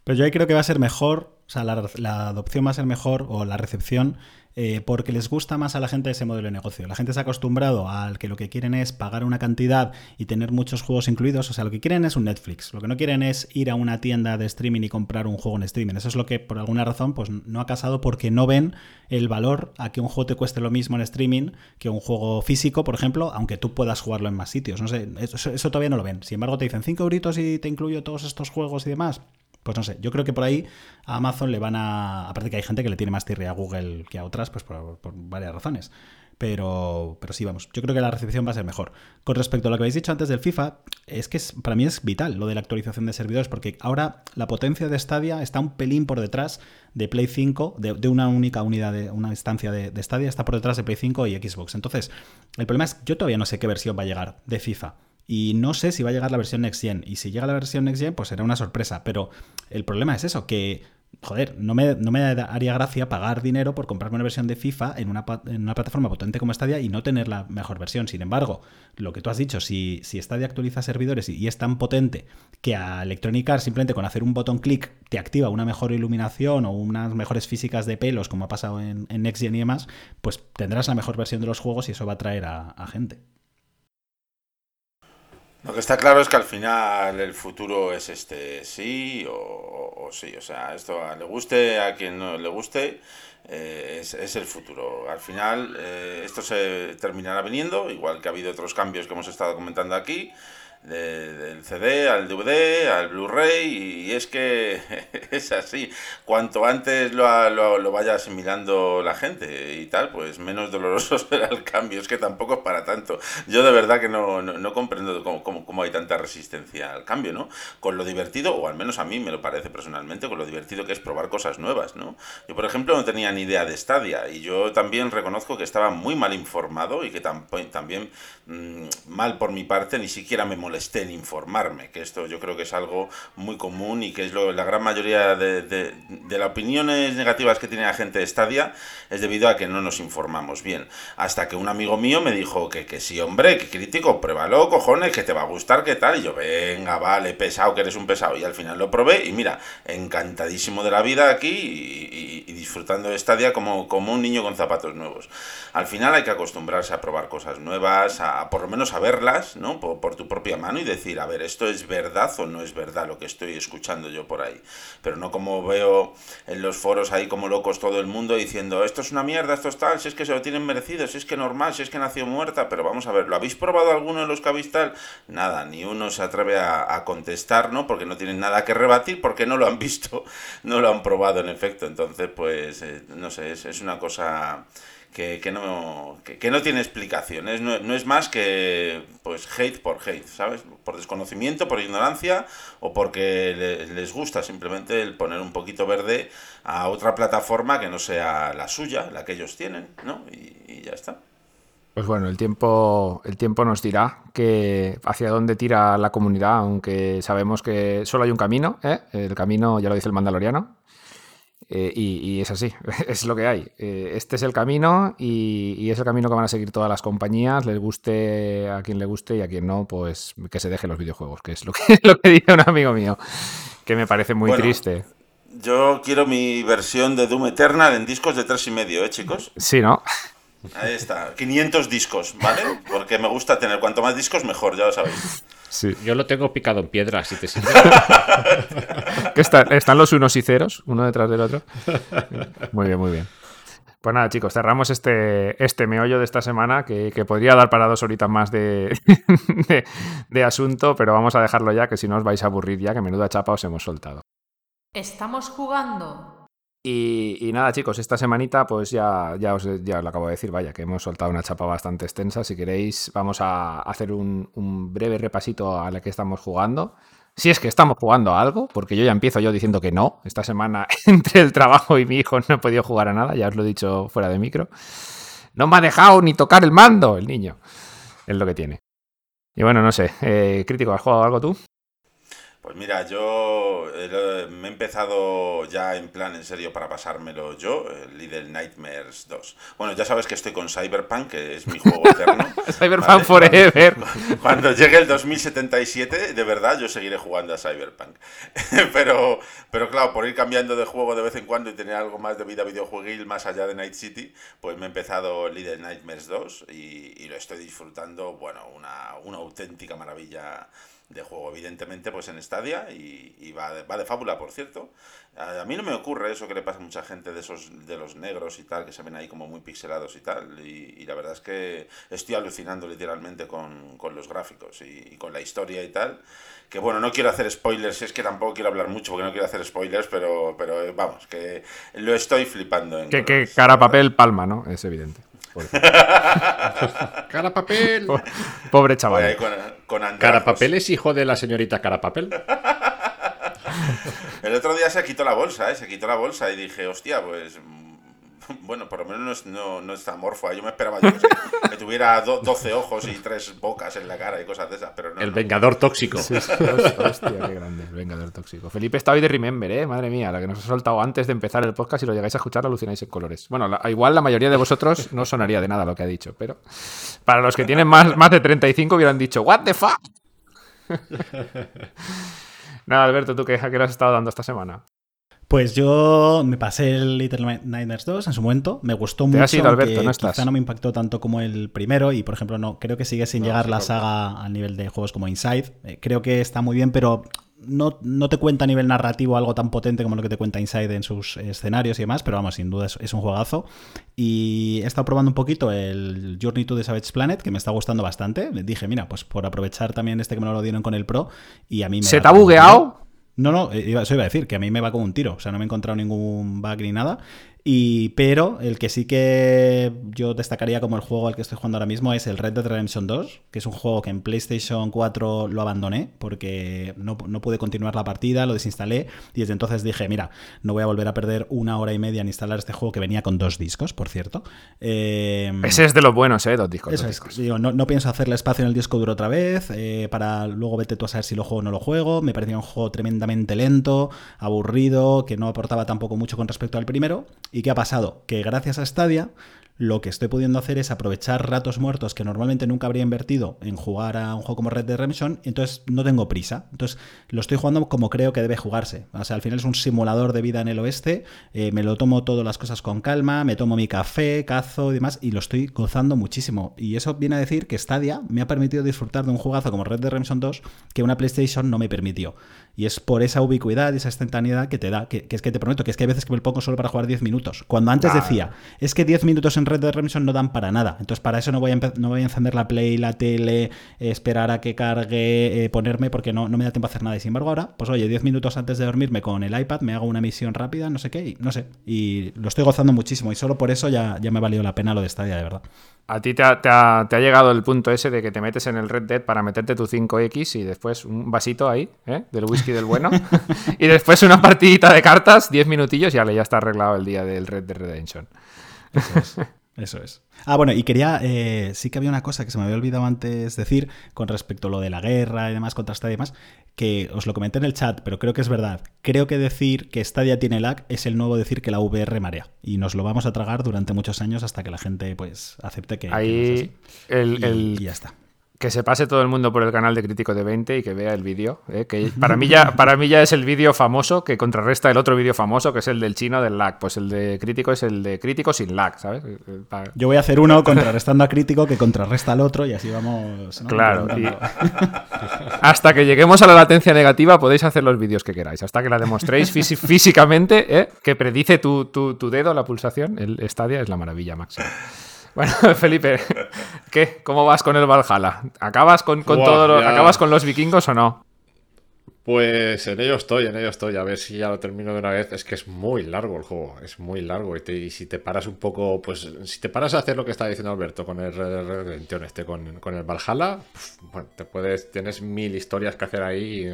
Pero yo ahí creo que va a ser mejor, o sea, la, la adopción va a ser mejor o la recepción eh, porque les gusta más a la gente ese modelo de negocio. La gente se ha acostumbrado al que lo que quieren es pagar una cantidad y tener muchos juegos incluidos. O sea, lo que quieren es un Netflix. Lo que no quieren es ir a una tienda de streaming y comprar un juego en streaming. Eso es lo que por alguna razón pues, no ha casado porque no ven el valor a que un juego te cueste lo mismo en streaming que un juego físico, por ejemplo, aunque tú puedas jugarlo en más sitios. No sé, eso, todavía no lo ven. Sin embargo, te dicen 5 euritos y te incluyo todos estos juegos y demás. Pues no sé, yo creo que por ahí a Amazon le van a. Aparte que hay gente que le tiene más tirria a Google que a otras, pues por, varias razones. Pero, pero sí, vamos, yo creo que la recepción va a ser mejor. Con respecto a lo que habéis dicho antes del FIFA, es que para mí es vital lo de la actualización de servidores, porque ahora la potencia de Stadia está un pelín por detrás de Play 5, de, una única unidad, de una instancia de, de Stadia, está por detrás de Play 5 y Xbox. Entonces, el problema es que yo todavía no sé qué versión va a llegar de FIFA. Y no sé si va a llegar la versión Next Gen. Y si llega la versión Next Gen, pues será una sorpresa. Pero el problema es eso, que, joder, no me, no me haría gracia pagar dinero por comprarme una versión de FIFA en una, en una, plataforma potente como Stadia y no tener la mejor versión. Sin embargo, lo que tú has dicho, si, si Stadia actualiza servidores y, es tan potente que a Electronic simplemente con hacer un botón clic te activa una mejor iluminación o unas mejores físicas de pelos, como ha pasado en, en Next Gen y demás, pues tendrás la mejor versión de los juegos y eso va a atraer a gente. Lo que está claro es que al final el futuro es este sí o, sí. O sea, esto le guste a quien no le guste, eh, es, el futuro. Al final eh, esto se terminará viniendo, igual que ha habido otros cambios que hemos estado comentando aquí del CD al DVD, al Blu-ray, y es que es así. Cuanto antes lo, lo, vaya asimilando la gente y tal, pues menos doloroso será el cambio. Es que tampoco es para tanto. Yo de verdad que no, no, comprendo cómo, cómo, hay tanta resistencia al cambio, ¿no? Con lo divertido, o al menos a mí me lo parece personalmente, con lo divertido que es probar cosas nuevas, ¿no? Yo, por ejemplo, no tenía ni idea de Stadia, y yo también reconozco que estaba muy mal informado y que también mm, mal por mi parte, ni siquiera me molesté en informarme, que esto yo creo que es algo muy común y que es lo, la gran mayoría de, las opiniones negativas que tiene la gente de Stadia es debido a que no nos informamos bien. Hasta que un amigo mío me dijo que, que sí, hombre, que crítico, pruébalo, cojones, que te va a gustar, qué tal. Y yo, venga, vale, pesado, que eres un pesado. Y al final lo probé y mira, encantadísimo de la vida aquí y, disfrutando de Stadia como, como un niño con zapatos nuevos. Al final hay que acostumbrarse a probar cosas nuevas, a, por lo menos a verlas, ¿no? Por, por tu propia mano y decir, a ver, esto es verdad o no es verdad lo que estoy escuchando yo por ahí. No como veo en los foros ahí como locos todo el mundo diciendo, esto es una mierda, esto es tal, si es que se lo tienen merecido, si es que normal, si es que nació muerta, pero vamos a ver, ¿lo habéis probado alguno de los que habéis tal? Nada, ni uno se atreve a, contestar, ¿no? Porque no tienen nada que rebatir, porque no lo han visto, no lo han probado en efecto. Entonces, pues, eh, no sé, es una cosa que, que no, que, no tiene explicaciones. No, no, es más que pues hate por hate, ¿sabes? Por desconocimiento, por ignorancia o porque les gusta simplemente el poner un poquito verde a otra plataforma que no sea la suya, la que ellos tienen, ¿no? Y, ya está. Pues bueno, el tiempo, el tiempo nos dirá que hacia dónde tira la comunidad, aunque sabemos que solo hay un camino, ¿eh? el camino ya lo dice el Mandaloriano, eh, y, es así, es lo que hay. Eh, este es el camino y, es el camino que van a seguir todas las compañías, les guste a quien le guste y a quien no, pues que se deje los videojuegos, que es lo que, lo que dice un amigo mío, que me parece muy triste. Yo quiero mi versión de Doom Eternal en discos de tres y medio, ¿eh, chicos? Sí, ¿no? Ahí está, 500 discos, ¿vale? Porque me gusta tener cuanto más discos mejor, ya lo sabéis. Sí. Yo lo tengo picado en piedra, si te sirve. están, los unos y ceros, uno detrás del otro. Muy bien, muy bien. Pues nada, chicos, cerramos este, este meollo de esta semana que, podría dar para dos horitas más de, de, asunto, pero vamos a dejarlo ya, que si no os vais a aburrir ya, que menuda chapa os hemos soltado. Estamos jugando y, nada, chicos, esta semanita, pues ya, ya, os, ya lo acabo de decir, vaya, que hemos soltado una chapa bastante extensa. Si queréis, vamos a hacer un, breve repasito a la que estamos jugando. Si es que estamos jugando a algo, porque yo ya empiezo yo diciendo que no. Esta semana, entre el trabajo y mi hijo, no he podido jugar a nada, ya os lo he dicho fuera de micro. No me ha dejado ni tocar el mando, el niño. es lo que tiene. Y bueno, no sé, eh, crítico, ¿has jugado algo tú? Pues mira, yo eh, me he empezado ya en plan en serio para pasármelo yo, Little Nightmares 2. Bueno, ya sabes que estoy con Cyberpunk, que es mi juego eterno. Cyberpunk Forever. Cuando llegue el 2077, de verdad yo seguiré jugando a Cyberpunk. pero, pero claro, por ir cambiando de juego de vez en cuando y tener algo más de vida videojueguil más allá de Night City, pues me he empezado Little Nightmares 2 y, y lo estoy disfrutando, bueno, una, una auténtica maravilla de juego, evidentemente, pues en Stadia y, va, de, va, de, fábula, por cierto. A, a, mí no me ocurre eso que le pasa a mucha gente de esos de los negros y tal, que se ven ahí como muy pixelados y tal. Y, y la verdad es que estoy alucinando literalmente con, con los gráficos y, y, con la historia y tal. Que bueno, no quiero hacer spoilers, es que tampoco quiero hablar mucho porque no quiero hacer spoilers, pero, pero eh, vamos, que lo estoy flipando. En que, que cara, papel, palma, ¿no? Es evidente. cara papel. Pobre chaval. Oye, con, con cara papel es hijo de la señorita cara papel. El otro día se quitó la bolsa, ¿eh? Se quitó la bolsa y dije, hostia, pues. Bueno, por lo menos no es, no, no está morfo. Yo me esperaba yo, que, que, tuviera do, 12 ojos y tres bocas en la cara y cosas de esas, pero no. El no. vengador tóxico. Sí, sí, hostia, qué grande, el vengador tóxico. Felipe está hoy de Remember, ¿eh? Madre mía, la que nos ha soltado antes de empezar el podcast. Si lo llegáis a escuchar, alucináis en colores. Bueno, la, igual la mayoría de vosotros no sonaría de nada lo que ha dicho, pero para los que tienen más, más de 35 hubieran dicho, ¿What the fuck? Nada, Alberto, ¿tú qué, a qué le has estado dando esta semana? Pues yo me pasé el Little Nightmares 2 en su momento, me gustó Te mucho, ido, Alberto, no estás. quizá no me impactó tanto como el primero y por ejemplo no creo que sigue sin No, llegar sí, la no. saga al nivel de juegos como Inside. Eh, creo que está muy bien, pero no, no te cuenta a nivel narrativo algo tan potente como lo que te cuenta Inside en sus escenarios y demás, pero vamos, sin duda es, es un juegazo. Y he estado probando un poquito el Journey to the Savage Planet, que me está gustando bastante. Dije, mira, pues por aprovechar también este que me lo dieron con el Pro y a mí me ¿Se te ha bugueado? No, no, eh, eso iba a decir, que a mí me va como un tiro. O sea, no me he encontrado ningún bug ni nada. Y, pero el que sí que yo destacaría como el juego al que estoy jugando ahora mismo es el Red Dead Redemption 2, que es un juego que en PlayStation 4 lo abandoné porque no, no pude continuar la partida, lo desinstalé y desde entonces dije, mira, no voy a volver a perder una hora y media en instalar este juego que venía con dos discos, por cierto. Eh, Ese es de los buenos, ¿eh? Dos discos. eso dos es. discos. Digo, no, no pienso hacerle espacio en el disco duro otra vez, eh, para luego vete tú a saber si lo juego o no lo juego. Me parecía un juego tremendamente lento, aburrido, que no aportaba tampoco mucho con respecto al primero. ¿Y qué ha pasado? Que gracias a Stadia, lo que estoy pudiendo hacer es aprovechar ratos muertos que normalmente nunca habría invertido en jugar a un juego como Red Dead Redemption, entonces no tengo prisa. Entonces lo estoy jugando como creo que debe jugarse. O sea, al final es un simulador de vida en el oeste, eh, me lo tomo todas las cosas con calma, me tomo mi café, cazo y demás, y lo estoy gozando muchísimo. Y eso viene a decir que Stadia me ha permitido disfrutar de un jugazo como Red Dead Redemption 2 que una PlayStation no me permitió. Y es por esa ubicuidad y esa instantaneidad que te da, que, que es que te prometo que es que hay veces que me lo pongo solo para jugar 10 minutos. Cuando antes Claro. decía, es que 10 minutos en Red Dead Redemption no dan para nada. Entonces, para eso no voy a, no voy a encender la Play, la tele, eh, esperar a que cargue, eh, ponerme, porque no, no me da tiempo a hacer nada. Y sin embargo, ahora, pues oye, 10 minutos antes de dormirme con el iPad, me hago una misión rápida, no sé qué, y no sé. Y lo estoy gozando muchísimo. Y solo por eso ya, ya me ha valido la pena lo de Stadia, de verdad. A ti te ha, te ha- te ha llegado el punto ese de que te metes en el Red Dead para meterte tu 5X y después un vasito ahí, ¿eh? Del whisky del bueno. y después una partidita de cartas, 10 minutillos y ya, ya está arreglado el día del Red Dead Redemption. Eso es. Ah, bueno, y quería, eh, sí que había una cosa que se me había olvidado antes decir con respecto a lo de la guerra y demás, contra Stadia y demás, que os lo comenté en el chat, pero creo que es verdad. Creo que decir que Stadia tiene lag es el nuevo decir que la VR marea. Y nos lo vamos a tragar durante muchos años hasta que la gente pues acepte que, que no es Ahí así. el, Y- el- y ya está. Que se pase todo el mundo por el canal de Crítico de 20 y que vea el vídeo. ¿eh? Que para mí, ya, para mí ya es el vídeo famoso que contrarresta el otro vídeo famoso, que es el del chino del lag. Pues el de Crítico es el de Crítico sin lag, ¿sabes? Eh, para- Yo voy a hacer uno contrarrestando a crítico que contrarresta al otro y así vamos. ¿no? Claro, y-. Hasta que lleguemos a la latencia negativa podéis hacer los vídeos que queráis. Hasta que la demostréis físicamente, ¿eh? que predice tu, tu- tu dedo la pulsación, el Stadia es la maravilla máxima. Bueno, Felipe, ¿qué? ¿Cómo vas con el Valhalla? ¿Acabas con, con Buah, todo lo-. ¿Acabas con los vikingos o no? Pues en ello estoy, en ello estoy. A ver si ya lo termino de una vez. Es que es muy largo el juego, es muy largo. Y, te- y si te paras un poco, pues si te paras a hacer lo que está diciendo Alberto con el Red Dead Redemption este, con, con el Valhalla, bueno, te puedes, tienes mil historias que hacer ahí. y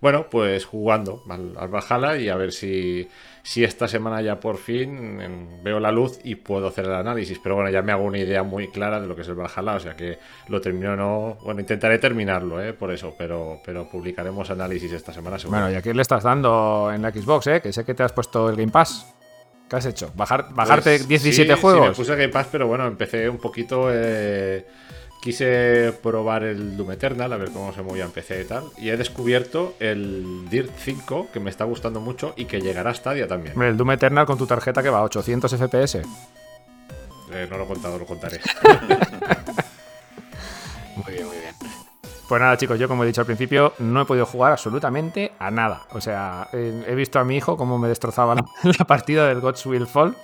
bueno, pues jugando al, al Valhalla y a ver si, si esta semana ya por fin em, veo la luz y puedo hacer el análisis. Pero bueno, ya me hago una idea muy clara de lo que es el Valhalla, o sea que lo termino o no. Bueno, intentaré terminarlo, ¿eh? por eso, pero, pero publicaremos análisis esta semana seguro. Bueno, ¿y a qué le estás dando en la Xbox, eh? Que sé que te has puesto el Game Pass. ¿Qué has hecho? ¿Bajar, ¿Bajarte Pues 17 sí, juegos? Sí, me puse Game Pass, pero bueno, empecé un poquito. eh, quise probar el Doom Eternal, a ver cómo se movía en PC y tal. Y he descubierto el Dirt 5, que me está gustando mucho y que llegará a Stadia también. Hombre, el Doom Eternal con tu tarjeta que va a 800 FPS. Eh, no lo he contado, lo contaré. Muy bien, muy bien. Pues nada, chicos, yo como he dicho al principio, no he podido jugar absolutamente a nada. O sea, eh, he visto a mi hijo cómo me destrozaba la, la partida del Gods Will Fall,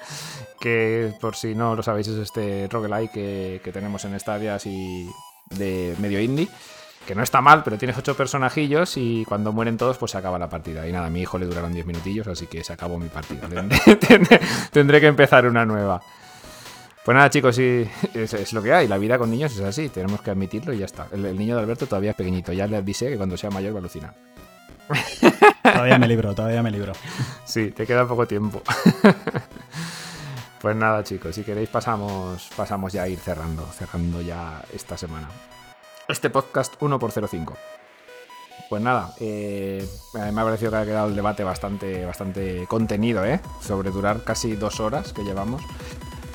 que por si no lo sabéis es este roguelike que, que tenemos en Stadia así de medio indie. Que no está mal, pero tienes ocho personajillos y cuando mueren todos, pues se acaba la partida. Y nada, a mi hijo le duraron 10 minutillos, así que se acabó mi partida. Tendré, tendré- tendré que empezar una nueva. Pues nada, chicos, sí, es, es lo que hay. La vida con niños es así, tenemos que admitirlo y ya está. El, el niño de Alberto todavía es pequeñito, ya le avisé que cuando sea mayor va a alucinar. Todavía me libro, todavía me libro. Sí, te queda poco tiempo. pues nada, chicos, si queréis pasamos, pasamos ya a ir cerrando, cerrando ya esta semana. Este podcast 1 por 05 Pues nada, eh, me ha parecido que ha quedado el debate bastante, bastante contenido, ¿eh? Sobre durar casi dos horas que llevamos.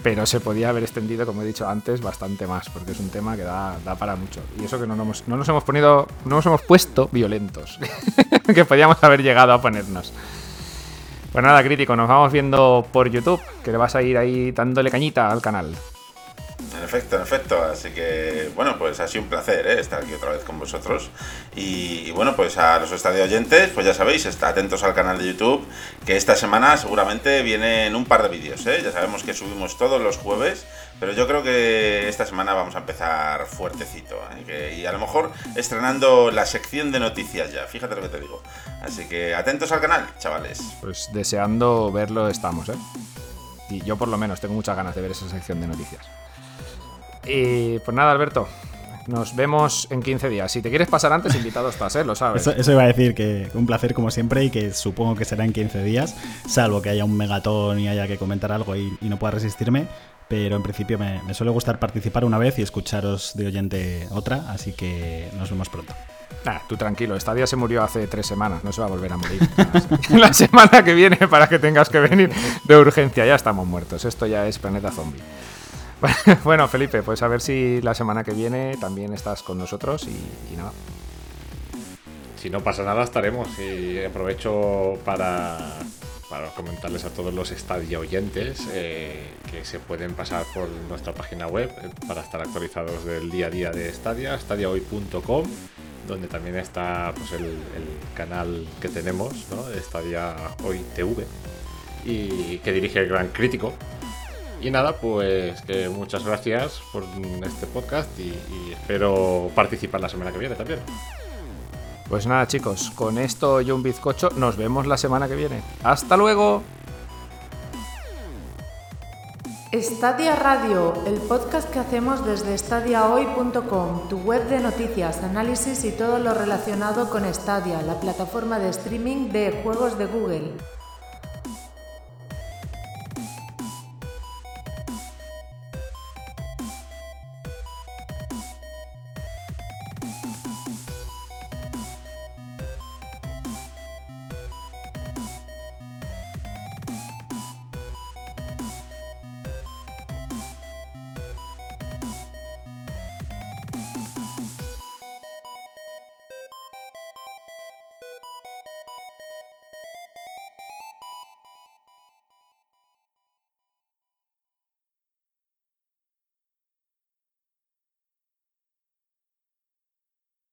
Pero se podía haber extendido, como he dicho antes, bastante más, porque es un tema que da, da para mucho. Y eso que no nos, no nos hemos ponido, no nos hemos puesto violentos, que podíamos haber llegado a ponernos. Pues nada, crítico, nos vamos viendo por YouTube, que le vas a ir ahí dándole cañita al canal. En efecto, en efecto. Así que, bueno, pues ha sido un placer ¿eh? estar aquí otra vez con vosotros. Y, y bueno, pues a los estadio oyentes, pues ya sabéis, está atentos al canal de YouTube, que esta semana seguramente vienen un par de vídeos. ¿eh? Ya sabemos que subimos todos los jueves, pero yo creo que esta semana vamos a empezar fuertecito. ¿eh? Que- y a lo mejor estrenando la sección de noticias ya, fíjate lo que te digo. Así que atentos al canal, chavales. Pues deseando verlo estamos, ¿eh? Y yo por lo menos tengo muchas ganas de ver esa sección de noticias. Y pues nada, Alberto, nos vemos en 15 días. Si te quieres pasar antes, invitado estás, ¿eh? Lo sabes. Eso, eso iba a decir que un placer como siempre y que supongo que será en 15 días, salvo que haya un megatón y haya que comentar algo y, y no pueda resistirme. Pero en principio me, me suele gustar participar una vez y escucharos de oyente otra, así que nos vemos pronto. Nah, tú tranquilo, Stadia se murió hace tres semanas, no se va a volver a morir. La semana que viene para que tengas que venir de urgencia, ya estamos muertos. Esto ya es planeta zombie. Bueno, Felipe, pues a ver si la semana que viene también estás con nosotros y, y nada. Si no pasa nada, estaremos. Y aprovecho para, comentarles a todos los Stadia oyentes eh, que se pueden pasar por nuestra página web eh, para estar actualizados del día a día de Stadia, stadiahoy.com, donde también está pues, el, el canal que tenemos, ¿no? Stadia Hoy TV, y que dirige el Gran Crítico. Y nada, pues que muchas gracias por este podcast y, y espero participar la semana que viene también. Pues nada, chicos, con esto yo un bizcocho, nos vemos la semana que viene. ¡Hasta luego! Stadia Radio, el podcast que hacemos desde stadiahoy.com, tu web de noticias, análisis y todo lo relacionado con Stadia, la plataforma de streaming de juegos de Google.